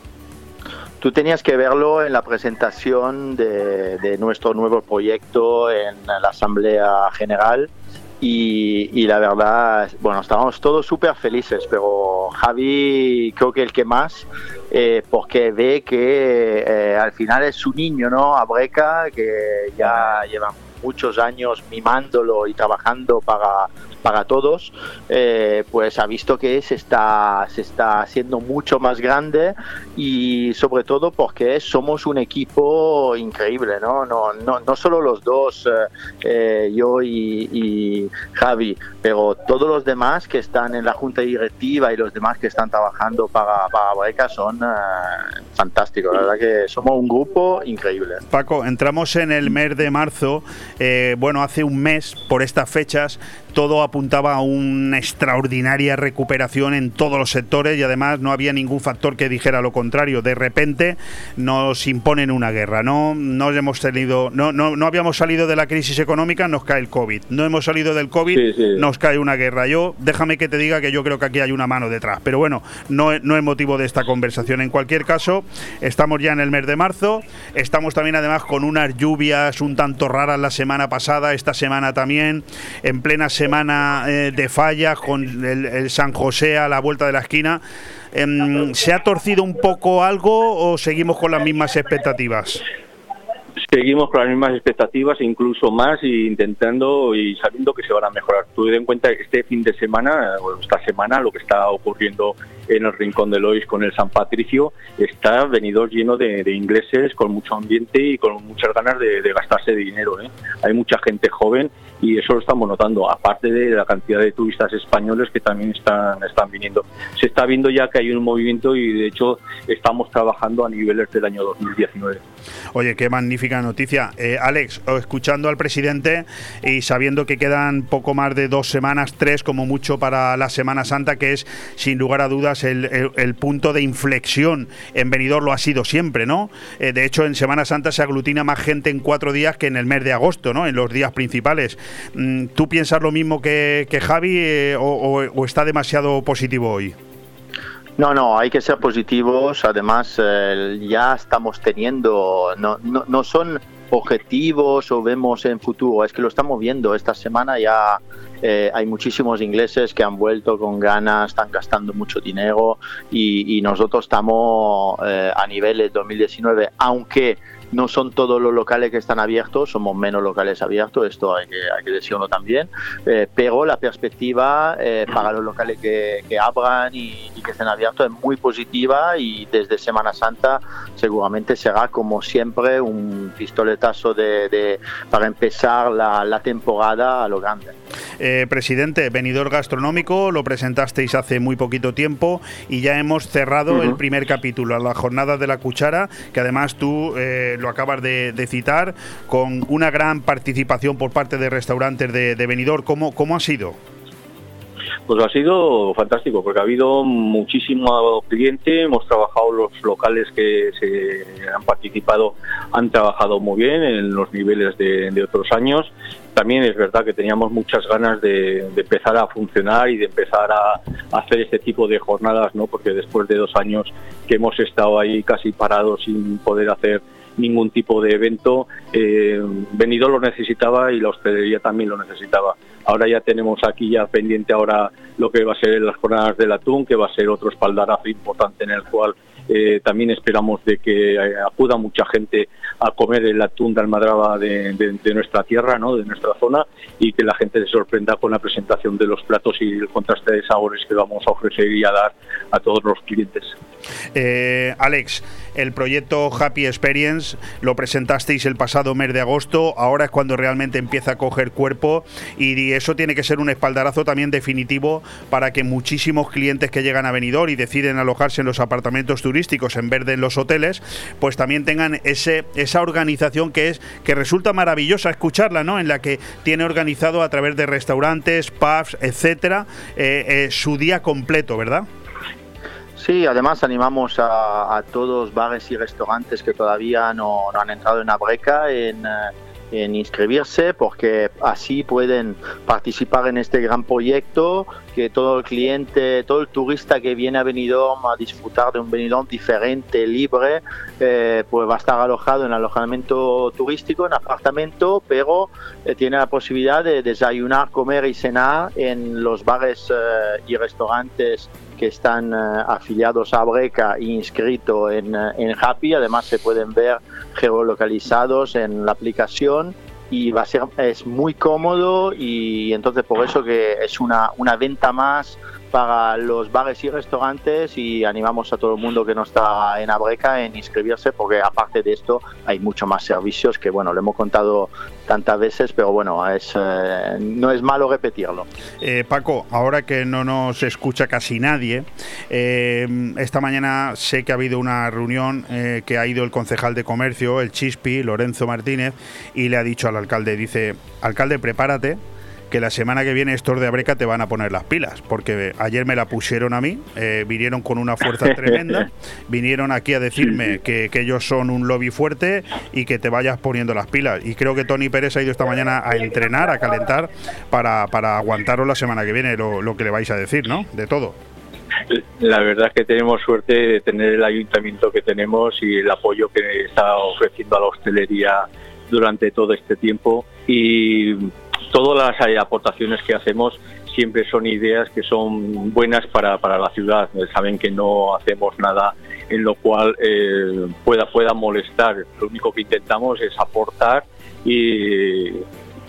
Tú tenías que verlo en la presentación de nuestro nuevo proyecto en la Asamblea General y, y la verdad, bueno, estábamos todos súper felices, pero Javi creo que el que más, eh, porque ve que eh, al final es su niño, ¿no? Abreca, que ya lleva muchos años mimándolo y trabajando para, para todos, eh, pues ha visto que se está, se está haciendo mucho más grande y sobre todo porque somos un equipo increíble, ¿no? No, no, no solo los dos, eh, eh, yo y, y Javi, pero todos los demás que están en la junta directiva y los demás que están trabajando para, para Breca son eh, fantásticos, la verdad que somos un grupo increíble. Paco, entramos en el mes de marzo, eh, bueno, hace un mes, por estas fechas, todo apuntaba a una extraordinaria recuperación en todos los sectores y además no había ningún factor que dijera lo contrario. De repente nos imponen una guerra. No, no hemos tenido, no, no, no habíamos salido de la crisis económica, nos cae el COVID. No hemos salido del COVID, Sí, sí. nos cae una guerra. Yo, déjame que te diga que yo creo que aquí hay una mano detrás. Pero bueno, no, no es motivo de esta conversación. En cualquier caso, estamos ya en el mes de marzo. Estamos también además con unas lluvias un tanto raras la semana pasada, esta semana también, en plena semana eh, de fallas con el, San José a la vuelta de la esquina. Em, ¿Se ha torcido un poco algo o seguimos con las mismas expectativas? Seguimos con las mismas expectativas, incluso más, e intentando y sabiendo que se van a mejorar. Ten en cuenta este fin de semana, o esta semana, lo que está ocurriendo en el Rincón de Lois con el San Patricio, está venido lleno de, ingleses con mucho ambiente y con muchas ganas de, de gastarse dinero. ¿eh? Hay mucha gente joven y eso lo estamos notando, aparte de la cantidad de turistas españoles que también están, están viniendo. Se está viendo ya que hay un movimiento y de hecho estamos trabajando a niveles del año 2019. Oye, qué magnífica noticia. Eh, Alex, escuchando al presidente y sabiendo que quedan poco más de dos semanas, tres como mucho para la Semana Santa, que es sin lugar a dudas el, el- el punto de inflexión. En Benidorm lo ha sido siempre, ¿no? Eh, de hecho, en Semana Santa se aglutina más gente en cuatro días que en el mes de agosto, ¿no? En los días principales. Mm, ¿Tú piensas lo mismo que, Javi eh, o, está demasiado positivo hoy? No, no, hay que ser positivos. Además, eh, ya estamos teniendo, no, no, no son objetivos o vemos en futuro, es que lo estamos viendo. Esta semana ya eh, hay muchísimos ingleses que han vuelto con ganas, están gastando mucho dinero y, y nosotros estamos eh, a niveles 2019, aunque no son todos los locales que están abiertos, somos menos locales abiertos, esto hay que, hay que decirlo también, eh, pero la perspectiva eh, para los locales que, que abran y, y que estén abiertos es muy positiva y desde Semana Santa seguramente será como siempre un pistoletazo de, de- para empezar la, la temporada a lo grande. Eh, presidente, venidor gastronómico, lo presentasteis hace muy poquito tiempo y ya hemos cerrado el primer capítulo, la jornada de la cuchara, que además tú eh, lo acabas de, citar, con una gran participación por parte de restaurantes de, de Benidorm. ¿Cómo, ¿Cómo ha sido? Pues ha sido fantástico porque ha habido muchísimo cliente, hemos trabajado los locales que se han participado, han trabajado muy bien en los niveles de, otros años. También es verdad que teníamos muchas ganas de, empezar a funcionar y de empezar a hacer este tipo de jornadas, ¿no? Porque después de dos años que hemos estado ahí casi parados sin poder hacer ningún tipo de evento. Eh, Benidorm lo necesitaba y la hostelería también lo necesitaba. Ahora ya tenemos aquí ya pendiente ahora lo que va a ser las jornadas del atún, que va a ser otro espaldarazo importante en el cual eh, también esperamos de que eh, acuda mucha gente a comer el atún de almadraba de, de- de nuestra tierra, ¿no? de nuestra zona, y que la gente se sorprenda con la presentación de los platos y el contraste de sabores que vamos a ofrecer y a dar a todos los clientes. Eh, Alex, el proyecto Happy Experience lo presentasteis el pasado mes de agosto, ahora es cuando realmente empieza a coger cuerpo y eso tiene que ser un espaldarazo también definitivo para que muchísimos clientes que llegan a Benidorm y deciden alojarse en los apartamentos turísticos en vez de en los hoteles, pues también tengan ese, esa organización que es que resulta maravillosa escucharla, ¿no? En la que tiene organizado a través de restaurantes, pubs, etcétera, eh, eh, su día completo, ¿verdad? Sí, además animamos a, todos bares y restaurantes que todavía no, han entrado en Abreca en, eh, en inscribirse porque así pueden participar en este gran proyecto que todo el cliente, todo el turista que viene a Benidorm a disfrutar de un Benidorm diferente, libre, eh, pues va a estar alojado en alojamiento turístico, en apartamento, pero eh, tiene la posibilidad de desayunar, comer y cenar en los bares eh, y restaurantes que están afiliados a Breca e inscritos en, en Happy. Además se pueden ver geolocalizados en la aplicación y va a ser es muy cómodo y entonces por eso que es una, una venta más para los bares y restaurantes y animamos a todo el mundo que no está en Abreca en inscribirse porque aparte de esto hay mucho más servicios que bueno, lo hemos contado tantas veces, pero bueno, es, eh, no es malo repetirlo. Eh, Paco, ahora que no nos escucha casi nadie, eh, esta mañana sé que ha habido una reunión que ha ido el concejal de comercio, el Chispi, Lorenzo Martínez, y le ha dicho al alcalde, dice, alcalde, prepárate que la semana que viene estos de Abreca te van a poner las pilas, porque ayer me la pusieron a mí, eh, vinieron con una fuerza <laughs> tremenda, vinieron aquí a decirme que, ellos son un lobby fuerte y que te vayas poniendo las pilas. Y creo que Tony Pérez ha ido esta mañana a entrenar, a calentar, para, para aguantaros la semana que viene lo, lo que le vais a decir, ¿no? De todo. La verdad es que tenemos suerte de tener el ayuntamiento que tenemos y el apoyo que está ofreciendo a la hostelería durante todo este tiempo y todas las aportaciones que hacemos siempre son ideas que son buenas para, la ciudad. Saben que no hacemos nada en lo cual eh, pueda, pueda molestar. Lo único que intentamos es aportar y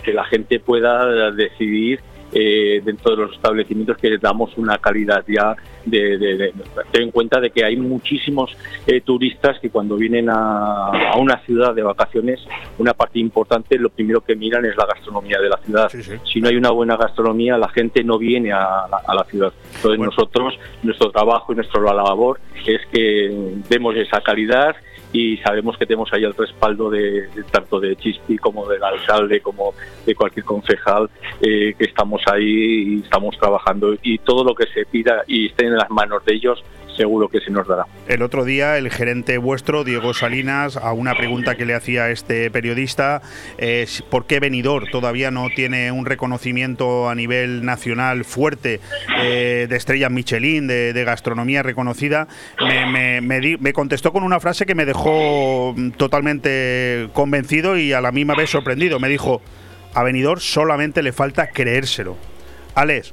que la gente pueda decidir eh, dentro de los establecimientos que damos una calidad ya de, ten en cuenta de que hay muchísimos eh, turistas que cuando vienen a, una ciudad de vacaciones una parte importante lo primero que miran es la gastronomía de la ciudad. Si no hay una buena gastronomía la gente no viene a, la ciudad. Entonces nosotros nuestro trabajo y nuestra labor es que demos esa calidad y sabemos que tenemos ahí el respaldo de, tanto de Chispi como del alcalde como de cualquier concejal eh, que estamos ahí y estamos trabajando y todo lo que se pida y esté en las manos de ellos seguro que se nos dará. El otro día el gerente vuestro, Diego Salinas, a una pregunta que le hacía este periodista, es ¿por qué Benidorm todavía no tiene un reconocimiento a nivel nacional fuerte eh, de estrellas Michelin, de, gastronomía reconocida? Me, me, contestó con una frase que me dejó totalmente convencido y a la misma vez sorprendido. Me dijo, a Benidorm solamente le falta creérselo. Alex,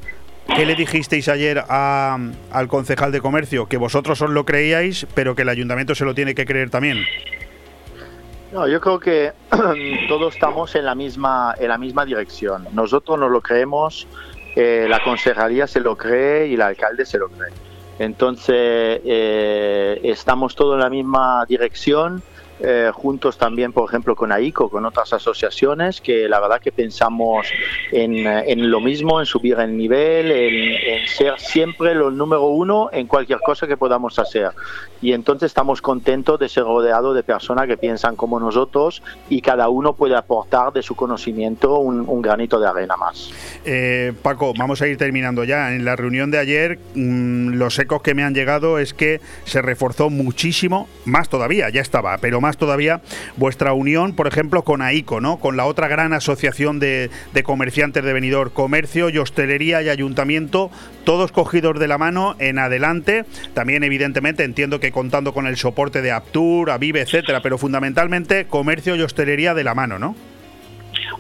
¿Qué le dijisteis ayer al concejal de comercio? Que vosotros os lo creíais, pero que el ayuntamiento se lo tiene que creer también. No, yo creo que <clears throat> todos estamos en la misma en la misma dirección. Nosotros nos lo creemos, eh, la concejalía se lo cree y el alcalde se lo cree. Entonces eh, estamos todos en la misma dirección eh, juntos también, por ejemplo, con AICO, con otras asociaciones, que la verdad que pensamos en, en lo mismo, en subir el nivel, en, ser siempre lo número uno en cualquier cosa que podamos hacer. Y entonces estamos contentos de ser rodeados de personas que piensan como nosotros y cada uno puede aportar de su conocimiento un, granito de arena más. Eh, Paco, vamos a ir terminando ya. En la reunión de ayer, mm, los ecos que me han llegado es que se reforzó muchísimo, más todavía, ya estaba, pero más todavía vuestra unión, por ejemplo, con AICO, ¿no? Con la otra gran asociación de, comerciantes de venidor, comercio y hostelería y ayuntamiento, todos cogidos de la mano en adelante. También, evidentemente, entiendo que contando con el soporte de Aptur, Avive, etcétera, pero fundamentalmente comercio y hostelería de la mano, ¿no?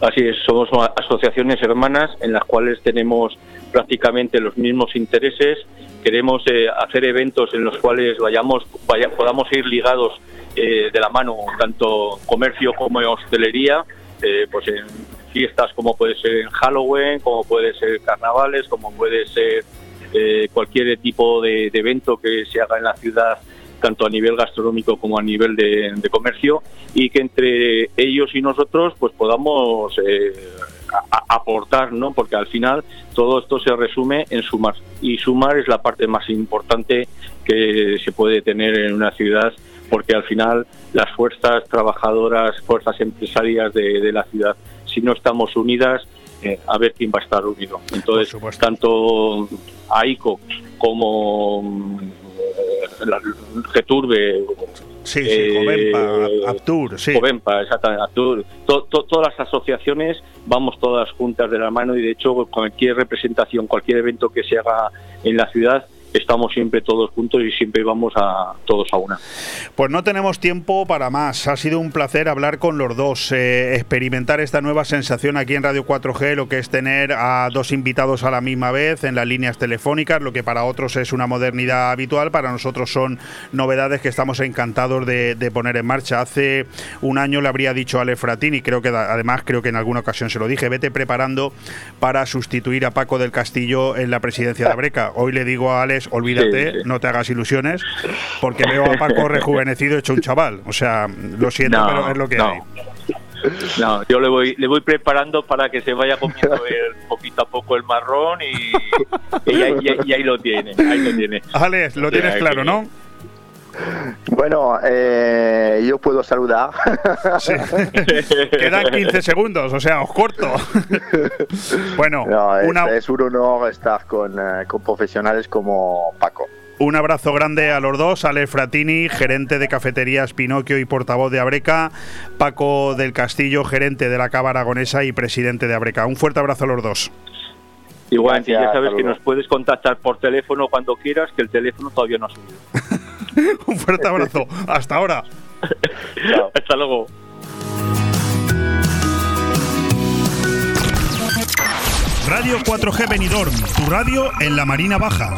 Así es, somos asociaciones hermanas en las cuales tenemos prácticamente los mismos intereses. Queremos eh, hacer eventos en los cuales vayamos, podamos ir ligados eh, de la mano tanto comercio como hostelería, eh, pues en fiestas como puede ser en Halloween, como puede ser carnavales, como puede ser eh, cualquier tipo de, evento que se haga en la ciudad tanto a nivel gastronómico como a nivel de, comercio y que entre ellos y nosotros pues podamos aportar, ¿no? Porque al final todo esto se resume en sumar y sumar es la parte más importante que se puede tener en una ciudad porque al final las fuerzas trabajadoras, fuerzas empresarias de, la ciudad, si no estamos unidas, eh, a ver quién va a estar unido. Entonces, tanto AICO como eh, la Geturbe, Sí, sí, eh, Aptur, sí. exactamente, Aptur. todas las asociaciones vamos todas juntas de la mano y de hecho cualquier representación, cualquier evento que se haga en la ciudad, estamos siempre todos juntos y siempre vamos a todos a una. Pues no tenemos tiempo para más. Ha sido un placer hablar con los dos, eh, experimentar esta nueva sensación aquí en Radio 4G, lo que es tener a dos invitados a la misma vez en las líneas telefónicas, lo que para otros es una modernidad habitual, para nosotros son novedades que estamos encantados de, poner en marcha. Hace un año le habría dicho a Ale Fratini, creo que además creo que en alguna ocasión se lo dije, vete preparando para sustituir a Paco del Castillo en la presidencia de Abreca. Hoy le digo a Ale olvídate, no te hagas ilusiones, porque veo a Paco <laughs> rejuvenecido hecho un chaval. O sea, lo siento, pero es lo que hay. No, yo le voy, le voy preparando para que se vaya comiendo poquito a poco el marrón y, ahí, lo tiene, ahí lo tiene. Alex, lo tienes claro, ¿no? Bueno, eh, yo puedo saludar. <laughs> Quedan 15 segundos, o sea, os corto. <laughs> bueno, es, un honor estar con, eh, con profesionales como Paco. Un abrazo grande a los dos, Ale Fratini, gerente de cafeterías Pinocchio y portavoz de Abreca, Paco del Castillo, gerente de la Cava Aragonesa y presidente de Abreca. Un fuerte abrazo a los dos. Igual, ya sabes que nos puedes contactar por teléfono cuando quieras, que el teléfono todavía no ha subido. <laughs> Un fuerte abrazo. Hasta ahora. <laughs> Hasta luego. Radio 4G Benidorm, tu radio en la Marina Baja.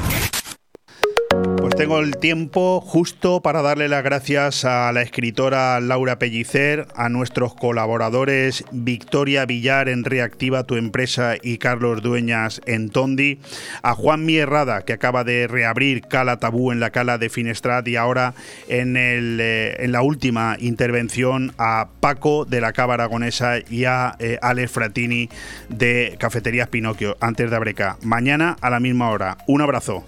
Pues tengo el tiempo justo para darle las gracias a la escritora Laura Pellicer, a nuestros colaboradores Victoria Villar en Reactiva Tu Empresa y Carlos Dueñas en Tondi, a Juan Mierrada, que acaba de reabrir Cala Tabú en la Cala de Finestrat y ahora en, eh, la última intervención a Paco de la Cava Aragonesa y a eh, Ale Fratini de Cafeterías Pinocchio, antes de Abreca. Mañana a la misma hora. Un abrazo.